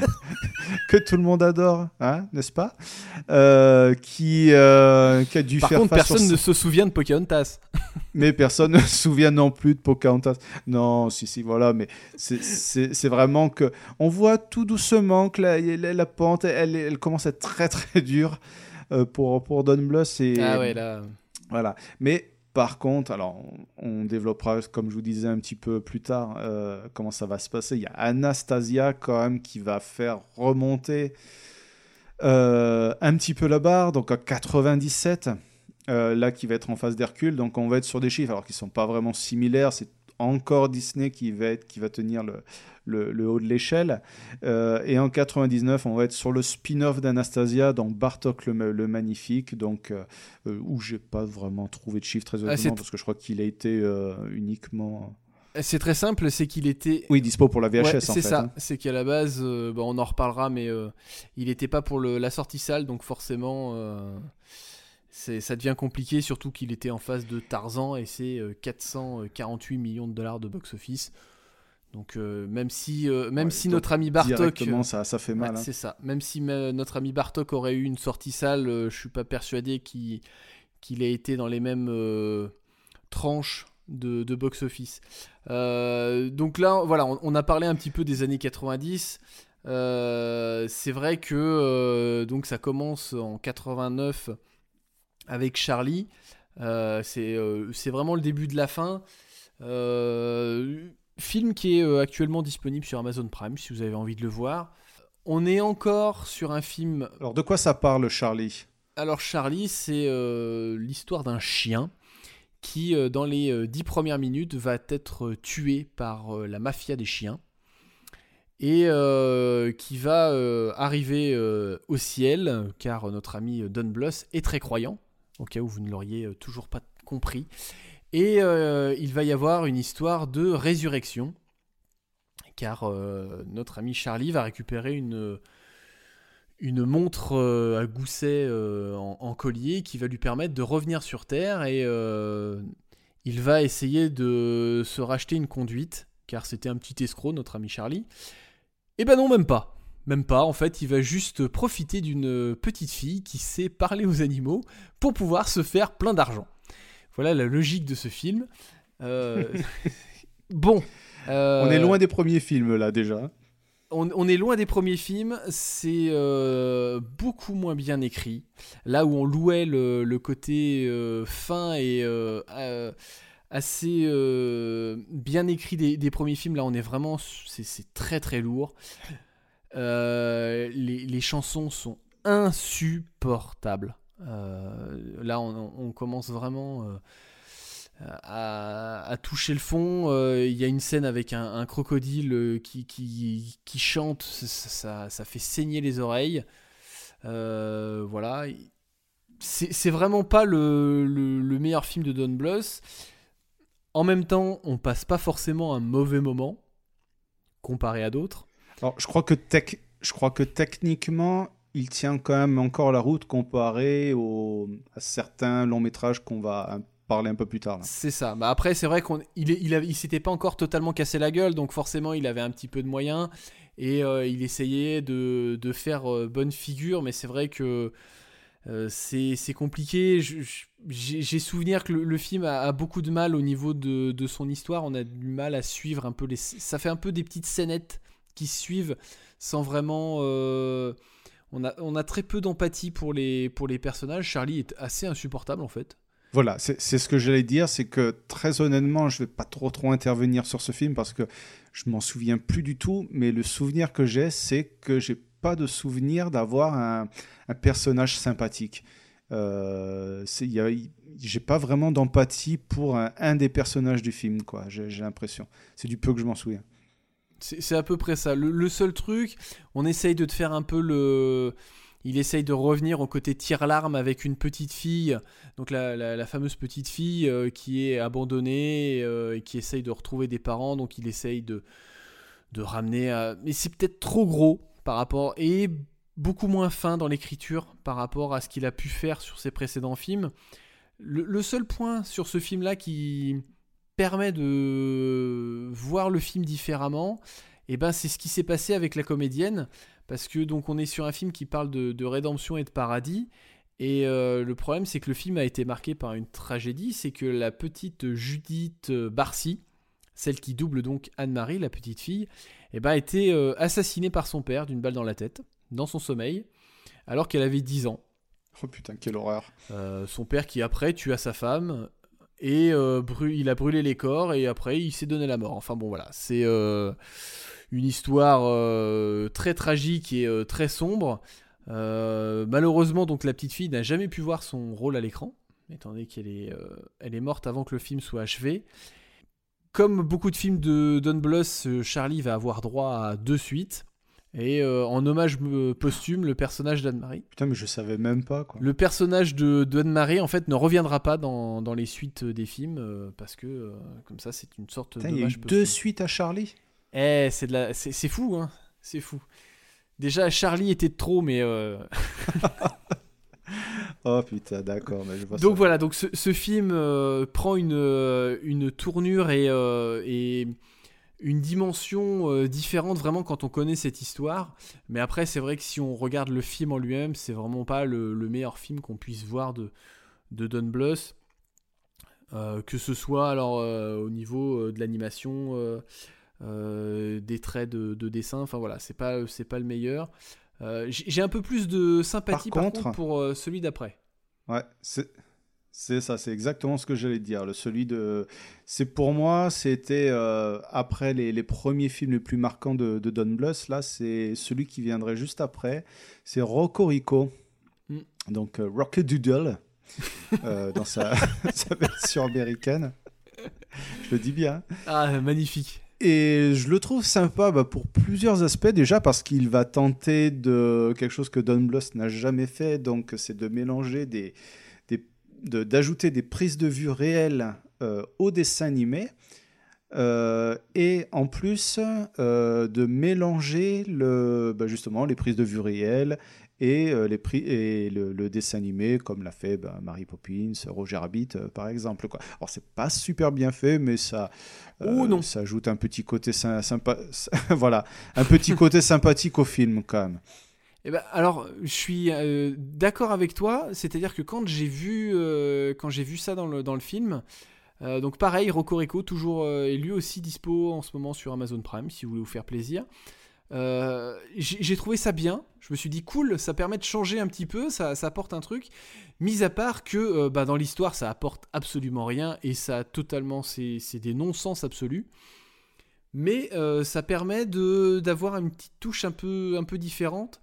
que tout le monde adore, hein, n'est-ce pas Euh, qui, euh, qui a dû Par faire contre, face personne ne se souvient de Pocahontas. mais personne ne se souvient non plus de Pocahontas. Non, si, si, voilà, mais c'est- vraiment que. On voit tout doucement que la, la, la pente, elle, elle commence à être très, très dure euh, pour, pour Don Bluth. Et, Ah ouais, là. Voilà. Mais par contre, alors, on, développera, comme je vous disais un petit peu plus tard, euh, comment ça va se passer. Il y a Anastasia, quand même, qui va faire remonter euh, un petit peu la barre. Donc, à 97, euh, là, qui va être en face d'Hercule. Donc, on va être sur des chiffres, alors qui ne sont pas vraiment similaires. Encore Disney qui va, être, qui va tenir le, le, le haut de l'échelle. Euh, et en 99, on va être sur le spin-off d'Anastasia dans Bartok le, le Magnifique, donc euh, euh, où j'ai pas vraiment trouvé de chiffres très Ah, honnêtement, c'est- parce que je crois qu'il a été euh, uniquement. C'est très simple, c'est qu'il était. Oui, dispo pour la VHS Ouais, en c'est fait. ça. hein. C'est qu'à la base, bah, on en reparlera, mais il n'était pas pour la sortie salle, donc forcément, c'est- ça devient compliqué, surtout qu'il était en face de Tarzan et c'est euh, 448 millions de dollars de box-office. Donc euh, même si, euh, même Ouais, si notre ami Bartok, ça, ça fait mal. Ouais, hein. c'est ça. Même si ma- notre ami Bartok aurait eu une sortie salle, euh, je suis pas persuadé qu'il qu'il ait été dans les mêmes euh, tranches de, de box-office. Euh, donc là, voilà, on, on a parlé un petit peu des années 90. Euh, c'est vrai que euh, donc ça commence en 89 avec Charlie. Euh, c'est euh, c'est vraiment le début de la fin. Euh, film qui est actuellement disponible sur Amazon Prime si vous avez envie de le voir. On est encore sur un film. Alors, de quoi ça parle, Charlie? Alors Charlie, c'est l'histoire d'un chien qui, dans les dix premières minutes, va être tué par la mafia des chiens et euh, qui va euh, arriver euh, au ciel, car notre ami Don Bluth est très croyant, au cas où vous ne l'auriez euh, toujours pas compris. Et euh, il va y avoir une histoire de résurrection, car euh, notre ami Charlie va récupérer une, montre à gousset en, en collier qui va lui permettre de revenir sur Terre et il va essayer de se racheter une conduite, car c'était un petit escroc, notre ami Charlie. Et ben non, même pas. Même pas, en fait, il va juste profiter d'une petite fille qui sait parler aux animaux pour pouvoir se faire plein d'argent. Voilà la logique de ce film. Euh, bon. euh, On est loin des premiers films, là, déjà. on, on est loin des premiers films, c'est euh, beaucoup moins bien écrit. Là où on louait le, le côté euh, fin et euh, euh, assez euh, bien écrit des, des premiers films, là on est vraiment, c'est très très lourd. Euh, les, chansons sont insupportables. Euh, là on, commence vraiment euh, à, toucher le fond. Il y a une scène avec un, crocodile qui, chante, ça, fait saigner les oreilles. Voilà. C'est vraiment pas le, le- le meilleur film de Don Bluth. En même temps, on passe pas forcément un mauvais moment comparé à d'autres. Alors, je crois que, je crois que techniquement, il tient quand même encore la route comparé au- à certains longs métrages qu'on va parler un peu plus tard. C'est ça. Bah après, c'est vrai qu'on il, il, s'était pas encore totalement cassé la gueule, donc forcément, il avait un petit peu de moyens et euh, il essayait de, de faire euh, bonne figure. Mais c'est vrai que Euh, c'est compliqué. J'ai souvenir que le, film a, beaucoup de mal au niveau de, son histoire. On a du mal à suivre un peu les. Ça fait un peu des petites scénettes qui suivent sans vraiment. Euh, on, a, on a très peu d'empathie pour les, pour les personnages. Charlie est assez insupportable en fait. Voilà, c'est ce que j'allais dire, c'est que très honnêtement, je vais pas trop trop intervenir sur ce film parce que je m'en souviens plus du tout, mais le souvenir que j'ai, c'est que j'ai pas de souvenir d'avoir un, personnage sympathique. Euh, j'ai pas vraiment d'empathie pour un, des personnages du film, quoi. J'ai l'impression. C'est du peu que je m'en souviens. C'est à peu près ça. Le, seul truc, on essaye de te faire un peu le. Il essaye de revenir au côté tire-larme avec une petite fille, donc la, fameuse petite fille euh, qui est abandonnée euh, et qui essaye de retrouver des parents, donc il essaye de, de ramener. À... Mais c'est peut-être trop gros par rapport et beaucoup moins fin dans l'écriture par rapport à ce qu'il a pu faire sur ses précédents films. Le, seul point sur ce film-là qui permet de voir le film différemment, et eh ben c'est ce qui s'est passé avec la comédienne, parce que donc on est sur un film qui parle de, rédemption et de paradis. Et euh, le problème, c'est que le film a été marqué par une tragédie, c'est que la petite Judith Barcy, celle qui double donc Anne-Marie, la petite fille, eh ben, a été euh, assassinée par son père d'une balle dans la tête, dans son sommeil, alors qu'elle avait 10 ans. Oh putain, quelle horreur. Euh, son père qui après tua sa femme, et euh, il a brûlé les corps, et après il s'est donné la mort. Enfin bon voilà, c'est une histoire très tragique et très sombre. malheureusement, donc la petite fille n'a jamais pu voir son rôle à l'écran, étant donné qu'elle est, elle est morte avant que le film soit achevé. Comme beaucoup de films de Don Bluth, euh, Charlie va avoir droit à deux suites. Et euh, en hommage euh, posthume, le personnage d'Anne-Marie. Putain, mais je savais même pas quoi. Le personnage de, d'Anne-Marie, en fait, ne reviendra pas dans, dans les suites des films parce que, comme ça, c'est une sorte d'hommage. Il y a eu deux suites à Charlie Eh, c'est, de la... c'est, fou, hein. C'est fou. Déjà, Charlie était de trop, mais. Oh putain, d'accord. donc voilà, donc ce, film euh, prend une, euh, une tournure et, euh, et une dimension différente vraiment quand on connaît cette histoire. Mais après, c'est vrai que si on regarde le film en lui-même, c'est vraiment pas le, meilleur film qu'on puisse voir de, de Don Bluth. que ce soit alors au niveau de l'animation, des traits de, de dessin, enfin voilà, c'est pas, c'est pas le meilleur. Euh, j'ai un peu plus de sympathie par, contre, pour euh, celui d'après. Ouais, c'est. C'est ça, c'est exactement ce que j'allais dire. Le celui de, c'est pour moi, c'était euh, après les, les, premiers films les plus marquants de, de Don Bluth. Là, c'est celui qui viendrait juste après. C'est Rocco Rico, mm. donc Rocket Doodle dans sa, sa, version américaine. Je le dis bien. Ah, magnifique. Et je le trouve sympa bah, pour plusieurs aspects. Déjà parce qu'il va tenter de quelque chose que Don Bluth n'a jamais fait, donc c'est de mélanger des, d'ajouter des prises de vue réelles euh, au dessin animé. Euh, et en plus euh, de mélanger le, bah, justement les prises de vue réelles et, les prix, et le, dessin animé, comme l'a fait ben, Mary Poppins, Roger Rabbit, par exemple. Quoi. Alors, c'est pas super bien fait, mais ça, euh, non. ça ajoute un petit côté sympa, voilà, un petit côté sympathique au film, quand même. Eh ben, alors, je suis d'accord avec toi. C'est-à-dire que quand j'ai vu, j'ai vu ça dans le, dans le film, donc pareil, Rocco Rico, toujours est lui aussi dispo en ce moment sur Amazon Prime, si vous voulez vous faire plaisir. Euh, j'ai trouvé ça bien. Je me suis dit cool, ça permet de changer un petit peu, ça, apporte un truc. Mis à part que euh, bah, dans l'histoire, ça apporte absolument rien et ça totalement, c'est des non-sens absolus. Mais euh, ça permet d'avoir une petite touche un peu, un peu différente.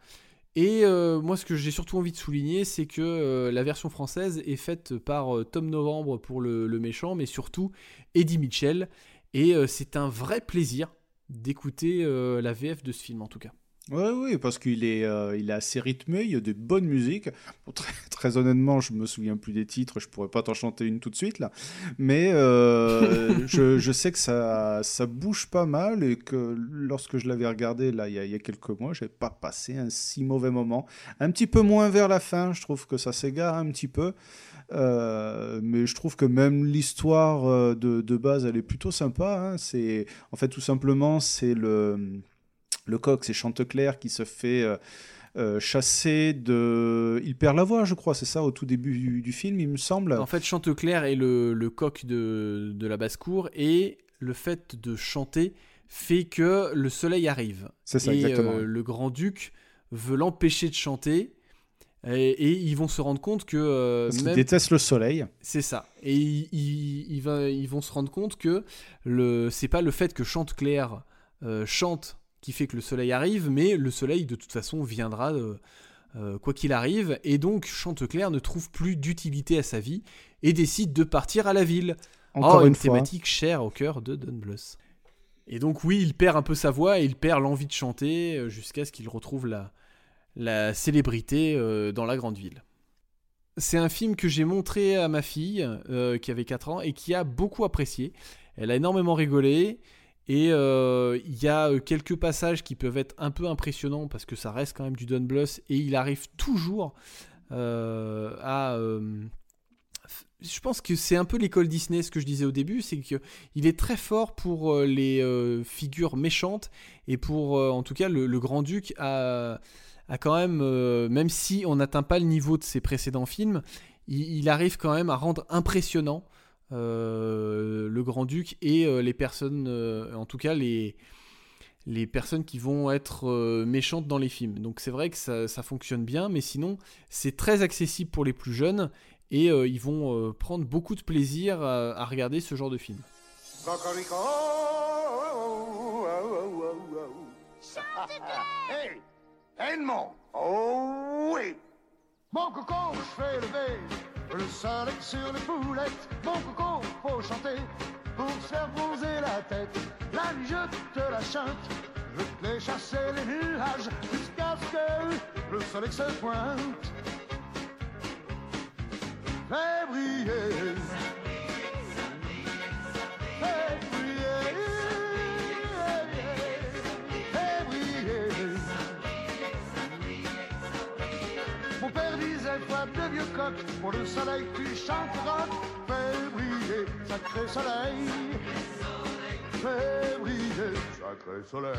Et moi, ce que j'ai surtout envie de souligner, c'est que la version française est faite par Tom Novembre pour le, méchant, mais surtout Eddie Mitchell. Et c'est un vrai plaisir d'écouter euh, la VF de ce film en tout cas. Oui, oui, parce qu'il est, euh, il est assez rythmé, il y a de bonnes musiques. très, honnêtement, je me souviens plus des titres, je pourrais pas t'en chanter une tout de suite là. Mais euh, je, je, sais que ça, ça bouge pas mal et que lorsque je l'avais regardé là il y, a, il y a quelques mois, j'ai pas passé un si mauvais moment. Un petit peu moins vers la fin, je trouve que ça s'égare un petit peu. Euh, mais je trouve que même l'histoire de, de, base, elle est plutôt sympa. Hein. C'est en fait tout simplement c'est le le coq, c'est Chanteclair qui se fait euh, chassé de. Il perd la voix, je crois, c'est ça, au tout début du, film, il me semble. En fait, Chanteclair est le, le coq de, de la basse-cour et le fait de chanter fait que le soleil arrive. C'est ça, et exactement. euh, le grand-duc veut l'empêcher de chanter. Et, et ils vont se rendre compte que euh, Parce qu'il même déteste le soleil. c'est ça. Et ils, ils- vont se rendre compte que le c'est pas le fait que Chanteclair euh, chante qui fait que le soleil arrive, mais le soleil de toute façon viendra euh, euh, quoi qu'il arrive. Et donc Chanteclair ne trouve plus d'utilité à sa vie et décide de partir à la ville. Encore Oh, une thématique chère au cœur de Don Bluth. Et donc oui, il perd un peu sa voix et il perd l'envie de chanter euh, jusqu'à ce qu'il retrouve la, la célébrité euh, dans la grande ville. C'est un film que j'ai montré à ma fille euh, qui avait 4 ans et qui a beaucoup apprécié. Elle a énormément rigolé et euh, il y a euh, quelques passages qui peuvent être un peu impressionnants parce que ça reste quand même du Don Bluth et il arrive toujours euh, à... je pense que c'est un peu l'école Disney, ce que je disais au début, c'est que il est très fort pour les figures méchantes et pour, en tout cas, le, le Grand Duc a, quand même, même si on n'atteint pas le niveau de ses précédents films, il, arrive quand même à rendre impressionnant le Grand Duc et euh, les personnes, euh, en tout cas les les personnes qui vont être euh, méchantes dans les films. Donc c'est vrai que ça, ça fonctionne bien, mais sinon c'est très accessible pour les plus jeunes et euh, ils vont euh, prendre beaucoup de plaisir à, regarder ce genre de film. Le soleil sur les boulettes. Mon coco, faut chanter pour se faire bronzer la tête. La nuit, je te la chante. Je te les chasser les nuages jusqu'à ce que le soleil se pointe. Fais briller. Pour le soleil tu chanteras. Fais briller, sacré soleil. Fais briller, sacré soleil.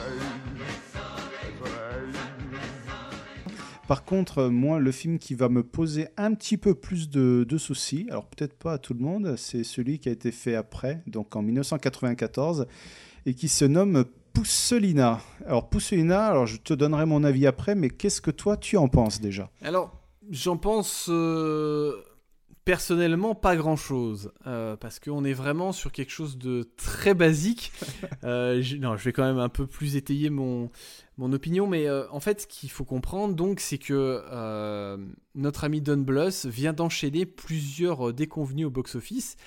Sacré soleil. Par contre, moi, le film qui va me poser un petit peu plus de, de soucis, alors peut-être pas à tout le monde, c'est celui qui a été fait après, donc en 1994, et qui se nomme Pousselina. Alors Pousselina, alors je te donnerai mon avis après, mais qu'est-ce que toi tu en penses déjà? Alors, j'en pense euh, personnellement pas grand-chose, euh, parce qu'on est vraiment sur quelque chose de très basique. Euh, je- non, je vais quand même un peu plus étayer mon, mon opinion, mais en fait, ce qu'il faut comprendre, donc, c'est que notre ami Don Bluth vient d'enchaîner plusieurs déconvenus au box-office,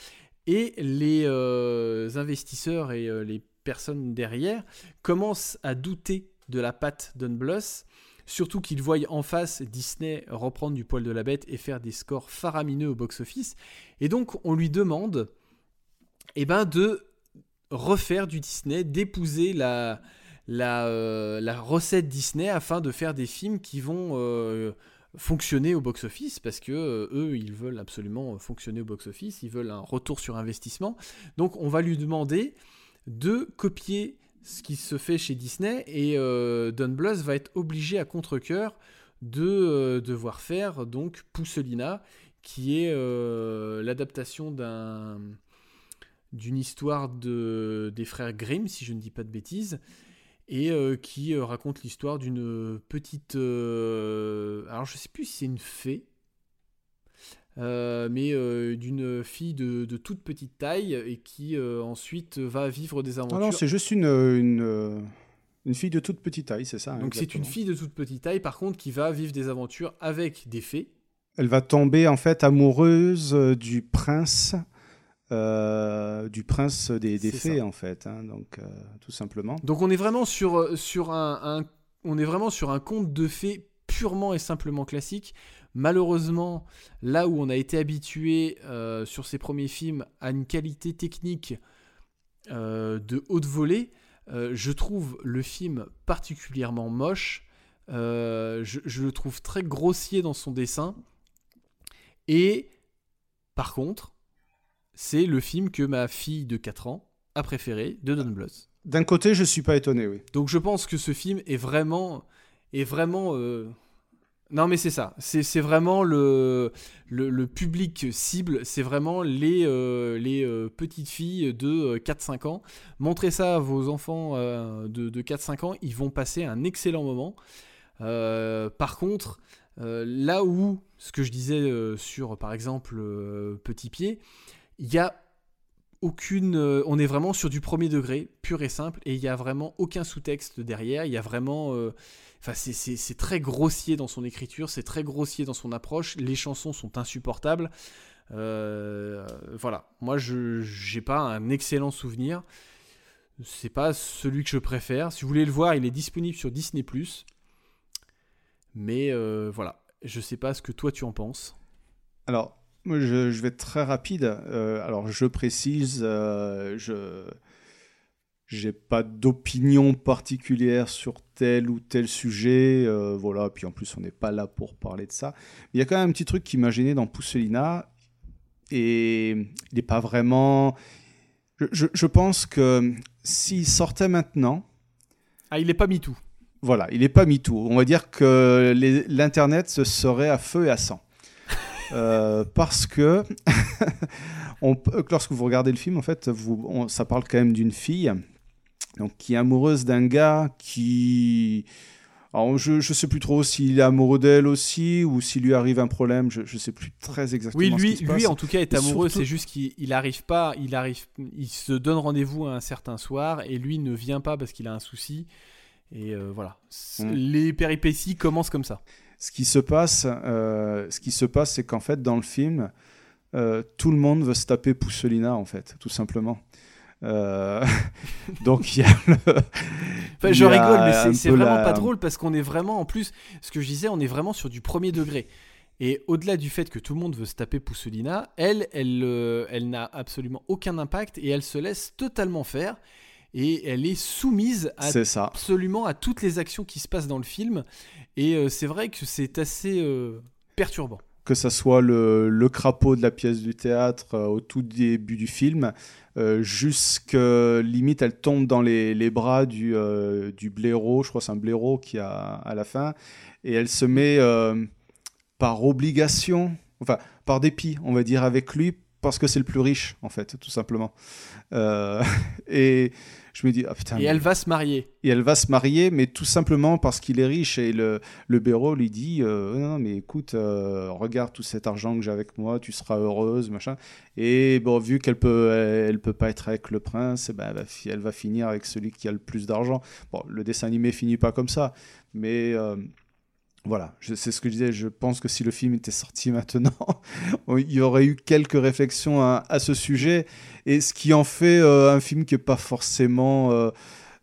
et les investisseurs et les personnes derrière commencent à douter de la patte Don Bluth, Surtout qu'ils voient en face Disney reprendre du poil de la bête et faire des scores faramineux au box-office. Et donc on lui demande eh ben, de refaire du Disney, d'épouser la, la, euh, recette Disney afin de faire des films qui vont euh, fonctionner au box-office parce que euh, eux ils veulent absolument fonctionner au box-office, ils veulent un retour sur investissement. Donc on va lui demander de copier ce qui se fait chez Disney et euh, Don Bluth va être obligé à contre-coeur de euh, devoir faire donc Pousselina qui est euh, l'adaptation d'un d'une histoire de, des frères Grimm si je ne dis pas de bêtises et qui raconte l'histoire d'une petite alors je sais plus si c'est une fée euh, mais euh, d'une fille de, de toute petite taille et qui euh, ensuite va vivre des Ah aventures. non, c'est juste une, une, une fille de toute petite taille, c'est ça hein, Donc c'est une fille de toute petite taille, par contre, qui va vivre des aventures avec des fées. Elle va tomber en fait amoureuse du prince, du prince des, fées ça. en fait, hein, donc tout simplement. Donc on est vraiment sur, sur un, un- on est vraiment sur un conte de fées purement et simplement classique. Malheureusement, là où on a été habitué euh, sur ces premiers films à une qualité technique euh, de haute volée, euh, je trouve le film particulièrement moche. Je, je le trouve très grossier dans son dessin. Et par contre, c'est le film que ma fille de 4 ans a préféré de Don Bluth. D'un côté, je suis pas étonné, oui. Donc je pense que ce film est vraiment, est vraiment euh, Non, mais c'est ça. C'est vraiment le, public cible. C'est vraiment les, euh, les euh, petites filles de 4-5 ans. Montrez ça à vos enfants de, de 4-5 ans. Ils vont passer un excellent moment. par contre, là où, ce que je disais sur, par exemple, Petit Pied, il y a aucune. on est vraiment sur du premier degré, pur et simple, et il n'y a vraiment aucun sous-texte derrière. Il y a vraiment. Enfin, c'est très grossier dans son écriture, c'est très grossier dans son approche. Les chansons sont insupportables. Euh, voilà, moi je j'ai pas un excellent souvenir. C'est pas celui que je préfère. Si vous voulez le voir, il est disponible sur Disney+. Mais euh, voilà, je sais pas ce que toi tu en penses. Alors, moi je, vais être très rapide. Euh, alors je précise, je j'ai pas d'opinion particulière sur tel ou tel sujet, euh, voilà. Puis en plus, on n'est pas là pour parler de ça. Il y a quand même un petit truc qui m'a gêné dans Pousselina, et il n'est pas vraiment. Je, pense que s'il sortait maintenant. Ah, il n'est pas tout. Voilà, il n'est pas tout. On va dire que l'Internet se serait à feu et à sang. Euh, parce que on, lorsque vous regardez le film, en fait, vous, ça parle quand même d'une fille donc qui est amoureuse d'un gars qui... Alors, je ne sais plus trop s'il est amoureux d'elle aussi ou s'il lui arrive un problème, je ne sais plus très exactement. Oui, lui, ce qui se lui en tout cas est amoureux, c'est juste qu'il n'arrive pas, il arrive, il se donne rendez-vous un certain soir et lui ne vient pas parce qu'il a un souci. Et euh, voilà, mm. les péripéties commencent comme ça. Ce qui se passe, euh, ce qui se passe, c'est qu'en fait dans le film, euh, tout le monde veut se taper Pousselina en fait, tout simplement. Euh, donc il y a enfin, je rigole, mais c'est vraiment pas drôle parce qu'on est vraiment, en plus, ce que je disais, on est vraiment sur du premier degré. Et au-delà du fait que tout le monde veut se taper Pousselina, elle, elle, euh, elle n'a absolument aucun impact et elle se laisse totalement faire. Et elle est soumise à absolument à toutes les actions qui se passent dans le film. Et euh, c'est vrai que c'est assez perturbant que ça soit le, le, crapaud de la pièce du théâtre au tout début du film, euh, jusque limite elle tombe dans les, bras du, euh, du blaireau, je crois c'est un blaireau qui a à la fin, et elle se met euh, par obligation, enfin par dépit, on va dire, avec lui, parce que c'est le plus riche, en fait, tout simplement. et je me dis, ah, putain. Et elle va se marier. Et elle va se marier, mais tout simplement parce qu'il est riche. Et le, le béraud lui dit, euh, non, mais écoute, euh, regarde tout cet argent que j'ai avec moi, tu seras heureuse, machin. Et bon, vu qu'elle peut, elle, peut pas être avec le prince, eh ben, elle, va, elle va finir avec celui qui a le plus d'argent. Bon, le dessin animé finit pas comme ça, mais euh, voilà, c'est ce que je disais. Je pense que si le film était sorti maintenant, il y aurait eu quelques réflexions à, ce sujet. Et ce qui en fait euh, un film qui n'est pas forcément. Euh,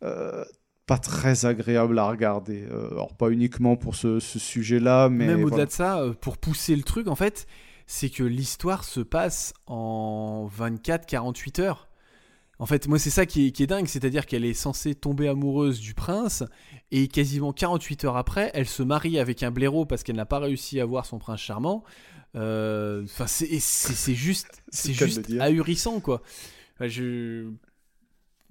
euh, pas très agréable à regarder. alors, pas uniquement pour ce, sujet-là, mais. Même au-delà de ça, pour pousser le truc, en fait, c'est que l'histoire se passe en 24-48 heures. En fait, moi, c'est ça qui est, dingue, c'est-à-dire qu'elle est censée tomber amoureuse du prince, et quasiment 48 heures après, elle se marie avec un blaireau parce qu'elle n'a pas réussi à voir son prince charmant. Euh, enfin, c'est juste, c'est juste ahurissant, quoi. je...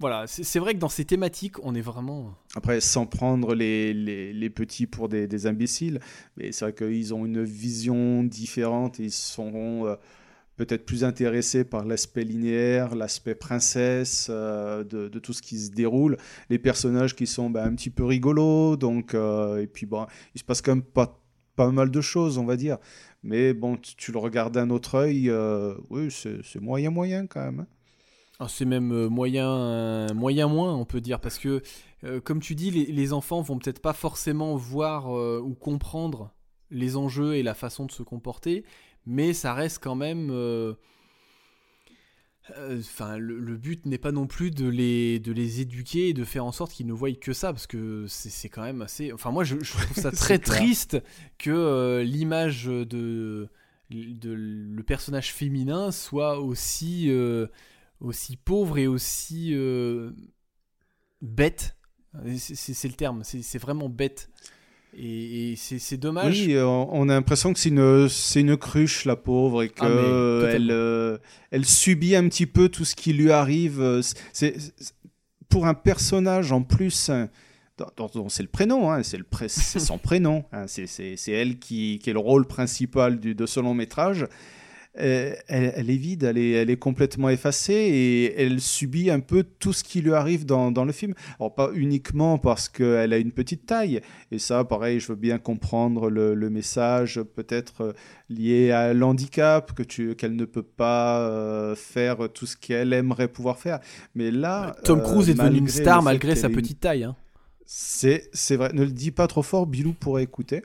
Voilà, c'est vrai que dans ces thématiques, on est vraiment. Après, sans prendre les, les, petits pour des, imbéciles, mais c'est vrai qu'ils ont une vision différente et ils sont. Euh, peut-être plus intéressé par l'aspect linéaire, l'aspect princesse euh, de, tout ce qui se déroule, les personnages qui sont ben, un petit peu rigolos, donc euh, et puis bon, il se passe quand même pas pas mal de choses, on va dire. Mais bon, tu, le regardes d'un autre œil, euh, oui, c'est moyen moyen quand même. Hein. Ah, c'est même moyen, moyen moins, on peut dire, parce que, comme tu dis, les, les enfants vont peut-être pas forcément voir ou comprendre les enjeux et la façon de se comporter, mais ça reste quand même. Euh, euh, enfin, le, but n'est pas non plus de les, de les éduquer et de faire en sorte qu'ils ne voient que ça, parce que c'est quand même assez. Enfin, moi, je, trouve ça très triste que euh, l'image de, de, le personnage féminin soit aussi, aussi pauvre et aussi bête. C'est le terme, c'est vraiment bête. Et, c'est dommage. Oui, euh, on a l'impression que c'est une, une cruche, la pauvre, et qu'elle ah, elle, euh, elle subit un petit peu tout ce qui lui arrive. C'est Pour un personnage en plus c'est le prénom, hein, c'est le c'est son prénom, hein, c'est elle qui, qui, est le rôle principal du, de ce long métrage. Euh, elle, est vide, elle est, elle est, complètement effacée et elle subit un peu tout ce qui lui arrive dans, dans le film. Alors pas uniquement parce qu'elle a une petite taille, et ça pareil, je veux bien comprendre le, le message peut-être euh, lié à l'handicap, que tu, qu'elle ne peut pas euh, faire tout ce qu'elle aimerait pouvoir faire. Mais là... Tom Cruise est devenu une star malgré sa petite taille. Hein. C'est, c'est vrai, ne le dis pas trop fort, Bilou pourrait écouter.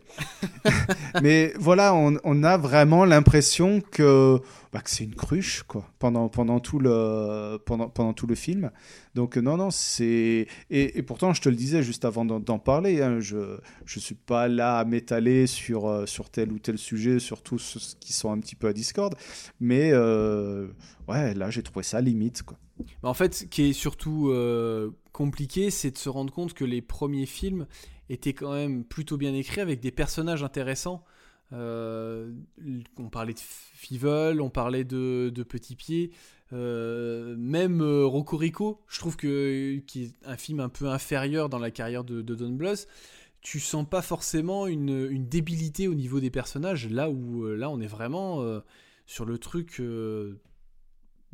Mais voilà, on, on, a vraiment l'impression que, bah, que c'est une cruche quoi, pendant, pendant, tout le, pendant, pendant tout le film. Donc non, non, c'est... Et, pourtant, je te le disais juste avant d'en, parler, hein, je ne suis pas là à m'étaler sur, euh, sur tel ou tel sujet, sur tous ceux qui sont un petit peu à Discord. Mais euh, ouais, là, j'ai trouvé ça limite. Quoi. En fait, ce qui est surtout euh, compliqué, c'est de se rendre compte que les premiers films étaient quand même plutôt bien écrits avec des personnages intéressants. Euh, on parlait de Fivel, on parlait de, Petit Pied, euh, même Rocco je trouve que est un film un peu inférieur dans la carrière de, Don Bluth. Tu sens pas forcément une, une, débilité au niveau des personnages, là où là on est vraiment sur le truc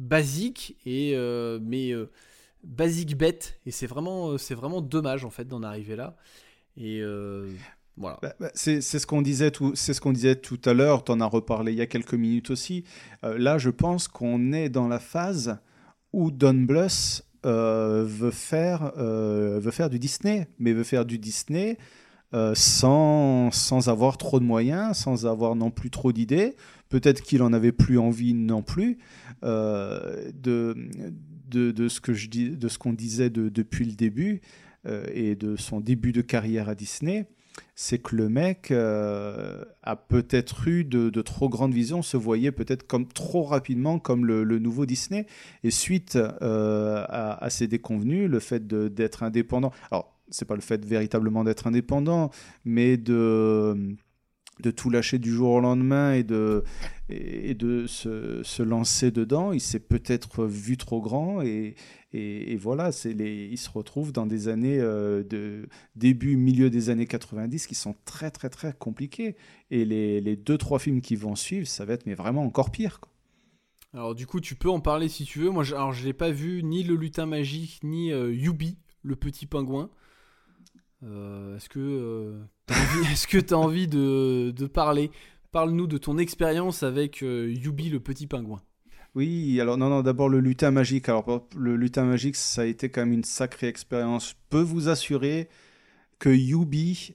basique et euh, mais euh, basique bête et c'est vraiment euh, c'est vraiment dommage en fait d'en arriver là et voilà. Bah, bah, c'est ce qu'on disait tout c'est ce qu'on disait tout à l'heure. en as reparlé il y a quelques minutes aussi. là, je pense qu'on est dans la phase où Don Bluth veut faire veut faire du Disney, mais veut faire du Disney sans, sans avoir trop de moyens, sans avoir non plus trop d'idées. Peut-être qu'il en avait plus envie non plus. Euh, de, de, ce que je dis, de ce qu'on disait depuis le début euh, et de son début de carrière à Disney, c'est que le mec euh, a peut-être eu de, trop grandes visions, se voyait peut-être comme trop rapidement comme le, nouveau Disney. Et suite à, à, ces déconvenus, le fait d'être indépendant, alors c'est pas le fait véritablement d'être indépendant, mais de de tout lâcher du jour au lendemain et de, et de se, se lancer dedans. Il s'est peut-être vu trop grand et, et, voilà, les, il se retrouve dans des années euh, de début, milieu des années 90 qui sont très très très compliquées. Et les, les deux, trois films qui vont suivre, ça va être mais vraiment encore pire. Alors du coup, tu peux en parler si tu veux. Moi, je, alors je l'ai pas vu ni le lutin magique ni euh, Yubi, le petit pingouin. Euh, est-ce que euh, tu as envie, de, parler? Parle-nous de ton expérience avec euh, Yubi le petit pingouin. Oui, alors non, non, d'abord le lutin magique. Alors le lutin magique, ça a été quand même une sacrée expérience. Je peux vous assurer que Yubi,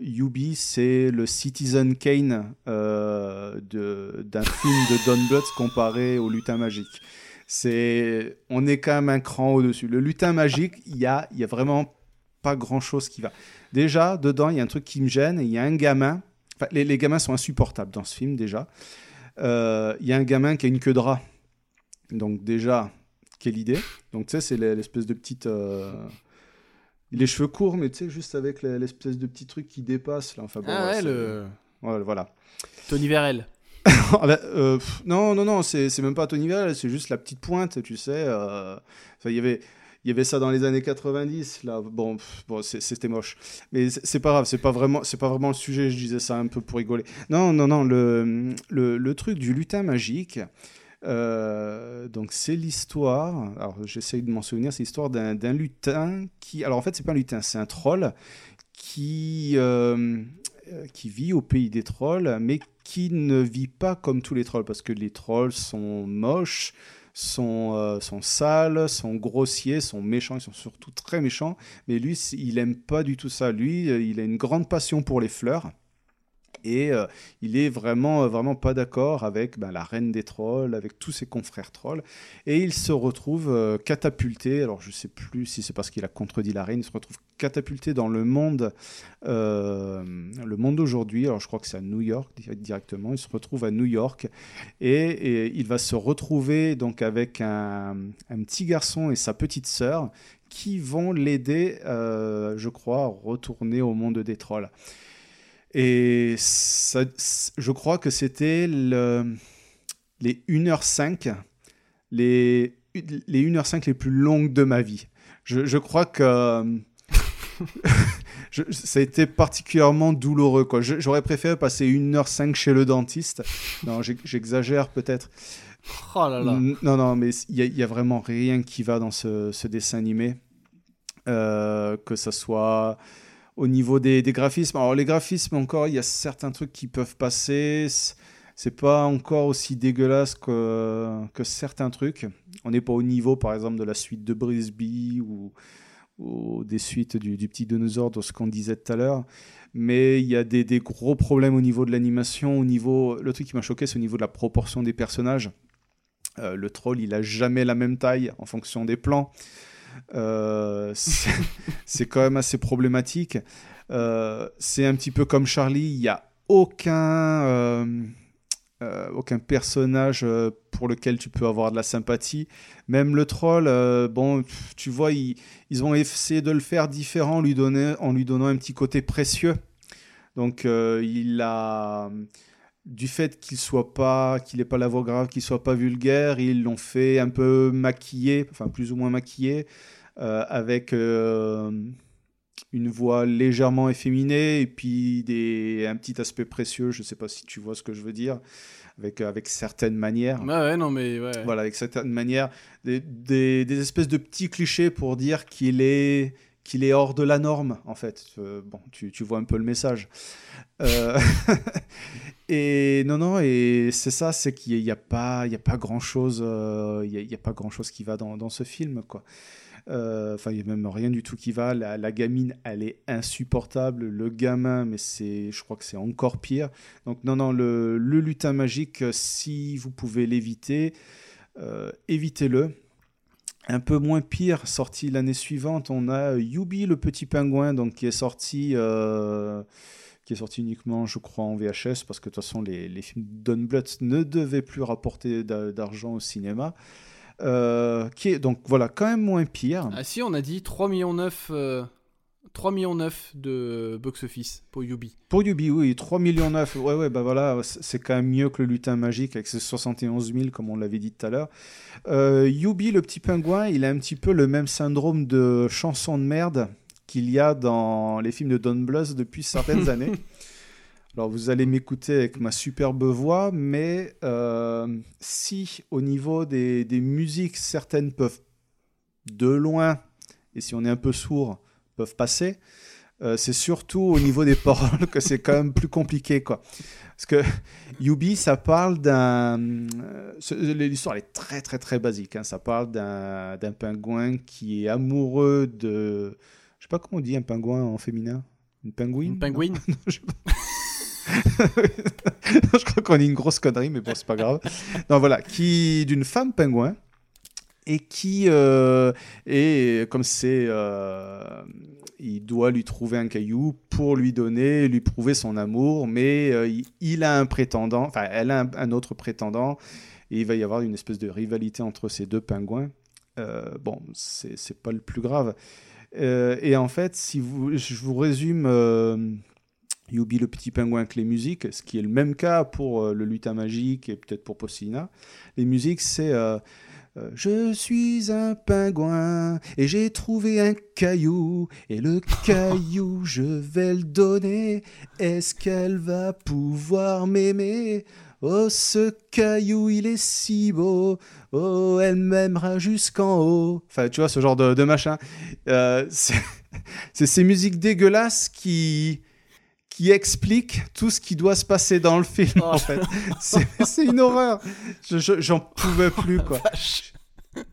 Yubi c'est le Citizen Kane d'un film de Don Bluth comparé au lutin magique. C'est, on est quand même un cran au-dessus. Le lutin magique, il y a, y a vraiment grand chose qui va. Déjà, dedans, il y a un truc qui me gêne. Il y a un gamin. les, gamins sont insupportables dans ce film, déjà. Euh, il y a un gamin qui a une queue de rat. Donc, déjà, quelle idée. Donc, tu sais, c'est l'espèce de petite. Euh, les cheveux courts, mais tu sais, juste avec l'espèce de petit truc qui dépasse. Là. Enfin, bon, ah ouais, le... voilà. Tony Verrel. Ah bah, euh, non, non, non, c'est même pas Tony Verrel, c'est juste la petite pointe, tu sais. il y avait il y avait ça dans les années 90 là. Bon, c'était moche. Mais c'est pas grave c'est pas vraiment pas vraiment le sujet je disais ça un peu pour rigoler. Non non non le, truc du lutin magique euh, donc c'est l'histoire alors j'essaye de m'en souvenir c'est l'histoire d'un lutin qui alors en fait c'est pas un lutin c'est un troll euh, qui vit au pays des trolls mais qui ne vit pas comme tous les trolls parce que les trolls sont moches sont, euh, sont sales, sont grossiers, sont méchants, ils sont surtout très méchants. Mais lui, il aime pas du tout ça. Lui, euh, il a une grande passion pour les fleurs et euh, il est vraiment euh, vraiment pas d'accord avec ben, la reine des trolls, avec tous ses confrères trolls, et il se retrouve euh, catapulté. Alors je sais plus si c'est parce qu'il a contredit la reine, il se retrouve catapulté dans le monde, monde d'aujourd'hui. Alors je crois que c'est à New York directement. Il se retrouve à New York et, il va se retrouver donc avec un, un petit garçon et sa petite sœur qui vont l'aider, je crois, à retourner au monde des trolls. Et ça, je crois que c'était le, les 1h05, les, les 1h05 les plus longues de ma vie. Je, je crois que. je- ça a été particulièrement douloureux. quoi. Je- J'aurais préféré passer 1h05 chez le dentiste. Non, j'ex- j'exagère peut-être. Oh là là. Non, non, mais il y, a- a vraiment rien qui va dans ce, ce dessin animé. Euh, que ça soit au niveau des, graphismes. Alors, les graphismes, encore, il y a certains trucs qui peuvent passer. C'est pas encore aussi dégueulasse que, que certains trucs. On n'est pas au niveau, par exemple, de la suite de Brisby ou, des suites du, petit dinosaure, de ce qu'on disait tout à l'heure. Mais il y a des, des gros problèmes au niveau de l'animation. Au niveau, le truc qui m'a choqué, c'est au niveau de la proportion des personnages. Euh, le troll, il a jamais la même taille en fonction des plans. Euh, c'est quand même assez problématique. Euh, c'est un petit peu comme Charlie, il n'y a aucun, euh, aucun personnage pour lequel tu peux avoir de la sympathie. Même le troll, bon, tu vois, ils, ont essayé de le faire différent en lui, donnant un petit côté précieux. Donc, il a du fait qu'il soit pas qu'il ait pas la voix grave, qu'il soit pas vulgaire, ils l'ont fait un peu maquillé, enfin plus ou moins maquillé, euh, avec euh, une voix légèrement efféminée et puis des, un petit aspect précieux. Je sais pas si tu vois ce que je veux dire, avec avec certaines manières. Ouais, ouais, non, mais ouais. Voilà, avec certaines manières, des, des, des espèces de petits clichés pour dire qu'il est qu'il est hors de la norme, en fait. Bon, tu, tu vois un peu le message. Euh, et non, non, et c'est ça, c'est qu'il n'y a, pas, y a pas grand-chose euh, il y a, y a pas grand-chose qui va dans, dans ce film, quoi. Euh, Enfin, il n'y a même rien du tout qui va. La, la gamine, elle est insupportable. Le gamin, mais c'est, je crois que c'est encore pire. Donc, non, non, le, le lutin magique, si vous pouvez l'éviter, évitez-le. Un peu moins pire, sorti l'année suivante, on a Yubi le petit pingouin, donc qui est sorti, euh, qui est sorti uniquement, je crois, en VHS, parce que de toute façon, les, films Don Bluth ne devaient plus rapporter d'a- d'argent au cinéma. Euh, qui donc voilà quand même moins pire. Ah si, on a dit 3 millions 9, euh, 3 millions 9 de box-office pour Yubi. Pour Yubi, oui, 3 millions 9. Ouais, ouais, bah voilà, c'est c'est quand même mieux que le lutin magique avec ses 71 000, comme on l'avait dit tout à l'heure. Euh, Yubi, le petit pingouin, il a un petit peu le même syndrome de chanson de merde qu'il y a dans les films de Don Bluth depuis certaines années. Alors, vous allez m'écouter avec ma superbe voix, mais euh, si au niveau des, des musiques, certaines peuvent de loin, et si on est un peu sourd, peuvent passer, euh, c'est surtout au niveau des paroles que c'est quand même plus compliqué, quoi. Parce que Yubi, ça parle d'un... euh, ce- L'histoire, elle est très, très, très basique. hein. Ça parle d'un d'un pingouin qui est amoureux de... Je sais pas comment on dit un pingouin en féminin. Une pingouine? Une pingouine? Je... je crois qu'on dit une grosse connerie, mais bon, c'est pas grave. Non, voilà, qui d'une femme pingouin et qui euh, et comme c'est, euh, il doit lui trouver un caillou pour lui donner, lui prouver son amour, mais euh, il, a un prétendant, enfin, elle a un, autre prétendant, et il va y avoir une espèce de rivalité entre ces deux pingouins. Euh, bon, c'est pas le plus grave. Et en fait, si vous, je vous résume Yubi le petit pingouin avec les musiques, ce qui est le même cas pour le lutin magique et peut-être pour Possina. Les musiques, c'est Je suis un pingouin et j'ai trouvé un caillou et le caillou, je vais le donner. Est-ce qu'elle va pouvoir m'aimer? Oh, ce caillou, il est si beau. Oh, elle m'aimera jusqu'en haut. Enfin, tu vois, ce genre de, de machin. Euh, c'est c'est ces musiques dégueulasses qui, qui expliquent tout ce qui doit se passer dans le film, en fait. C'est c'est une horreur. Je- je- J'en pouvais plus, quoi.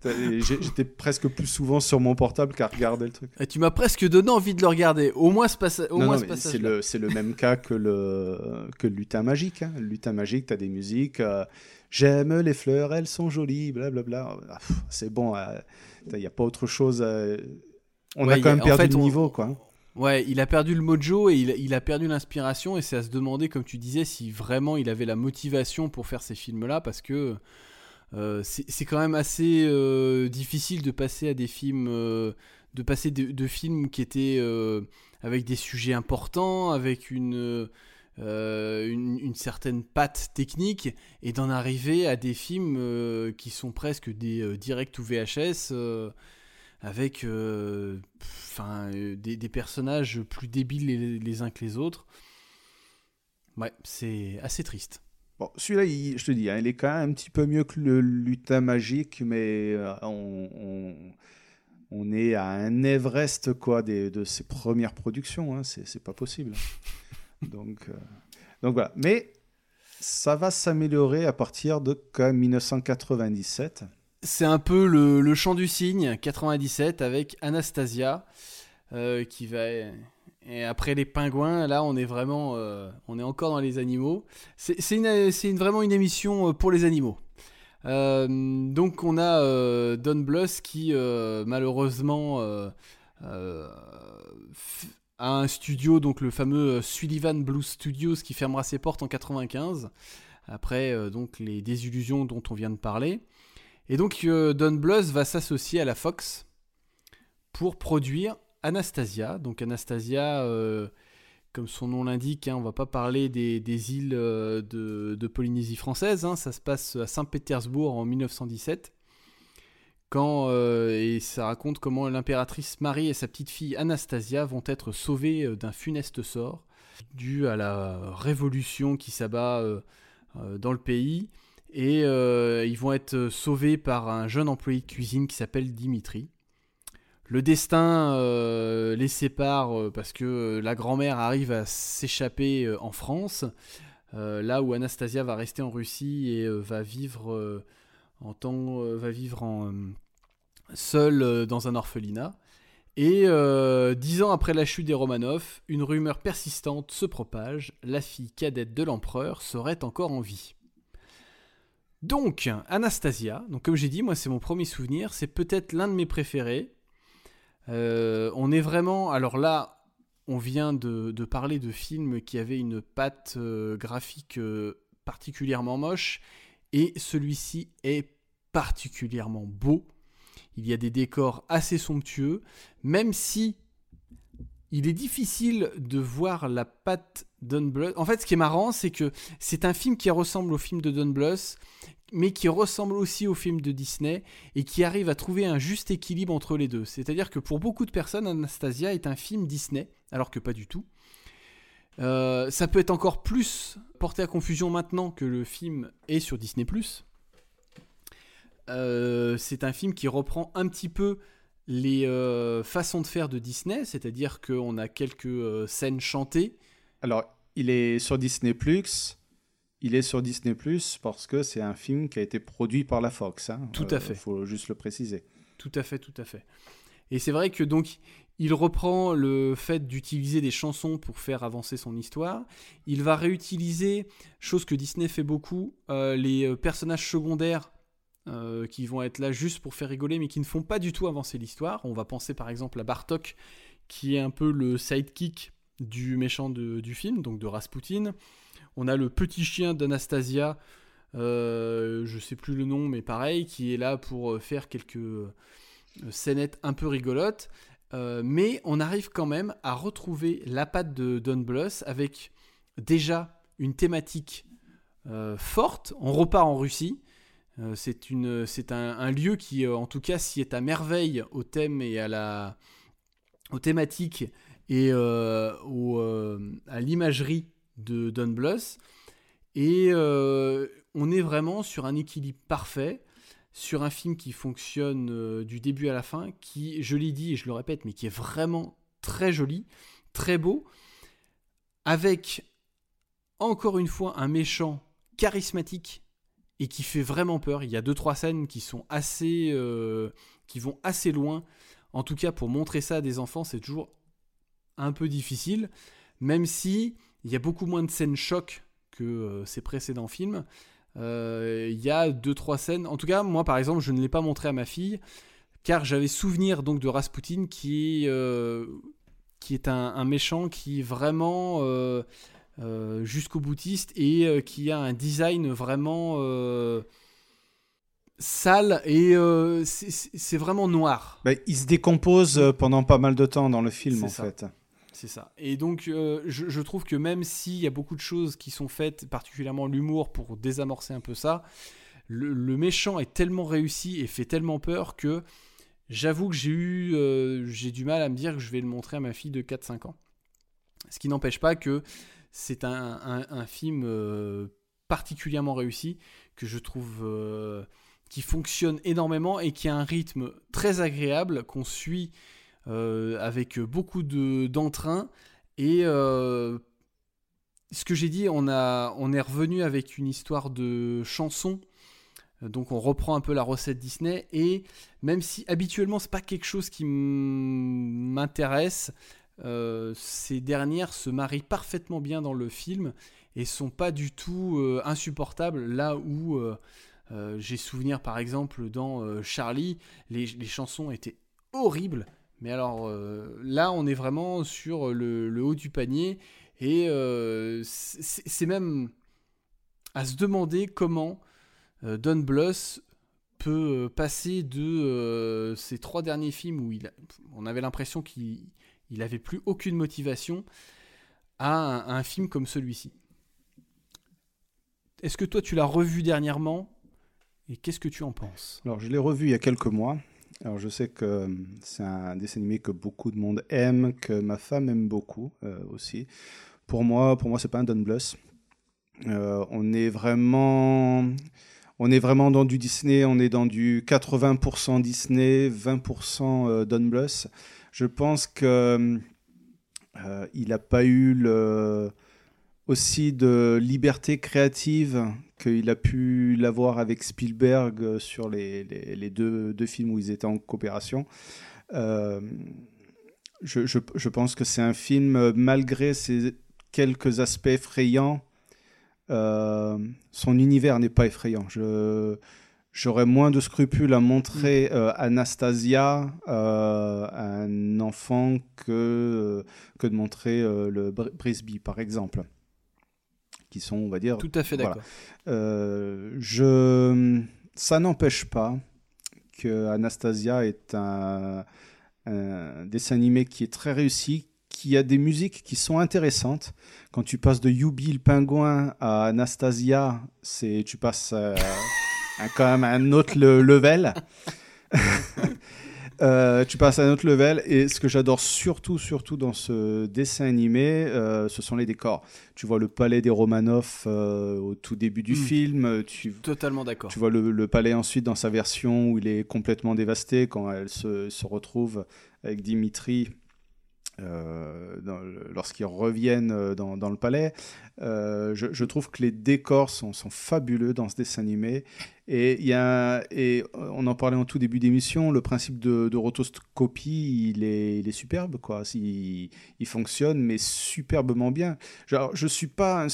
J'étais presque plus souvent sur mon portable qu'à regarder le truc. Et tu m'as presque donné envie de le regarder. Au moins ce, passa- au Non, moins non, ce mais c'est passage. le, le même cas que le, que le lutin magique. hein. Le lutin magique, tu as des musiques. euh, J'aime les fleurs, elles sont jolies, blablabla. Ah, c'est bon, il n'y a pas autre chose. à- On Ouais, a quand a- même perdu fait, le on- niveau, quoi. Ouais, il a perdu le mojo et il, a perdu l'inspiration et c'est à se demander, comme tu disais, si vraiment il avait la motivation pour faire ces films-là parce que euh, c'est quand même assez euh, difficile de passer à des films, euh, de passer de, films qui étaient avec des sujets importants, avec une, une, une certaine patte technique et d'en arriver à des films qui sont presque des directs ou VHS. Euh, avec enfin, des, des, personnages plus débiles les, les, uns que les autres. Ouais, c'est assez triste. Bon, celui-là, je te dis, hein, il est quand même un petit peu mieux que le lutin magique, mais on, on, on, est à un Everest quoi, des, de ses premières productions. Hein, c'est pas possible. donc, donc voilà. Mais ça va s'améliorer à partir de 1997. C'est un peu le, chant du cygne, 97, avec Anastasia, euh, qui va... Et après les pingouins, là, on est vraiment... Euh, on est encore dans les animaux. C'est vraiment une émission euh, pour les animaux. donc on a Don Bluth qui, malheureusement un studio, donc le fameux Sullivan Blue Studios qui fermera ses portes en 95, après donc les désillusions dont on vient de parler. Et donc euh, Don Bluth va s'associer à la Fox pour produire Anastasia. Donc Anastasia, comme son nom l'indique, hein, on va pas parler des, îles de, Polynésie française, hein. ça se passe à Saint-Pétersbourg en 1917 quand, euh, et ça raconte comment l'impératrice Marie et sa petite fille Anastasia vont être sauvées euh, d'un funeste sort dû à la révolution qui s'abat euh, dans le pays. Et ils vont être sauvés par un jeune employé de cuisine qui s'appelle Dimitri. Le destin les sépare parce que la grand-mère arrive à s'échapper en France, là où Anastasia va rester en Russie et va vivre en temps, va vivre en, seul euh, dans un orphelinat. Et euh, dix ans après la chute des Romanov, une rumeur persistante se propage, la fille cadette de l'empereur serait encore en vie. Donc, Anastasia, donc comme j'ai dit, moi c'est mon premier souvenir, c'est peut-être l'un de mes préférés. Euh, on est vraiment, alors là, on vient de, parler de films qui avaient une patte graphique particulièrement moche, et celui-ci est particulièrement beau. Il y a des décors assez somptueux, même si il est difficile de voir la patte Don En fait, ce qui est marrant, c'est que c'est un film qui ressemble au film de Don Bluth, mais qui ressemble aussi au film de Disney et qui arrive à trouver un juste équilibre entre les deux. C'est-à-dire que pour beaucoup de personnes, Anastasia est un film Disney, alors que pas du tout. Euh, ça peut être encore plus porté à confusion maintenant que le film est sur Disney ⁇ euh, c'est un film qui reprend un petit peu les euh, façons de faire de Disney, c'est-à-dire qu'on a quelques scènes chantées. Alors, il est sur Disney. Il est sur Disney Plus parce que c'est un film qui a été produit par la Fox. Hein. Tout à fait. Il faut juste le préciser. Tout à fait, tout à fait. Et c'est vrai que donc il reprend le fait d'utiliser des chansons pour faire avancer son histoire. Il va réutiliser, chose que Disney fait beaucoup, les personnages secondaires euh, qui vont être là juste pour faire rigoler, mais qui ne font pas du tout avancer l'histoire. On va penser par exemple à Bartok, qui est un peu le sidekick du méchant du film, donc de Rasputin. On a le petit chien d'Anastasia, euh, je sais plus le nom, mais pareil, qui est là pour euh, faire quelques euh, scénettes un peu rigolotes. mais on arrive quand même à retrouver la patte de Don Bluth avec déjà une thématique forte. On repart en Russie. Euh, c'est un, lieu qui, euh, en tout cas, s'y est à merveille au thème et à la, aux et euh, à l'imagerie de Don. Et on est vraiment sur un équilibre parfait, sur un film qui fonctionne du début à la fin, qui, je l'ai dit et je le répète, mais qui est vraiment très joli, très beau, avec encore une fois un méchant charismatique et qui fait vraiment peur. Il y a deux trois scènes qui sont assez, euh, qui vont assez loin. En tout cas, pour montrer ça à des enfants, c'est toujours un peu difficile, même si il y a beaucoup moins de scènes choc que euh, ces précédents films. Euh, il y a deux trois scènes. En tout cas, moi par exemple, je ne l'ai pas montré à ma fille car j'avais souvenir donc de Rasputin qui qui est un, un, méchant qui vraiment euh, jusqu'au boutiste et euh, qui a un design vraiment euh, sale et c'est vraiment noir. Bah, il se décompose pendant pas mal de temps dans le film en fait. C'est ça. Et donc je, trouve que même s'il y a beaucoup de choses qui sont faites, particulièrement l'humour pour désamorcer un peu ça, le, méchant est tellement réussi et fait tellement peur que j'avoue que j'ai eu, euh, j'ai du mal à me dire que je vais le montrer à ma fille de 4-5 ans. Ce qui n'empêche pas que c'est un, film euh, particulièrement réussi, que je trouve euh, qui fonctionne énormément et qui a un rythme très agréable, qu'on suit avec beaucoup d'entrain. et ce que j'ai dit, on, a, on est revenu avec une histoire de chanson. Donc on reprend un peu la recette Disney. Et même si habituellement c'est pas quelque chose qui m'intéresse, euh, ces dernières se marient parfaitement bien dans le film et sont pas du tout euh, insupportables. Là où euh, j'ai souvenir par exemple dans Charlie les, chansons étaient horribles mais alors là on est vraiment sur le haut du panier et c'est même à se demander comment euh, Don Bluth peut euh, passer de euh, ces trois derniers films où il on avait l'impression qu'il n'avait plus aucune motivation à un, film comme celui-ci. Est-ce que toi tu l'as revu dernièrement et qu'est-ce que tu en penses? Alors je l'ai revu il y a quelques mois. Alors je sais que c'est un dessin animé que beaucoup de monde aime, que ma femme aime beaucoup aussi. Pour moi, pour moi c'est pas un Don Bluth. on est vraiment on est vraiment dans du Disney, on est dans du 80% Disney, 20% euh, Don Bluth. Je pense que euh, n'a pas eu aussi de liberté créative qu'il a pu l'avoir avec Spielberg sur les, deux, films où ils étaient en coopération. Euh, je, pense que c'est un film, malgré ses quelques aspects effrayants, euh, son univers n'est pas effrayant. Je, j'aurais moins de scrupules à montrer mm. euh, Anastasia euh, un enfant que, que de montrer le Brisby, par exemple. Qui sont, on va dire. Tout à fait d'accord. je, ça n'empêche pas que Anastasia est un, un dessin animé qui est très réussi, qui a des musiques qui sont intéressantes. Quand tu passes de Yubi le pingouin à Anastasia, c'est tu passes euh, quand même à un autre level. Euh, tu passes à un autre level et ce que j'adore surtout, surtout dans ce dessin animé, euh, ce sont les décors. Tu vois le palais des Romanov au tout début du hmm. film. Tu, Totalement d'accord. Tu vois le, palais ensuite dans sa version où il est complètement dévasté quand elle se, se retrouve avec Dimitri euh, lorsqu'ils reviennent euh, dans, le palais. Euh, je, trouve que les décors sont, fabuleux dans ce dessin animé. Et, on en parlait en tout début d'émission, le principe de, de rotoscopie, il est, superbe. Quoi. Il, fonctionne, mais superbement bien. Je suis pas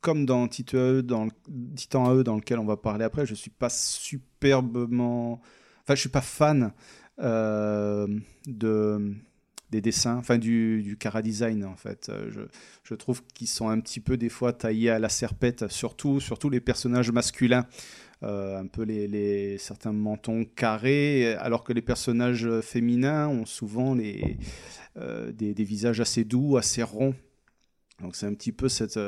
comme dans Titan, dans Titan E, dans lequel on va parler après, je suis pas superbement. Enfin, je suis pas fan de des dessins, enfin du, du cara design en fait. Euh, je, je trouve qu'ils sont un petit peu des fois taillés à la serpette, surtout, surtout les personnages masculins. Euh, un peu les, les, certains mentons carrés, alors que les personnages féminins ont souvent les, euh, des, des, visages assez doux, assez ronds. Donc c'est un petit peu cette,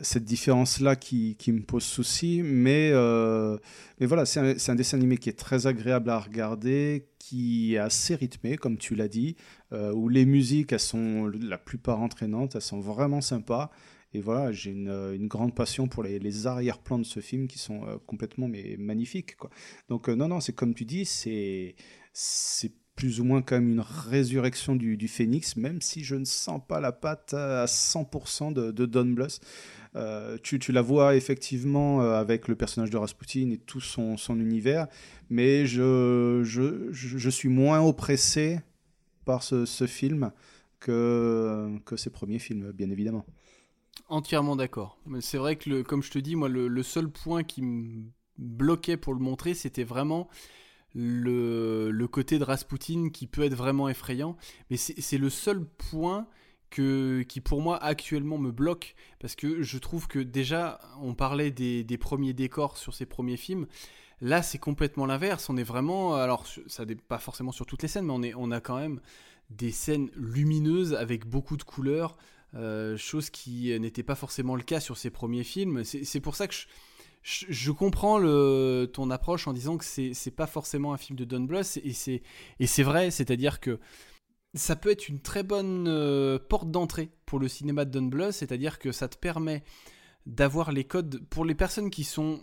cette différence-là qui, me pose souci. Mais, euh, mais voilà, c'est un, dessin animé qui est très agréable à regarder, qui est assez rythmé, comme tu l'as dit, euh, où les musiques, elles sont la plupart entraînantes, elles sont vraiment sympas. Et voilà, j'ai une, grande passion pour les, arrière-plans de ce film qui sont complètement mais, magnifiques. Donc non, non, c'est comme tu dis, c'est plus ou moins comme une résurrection du, phénix, même si je ne sens pas la patte à 100% de, Don Bluth. Euh, tu, la vois effectivement euh, avec le personnage de Rasputin et tout son, univers, mais je, je, suis moins oppressé par ce, film que, que ses premiers films, bien évidemment. Entièrement d'accord. C'est vrai que, comme je te dis, moi, le, le seul point qui me bloquait pour le montrer, c'était vraiment le, côté de Rasputin qui peut être vraiment effrayant, mais c'est le seul point que, qui pour moi actuellement me bloque, parce que je trouve que déjà, on parlait des, premiers décors sur ces premiers films, là c'est complètement l'inverse, on est vraiment, alors ça n'est pas forcément sur toutes les scènes, mais on, a quand même des scènes lumineuses avec beaucoup de couleurs, euh, chose qui n'était pas forcément le cas sur ces premiers films, c'est pour ça que je je, comprends ton approche en disant que c'est pas forcément un film de Don Bluth et c'est et c'est vrai, c'est-à-dire que ça peut être une très bonne euh, porte d'entrée pour le cinéma de Don Bluth, c'est-à-dire que ça te permet d'avoir les codes pour les personnes qui sont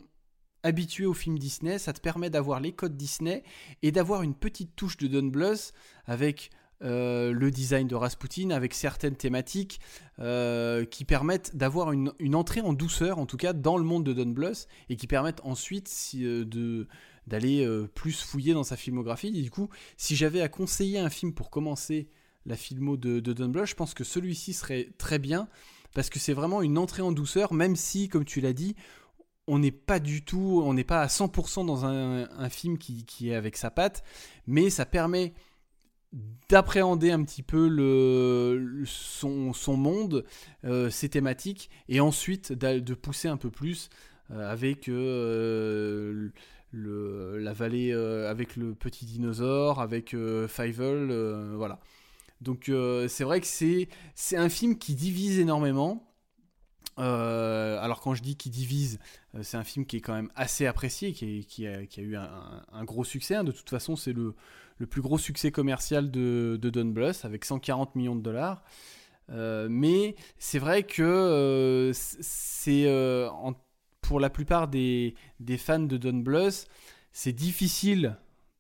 habituées aux films Disney, ça te permet d'avoir les codes Disney et d'avoir une petite touche de Don Bluth avec euh, le design de Rasputin, avec certaines thématiques euh, qui permettent d'avoir une, entrée en douceur, en tout cas dans le monde de Don Bluth, et qui permettent ensuite euh, d'aller plus fouiller dans sa filmographie. Et du coup, si j'avais à conseiller un film pour commencer la filmo de, Don Bluth, je pense que celui-ci serait très bien parce que c'est vraiment une entrée en douceur, même si, comme tu l'as dit, on n'est pas du tout, on n'est pas à 100% dans un, un film qui, qui est avec sa patte, mais ça permet d'appréhender un petit peu le, son, son monde, euh, ses thématiques, et ensuite de pousser un peu plus euh, avec euh, le, la vallée, avec le petit dinosaure, avec Fievel, voilà. Donc c'est vrai que c'est c'est un film qui divise énormément. Alors quand je dis qui divise, c'est un film qui est quand même assez apprécié, qui, est- qui a, qui a eu un, un- un gros succès. hein. De toute façon, c'est le, le plus gros succès commercial de, Don Bluth avec 140 millions de dollars. Euh, mais c'est vrai que euh, c'est euh, pour la plupart des, des fans de Don Bluth, c'est difficile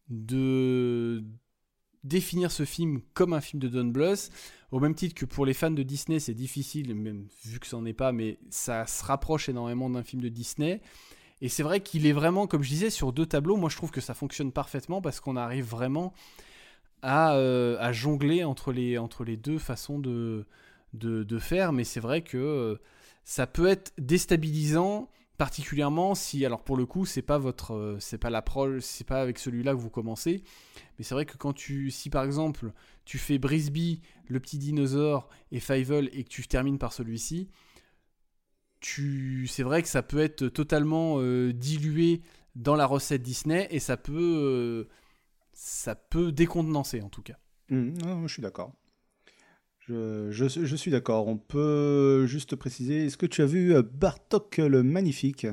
de définir ce film comme un film de Don Bluth, au même titre que pour les fans de Disney, c'est difficile, même vu que ça n'en est pas, mais ça se rapproche énormément d'un film de Disney. Et c'est vrai qu'il est vraiment, comme je disais, sur deux tableaux. Moi, je trouve que ça fonctionne parfaitement parce qu'on arrive vraiment à, euh, jongler entre les, entre les deux façons de, de, faire. Mais c'est vrai que euh, ça peut être déstabilisant, particulièrement si, alors pour le coup, c'est pas votre, euh, c'est pas l'approche, c'est pas avec celui-là que vous commencez. Mais c'est vrai que quand tu, si par exemple, tu fais Brisby, le petit dinosaure et Fievel et que tu termines par celui-ci, tu, c'est vrai que ça peut être totalement euh, dilué dans la recette Disney et ça peut, euh, ça peut décontenancer en tout cas. Non, je suis d'accord. Je, je- je suis d'accord. On peut juste préciser, est-ce que tu as vu euh, Bartok le Magnifique?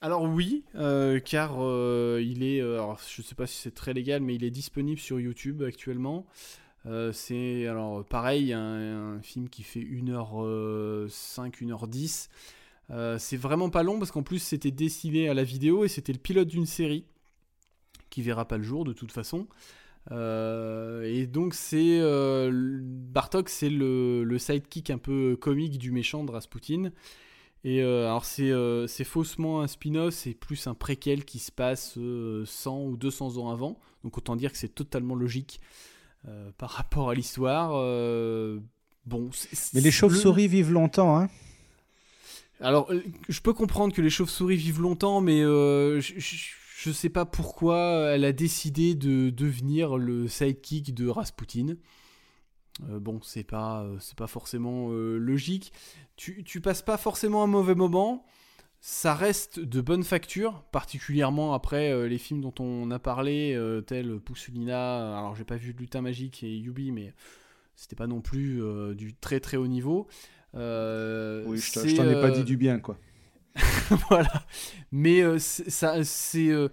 Alors oui, euh, car euh, il est, alors, je sais pas si c'est très légal, mais il est disponible sur YouTube actuellement. Euh, c'est alors pareil, un, film qui fait 1h05, 1h10. Euh, c'est vraiment pas long parce qu'en plus c'était dessiné à la vidéo et c'était le pilote d'une série qui verra pas le jour de toute façon. Euh, et donc c'est euh, Bartok, c'est le, le sidekick un peu comique du méchant de Rasputin. Et euh, alors c'est euh, faussement un spin-off, c'est plus un préquel qui se passe euh, 100 ou 200 ans avant. Donc autant dire que c'est totalement logique euh, par rapport à l'histoire. euh, bon, Mais les le- chauves-souris vivent longtemps, hein alors, euh, je peux comprendre que les chauves-souris vivent longtemps, mais euh, je, je sais pas pourquoi elle a décidé de devenir le sidekick de Rasputin. Bon, c'est pas, c'est pas forcément logique. Tu, tu passes pas forcément un mauvais moment. Ça reste de bonne facture, particulièrement après euh, les films dont on a parlé, euh, tels Poussulina. Alors, j'ai pas vu Lutin Magique et Yubi, mais c'était pas non plus euh, du très très haut niveau. Euh, Oui, je t'en ai pas euh, dit du bien, quoi. voilà. Mais euh, ça, c'est euh,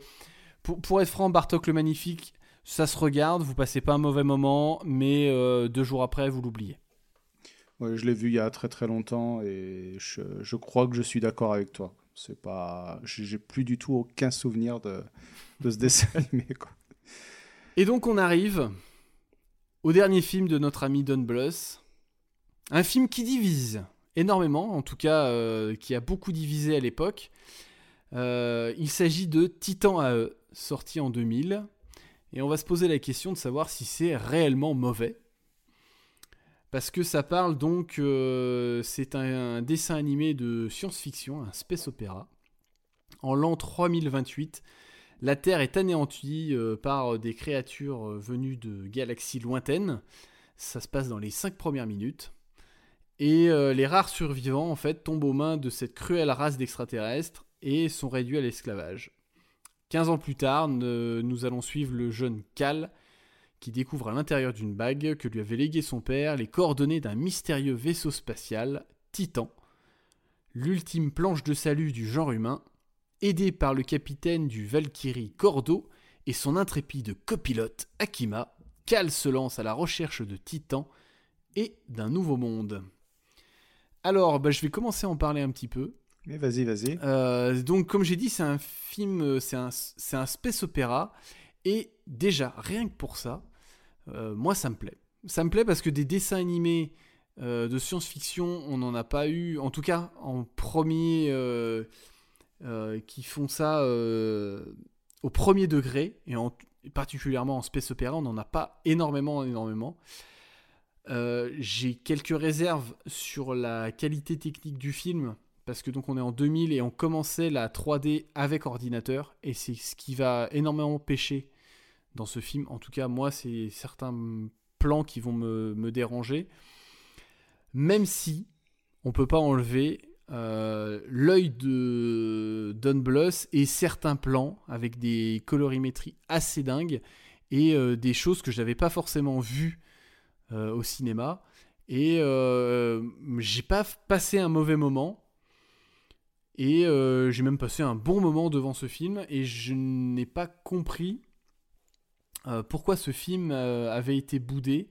pour, pour être franc, Bartok le Magnifique, ça se regarde. Vous passez pas un mauvais moment, mais euh, deux jours après, vous l'oubliez. Ouais, je l'ai vu il y a très très longtemps et je, crois que je suis d'accord avec toi. C'est pas, j'ai plus du tout aucun souvenir de, de ce dessin animé, quoi. Et donc on arrive au dernier film de notre ami Don Bluth. Un film qui divise énormément, en tout cas euh, qui a beaucoup divisé à l'époque. Euh, il s'agit de Titan AE, sorti en 2000. Et on va se poser la question de savoir si c'est réellement mauvais. Parce que ça parle donc, euh, c'est un, dessin animé de science-fiction, un space opéra. En l'an 3028, la Terre est anéantie euh, par des créatures euh, venues de galaxies lointaines. Ça se passe dans les 5 premières minutes. Et les rares survivants, en fait, tombent aux mains de cette cruelle race d'extraterrestres et sont réduits à l'esclavage. 15 ans plus tard, nous allons suivre le jeune Cal, qui découvre à l'intérieur d'une bague que lui avait légué son père les coordonnées d'un mystérieux vaisseau spatial, Titan, l'ultime planche de salut du genre humain, aidé par le capitaine du Valkyrie Cordo et son intrépide copilote Akima, Cal se lance à la recherche de titans et d'un nouveau monde. Alors, bah, je vais commencer à en parler un petit peu. Mais vas-y, vas-y. Euh, donc, comme j'ai dit, c'est un film, c'est un, c'est un space opéra. Et déjà, rien que pour ça, euh, moi, ça me plaît. Ça me plaît parce que des dessins animés euh, de science-fiction, on n'en a pas eu, en tout cas en premier, euh, qui font ça au premier degré, et, en- et particulièrement en space opéra, on n'en a pas énormément, énormément. J'ai quelques réserves sur la qualité technique du film, parce que donc on est en 2000 et on commençait la 3D avec ordinateur, et c'est ce qui va énormément pêcher dans ce film. En tout cas, moi, c'est certains plans qui vont me, déranger. Même si on peut pas enlever euh, l'œil de Don Bluth et certains plans avec des colorimétries assez dingues et euh, des choses que je n'avais pas forcément vues euh, au cinéma. Et j'ai pas passé un mauvais moment. Et j'ai même passé un bon moment devant ce film. Et je n'ai pas compris pourquoi ce film euh, avait été boudé.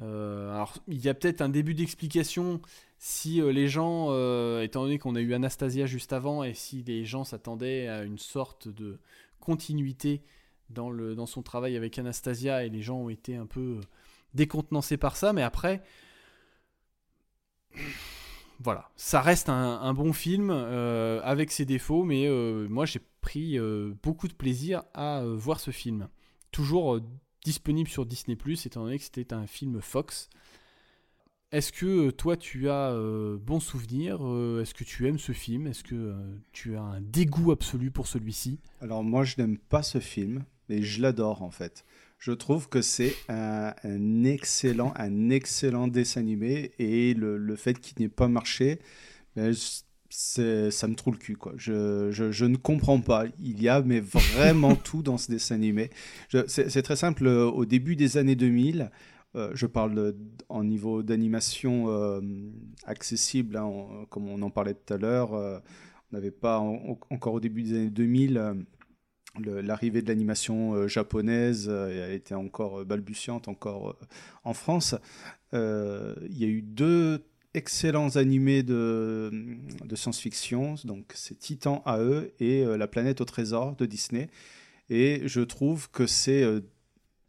Euh, alors, il y a peut-être un début d'explication si euh, les gens, euh, étant donné qu'on a eu Anastasia juste avant, et si les gens s'attendaient à une sorte de continuité dans, son travail avec Anastasia, et les gens ont été un peu euh, décontenancés par ça, mais après, voilà, ça reste un, bon film euh, avec ses défauts, mais euh, moi j'ai pris euh, beaucoup de plaisir à euh, voir ce film. Toujours euh, disponible sur Disney ⁇ étant donné que c'était un film Fox. Est-ce que euh, toi tu as euh, bon souvenir Euh, Est-ce que tu aimes ce film? Est-ce que tu as un dégoût absolu pour celui-ci? Alors moi, je n'aime pas ce film, mais je l'adore en fait. Je trouve que c'est un, excellent, un excellent dessin animé et le, fait qu'il n'ait pas marché, ben, ça me trouve le cul quoi. Je, je, je ne comprends pas. Il y a mais vraiment tout dans ce dessin animé. C'est, très simple. euh, Au début des années 2000, euh, je parle de- en niveau d'animation euh, accessible, hein, on- comme on en parlait tout à l'heure. euh, on n'avait pas en- encore au début des années 2000 euh, le- l'arrivée de l'animation japonaise elle était encore balbutiante encore en France. Il y a eu deux excellents animés de, de science-fiction, donc c'est Titan AE et euh, La planète au trésor de Disney. Et je trouve que c'est euh,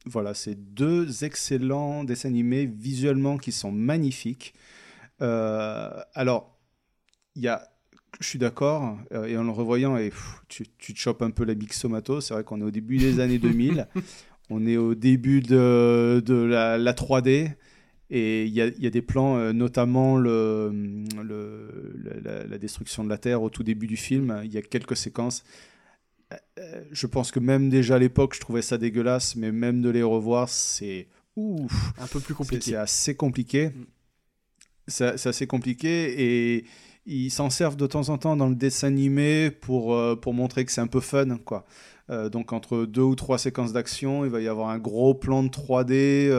voilà, c'est deux excellents dessins animés visuellement qui sont magnifiques. Euh, alors, il y a je suis d'accord, euh, et en le revoyant, et, pff, tu, tu te chopes un peu la Bixomato. C'est vrai qu'on est au début des années 2000, on est au début de, de la, la 3D, et il y a, il y a des plans, euh, notamment le, le- la, destruction de la Terre au tout début du film. Il y a quelques séquences. Euh, euh, je pense que même déjà à l'époque, je trouvais ça dégueulasse, mais même de les revoir, c'est ouf. Un peu plus compliqué. C'est assez compliqué. Mm. C'est assez compliqué et ils s'en servent de temps en temps dans le dessin animé pour, euh, pour montrer que c'est un peu fun. Quoi. Donc entre deux ou trois séquences d'action, il va y avoir un gros plan de 3D.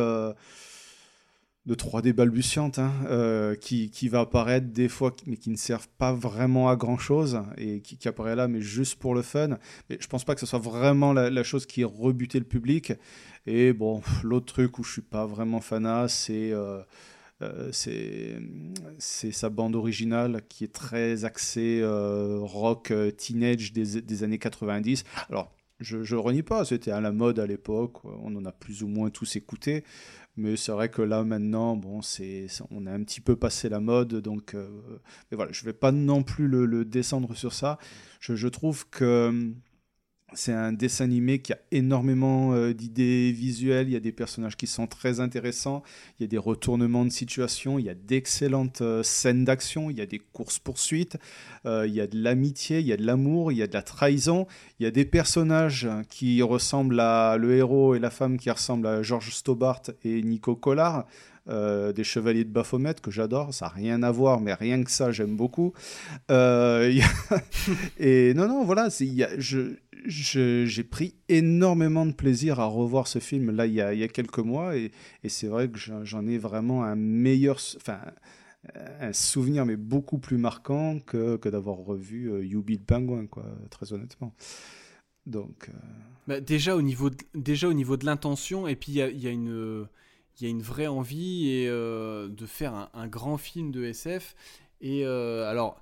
De 3D balbutiante hein, euh, qui, qui va apparaître des fois mais qui ne servent pas vraiment à grand chose et qui, apparaît là mais juste pour le fun. Mais je pense pas que ce soit vraiment la, chose qui ait rebuté le public. Et bon l'autre truc où je suis pas vraiment fanat c'est euh, euh, c'est c'est sa bande originale qui est très axée rock teenage des, des années 90 alors je, je renie pas, c'était à la mode à l'époque, on en a plus ou moins tous écouté, mais c'est vrai que là maintenant, bon, c'est, on a un petit peu passé la mode, donc, euh, mais voilà, je vais pas non plus le, descendre sur ça. Je, trouve que c'est un dessin animé qui a énormément euh, d'idées visuelles, il y a des personnages qui sont très intéressants, il y a des retournements de situation, il y a d'excellentes euh, scènes d'action, il y a des courses-poursuites, euh, il y a de l'amitié, il y a de l'amour, il y a de la trahison, il y a des personnages qui ressemblent à le héros et la femme qui ressemblent à George Stobart et Nico Collard, des Chevaliers de Baphomet que j'adore, ça n'a rien à voir, mais rien que ça, j'aime beaucoup. Et non, non, voilà, y je- j'ai pris énormément de plaisir à revoir ce film là il y a, il y a quelques mois et, c'est vrai que j'en ai vraiment un meilleur, enfin, un souvenir, mais beaucoup plus marquant que, que d'avoir revu euh, You Beat Penguin, quoi, très honnêtement. Donc. euh, Bah, déjà, au niveau de, déjà au niveau de l'intention, et puis il y a, y a une. Il y a une vraie envie et, euh, de faire un, un grand film de SF. Et euh, alors,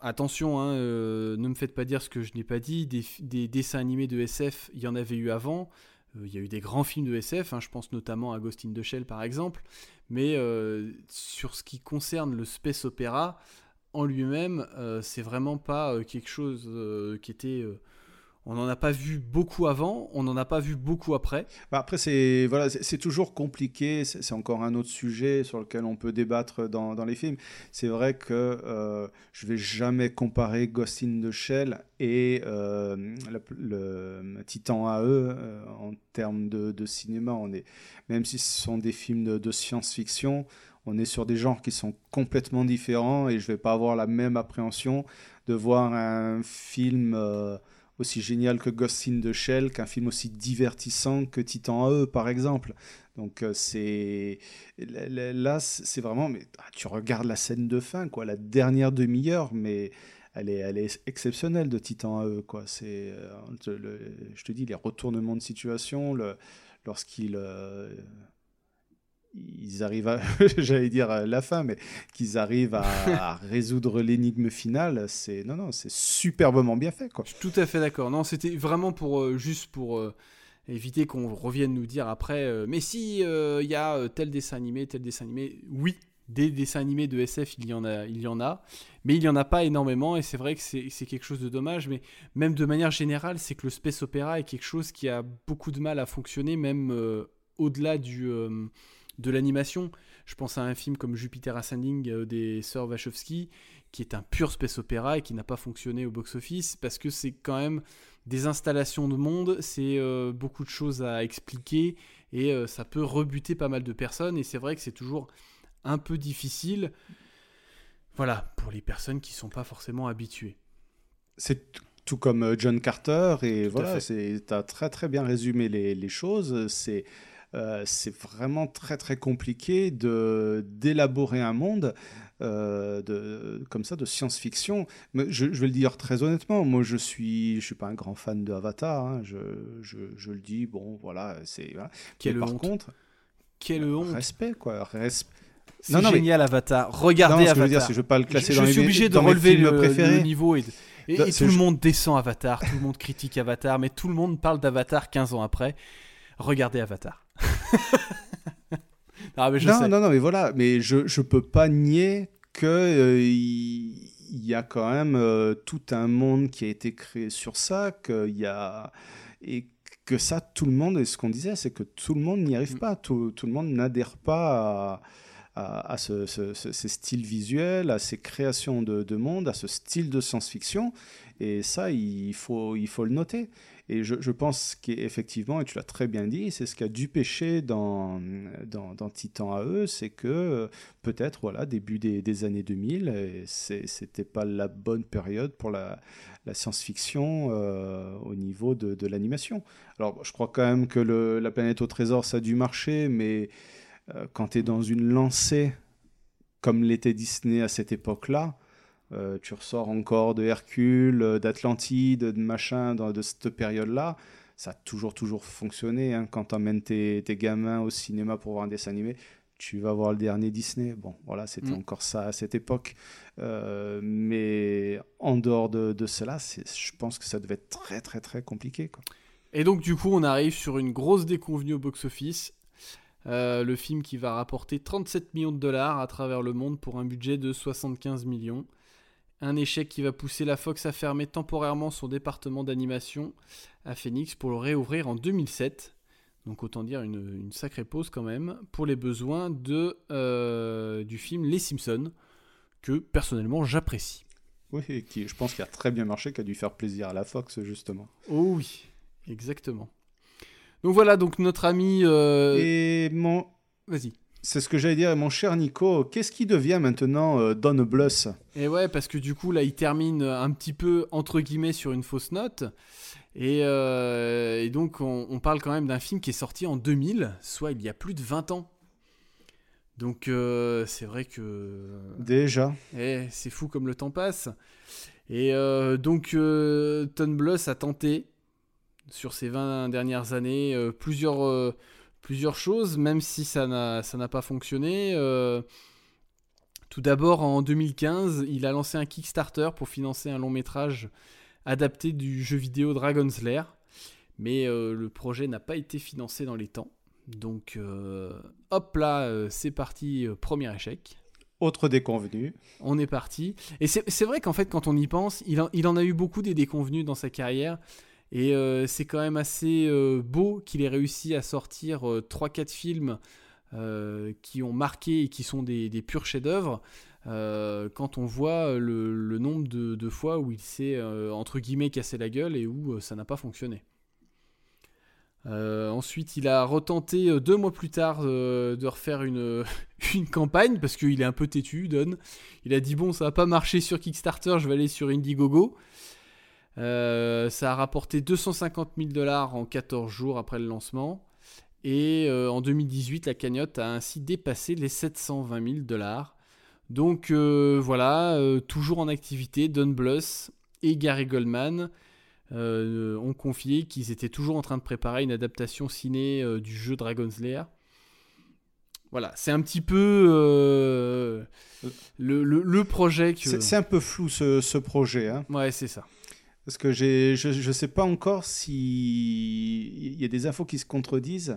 attention, hein, euh, ne me faites pas dire ce que je n'ai pas dit. Des, des dessins animés de SF, il y en avait eu avant. Euh, Il y a eu des grands films de SF, hein, je pense notamment à Ghost in the Shell par exemple. Mais euh, sur ce qui concerne le space opéra, en lui-même, c'est vraiment pas quelque chose qui était. Euh, on n'en a pas vu beaucoup avant, on n'en a pas vu beaucoup après. Bah, après, c'est voilà, toujours compliqué. C'est encore un autre sujet sur lequel on peut débattre dans, les films. C'est vrai que euh, je vais jamais comparer Ghost in the Shell et euh, le, Titan AE euh, en termes de, cinéma. On est, même si ce sont des films de, de science-fiction, on est sur des genres qui sont complètement différents et je vais pas avoir la même appréhension de voir un film. Aussi génial que Ghost in the Shell, qu'un film aussi divertissant que Titan AE, par exemple. Donc euh, c'est là c'est vraiment mais ah, tu regardes la scène de fin quoi, la dernière demi-heure mais elle est elle est exceptionnelle de Titan AE quoi, c'est euh, je te dis les retournements de situation, lorsqu'il euh, ils arrivent à, j'allais dire à la fin, mais qu'ils arrivent à, à résoudre l'énigme finale, c'est non non, c'est superbement bien fait quoi. Je suis tout à fait d'accord. Non, c'était vraiment pour euh, juste pour euh, éviter qu'on revienne nous dire après. euh, mais si il y a tel dessin animé, tel dessin animé. Oui, des dessins animés de SF, il y en a, il y en a, mais il y en a pas énormément. Et c'est vrai que c'est c'est quelque chose de dommage. Mais même de manière générale, c'est que le space opéra est quelque chose qui a beaucoup de mal à fonctionner, même au-delà du de l'animation. Je pense à un film comme Jupiter Ascending euh, des sœurs Wachowski, qui est un pur space opéra et qui n'a pas fonctionné au box-office parce que c'est quand même des installations de monde, c'est euh, beaucoup de choses à expliquer et euh, ça peut rebuter pas mal de personnes et c'est vrai que c'est toujours un peu difficile. Voilà, pour les personnes qui sont pas forcément habituées. C'est tout comme John Carter, et Tout voilà, tu as très très bien résumé les, les choses. C'est euh, c'est vraiment très très compliqué de d'élaborer un monde euh, de, comme ça de science-fiction. Mais je, je vais le dire très honnêtement, moi je suis je suis pas un grand fan de Avatar. hein. je, je, je le dis, bon voilà, c'est voilà. Quelle par honte. contre, Quelle honte. respect quoi, respect. C'est Non, non, mais- génial Avatar. Regardez Non, ce que je Avatar. veux dire, c'est je vais pas le classer je, dans je suis mes- obligé de relever le, le niveau et, c'est tout le monde descend Avatar, tout le monde critique Avatar, mais tout le monde parle d'Avatar 15 ans après. Regardez Avatar. ah mais je non, sais. non, non, mais voilà, mais je je peux pas nier que euh, il y, a quand même euh, tout un monde qui a été créé sur ça, qu'il y a et que ça, tout le monde, et ce qu'on disait, c'est que tout le monde n'y arrive Mm. pas, tout, tout le monde n'adhère pas à, à, à ce, ce- ce- ces styles visuels, à ces créations de, de monde, à ce style de science-fiction, et ça, il faut, il faut le noter. Et je, je pense qu'effectivement, et tu l'as très bien dit, c'est ce qui a dû pêcher dans, dans, Titan AE, c'est que euh, peut-être, voilà, début des, années 2000, et c'est- c'était pas la bonne période pour la, science-fiction euh, au niveau de, l'animation. Alors, je crois quand même que La planète au trésor, ça a dû marcher, mais euh, quand tu es dans une lancée comme l'était Disney à cette époque-là, euh, tu ressors encore de Hercule, euh, d'Atlantide, de machin, dans- de cette période-là. Ça a toujours, toujours fonctionné. hein. Quand tu emmènes tes, tes gamins au cinéma pour voir un dessin animé, tu vas voir le dernier Disney. Bon, voilà, c'était Mm. encore ça à cette époque. Euh, mais en dehors de, de cela, je pense que ça devait être très, très, très compliqué. Quoi. Et donc du coup, on arrive sur une grosse déconvenue au box-office. Euh, le film qui va rapporter 37 millions de dollars à travers le monde pour un budget de 75 millions. Un échec qui va pousser la Fox à fermer temporairement son département d'animation à Phoenix pour le réouvrir en 2007. Donc autant dire une, une sacrée pause quand même pour les besoins de, euh, du film Les Simpsons, que personnellement j'apprécie. Oui, et qui, je pense qu'il a très bien marché, qui a dû faire plaisir à la Fox, justement. Oh oui, exactement. Donc voilà, donc notre ami... euh, Et mon... Vas-y. C'est ce que j'allais dire, mon cher Nico, qu'est-ce qui devient maintenant euh, Don Bluth? Et ouais, parce que du coup, là, il termine un petit peu, entre guillemets, sur une fausse note. Et, euh, et donc, on, on parle quand même d'un film qui est sorti en 2000, soit il y a plus de 20 ans. Donc euh, c'est vrai que Déjà. eh, c'est fou comme le temps passe. Et euh, donc euh, Ton Bluth a tenté sur ces 20 dernières années euh, plusieurs, euh, plusieurs choses, même si ça n'a pas fonctionné. Euh, tout d'abord en 2015, il a lancé un Kickstarter pour financer un long métrage adapté du jeu vidéo Dragon's Lair. Mais euh, le projet n'a pas été financé dans les temps. Donc euh, hop là, c'est parti, premier échec. Autre déconvenu. On est parti. Et c'est c'est vrai qu'en fait, quand on y pense, il en, il en a eu beaucoup des déconvenus dans sa carrière. Et euh, c'est quand même assez euh, beau qu'il ait réussi à sortir euh, 3-4 films euh, qui ont marqué et qui sont des, des purs chefs-d'œuvre. quand on voit le, le nombre de, de fois où il s'est, entre guillemets, cassé la gueule et où ça n'a pas fonctionné. Ensuite, il a retenté deux mois plus tard de refaire une, une campagne parce qu'il est un peu têtu, Don. Il a dit bon, ça va pas marcher sur Kickstarter, je vais aller sur Indiegogo. Euh, ça a rapporté 250 000 dollars en 14 jours après le lancement. Et euh, en 2018, la cagnotte a ainsi dépassé les 720 000 dollars. Donc euh, voilà, toujours en activité, Don Bluth et Gary Goldman ont confié qu'ils étaient toujours en train de préparer une adaptation ciné du jeu Dragon's Lair. Voilà, c'est un petit peu le, le- le projet que... C'est un peu flou ce, ce projet. Hein. Ouais, c'est ça. Parce que je ne sais pas encore si il y a des infos qui se contredisent.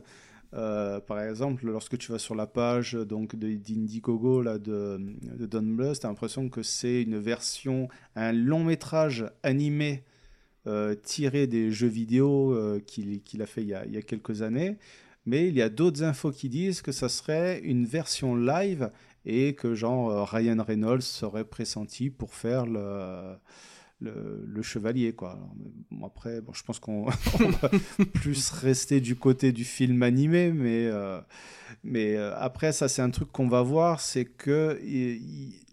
Euh, par exemple, lorsque tu vas sur la page d'Indiegogo de, de Don Bluth, tu as l'impression que c'est une version, un long métrage animé euh, tiré des jeux vidéo euh, qu'il qu'il a fait il y a, il y a quelques années. Mais il y a d'autres infos qui disent que ça serait une version live et que genre euh, Ryan Reynolds serait pressenti pour faire le, le, chevalier quoi. Bon, après, bon, je pense qu'on on va plus rester du côté du film animé, mais euh, mais euh, après ça c'est un truc qu'on va voir, c'est que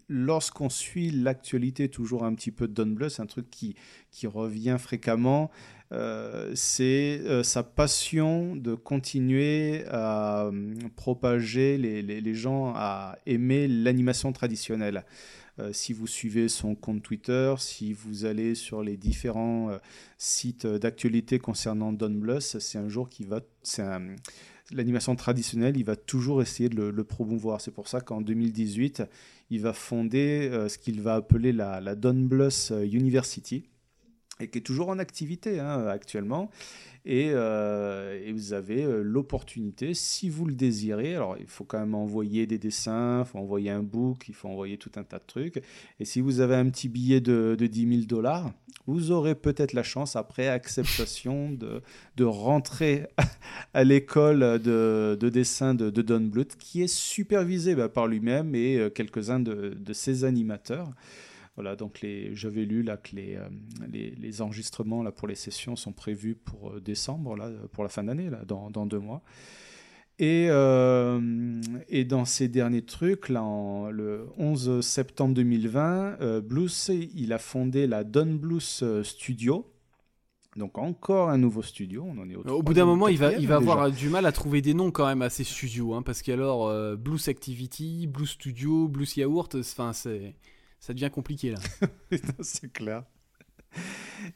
lorsqu'on suit l'actualité toujours un petit peu de Don Bluth, c'est un truc qui qui revient fréquemment. euh, c'est sa passion de continuer à euh, propager les, les, les gens à aimer l'animation traditionnelle. Euh, si vous suivez son compte Twitter, si vous allez sur les différents euh, sites d'actualité concernant Don Bluth, c'est un jour qui va, l'animation traditionnelle, il va toujours essayer de le, promouvoir. C'est pour ça qu'en 2018, il va fonder euh, ce qu'il va appeler la, la Don Bluth University et qui est toujours en activité hein, actuellement. Et, euh, et vous avez euh, l'opportunité, si vous le désirez, alors il faut quand même envoyer des dessins, il faut envoyer un book, il faut envoyer tout un tas de trucs. Et si vous avez un petit billet de, de 10 000 dollars, vous aurez peut-être la chance, après acceptation, de, de rentrer à l'école de, de dessin de, Don Bluth, qui est supervisée bah, par lui-même et euh, quelques-uns de ses animateurs. Voilà, donc les, j'avais lu là que les, euh, les, les enregistrements là, pour les sessions sont prévus pour euh, décembre, là, pour la fin d'année, là, dans, dans deux mois. Et, euh, et dans ces derniers trucs, là, en- le 11 septembre 2020, euh, Blues, il a fondé la Don Blues euh, Studio. Donc encore un nouveau studio. On en est au, Au bout d'un moment, il va, il va déjà. avoir du mal à trouver des noms quand même à ces studios, hein, parce qu'alors euh, Blues Activity, Blues Studio, Blues Yaourt, enfin c'est, ça devient compliqué là. C'est clair.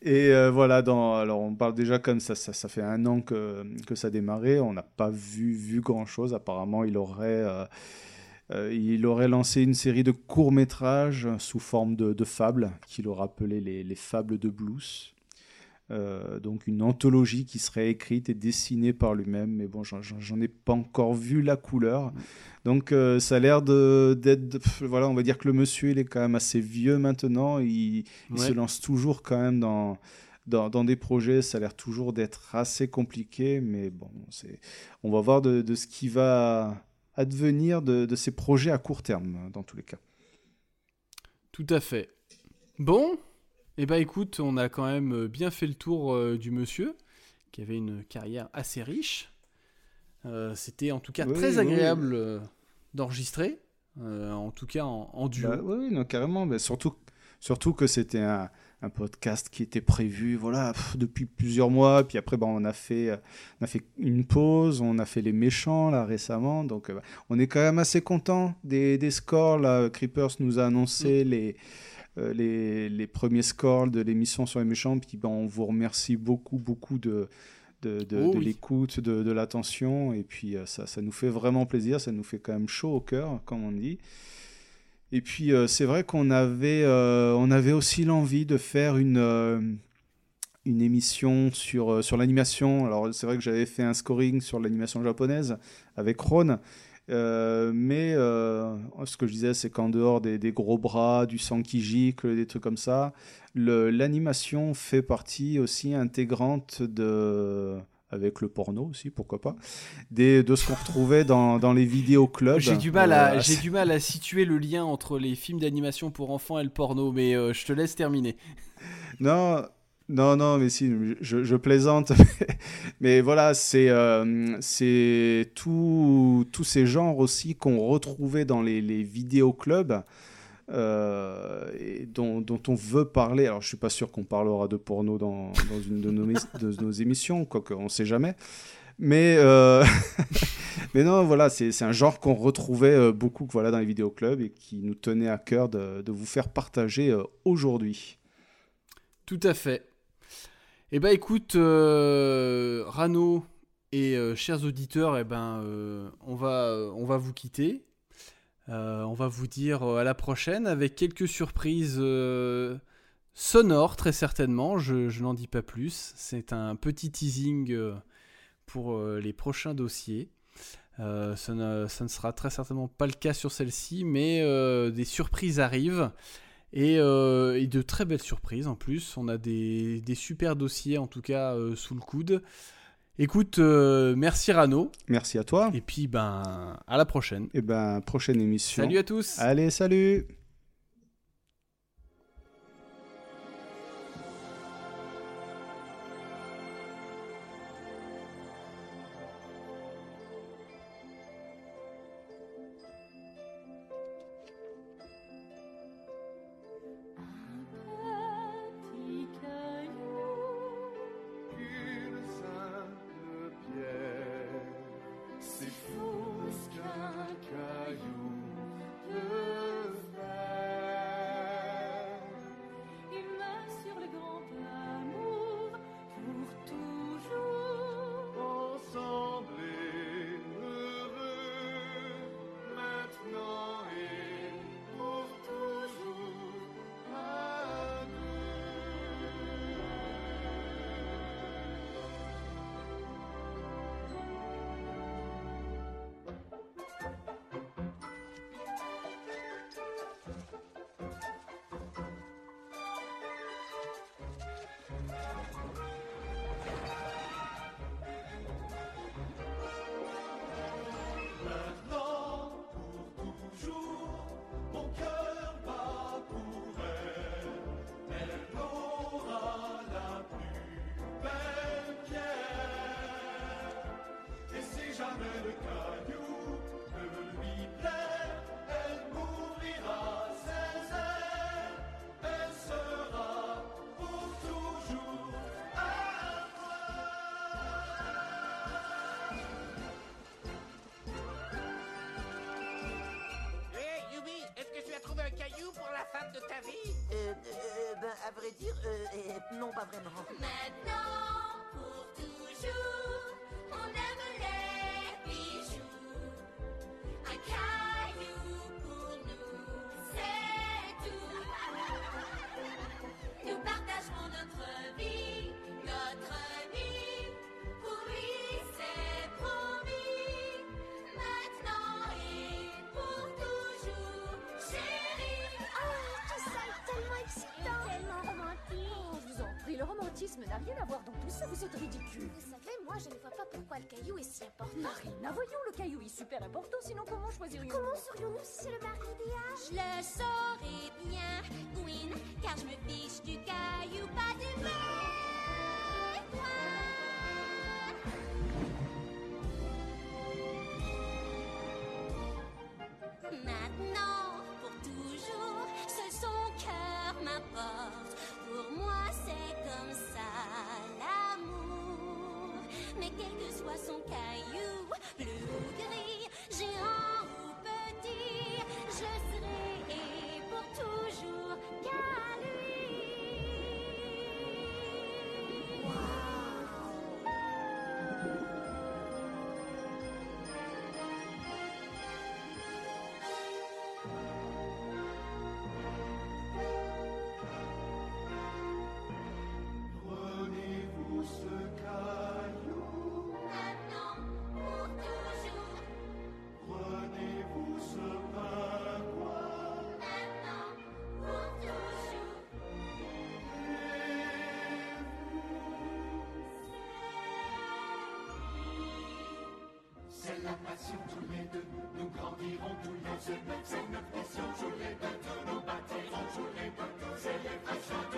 Et euh, voilà, dans, alors on parle déjà comme ça, ça, fait un an que, ça a démarré, on n'a pas vu, grand-chose. Apparemment, il aurait, euh, euh, il aurait lancé une série de courts-métrages sous forme de, de fables, qu'il aurait appelé les, les fables de blues. Euh, donc une anthologie qui serait écrite et dessinée par lui-même, mais bon, j'en- ai pas encore vu la couleur. Donc euh, ça a l'air d'être, voilà, on va dire que le monsieur, il est quand même assez vieux maintenant, il, se lance toujours quand même dans, dans, dans des projets, ça a l'air toujours d'être assez compliqué, mais bon, on va voir de, de ce qui va advenir de, de ces projets à court terme, dans tous les cas. Tout à fait. Bon, et bah écoute, on a quand même bien fait le tour euh, du monsieur, qui avait une carrière assez riche. Euh, C'était en tout cas Oui, très oui, agréable euh, d'enregistrer, euh, en tout cas en, en duo. Bah, oui, non, carrément, mais surtout, surtout que c'était un, un podcast qui était prévu voilà pff, depuis plusieurs mois. Puis après, bah, on a fait euh, on a fait une pause, on a fait les méchants là récemment. Donc euh, on est quand même assez content des, des scores. Là, Creepers nous a annoncé les euh, les, les premiers scores de l'émission sur les méchants. Puis ben, on vous remercie beaucoup, beaucoup de, de, de, Oh de oui. l'écoute, de, de l'attention. Et puis euh, ça, ça nous fait vraiment plaisir, ça nous fait quand même chaud au cœur, comme on dit. Et puis euh, c'est vrai qu'on avait, euh, on avait aussi l'envie de faire une, euh, une émission sur, euh, sur l'animation. Alors c'est vrai que j'avais fait un scoring sur l'animation japonaise avec Ron. Euh, mais euh, ce que je disais, c'est qu'en dehors des, des gros bras, du sang qui gicle, des trucs comme ça, l'animation fait partie aussi intégrante de, avec le porno aussi, pourquoi pas, des, de ce qu'on retrouvait dans, dans les vidéoclubs. J'ai du mal à Euh, j'ai du mal à situer le lien entre les films d'animation pour enfants et le porno, mais je te laisse terminer. Non, non, non, mais si, je, plaisante. mais voilà, c'est euh, c'est tous ces genres aussi qu'on retrouvait dans les, les vidéoclubs. euh, et dont, on veut parler. Alors, je suis pas sûr qu'on parlera de porno dans, dans une de nos, de nos émissions, quoique on sait jamais. Mais, euh, mais non, voilà, c'est un genre qu'on retrouvait euh, beaucoup voilà, dans les vidéoclubs et qui nous tenait à cœur de, vous faire partager aujourd'hui. Tout à fait. Eh ben écoute, euh, Rano et euh, chers auditeurs, eh ben, euh, on, va, on va vous quitter. On va vous dire à la prochaine avec quelques surprises sonores, très certainement. Je, n'en dis pas plus. C'est un petit teasing pour les prochains dossiers. Euh, ça, ne, sera très certainement pas le cas sur celle-ci, mais des surprises arrivent. Et, euh, et de très belles surprises en plus. On a des, des super dossiers en tout cas euh, sous le coude. Écoute, euh, merci Rano. Merci à toi. Et puis ben à la prochaine. Et ben, prochaine émission. Salut à tous. Allez, salut le caillou est si important? Marina, voyons, le caillou est super important, sinon comment choisirions-nous? Comment serions-nous si c'est le mari idéal? Je le saurais bien, Gwyn, car je me fiche du caillou, pas du maigre. Maintenant, pour toujours, seul son cœur m'importe. Pour moi, c'est comme ça l'amour. Mais quel que soit son caillou, bleu ou gris, géant ou petit, je serai pour toujours qu'à lui. La passion tous les deux. Nous grandirons tous les deux. C'est notre mission, tous les deux. Nous bâtirons tous les deux. Célébration tous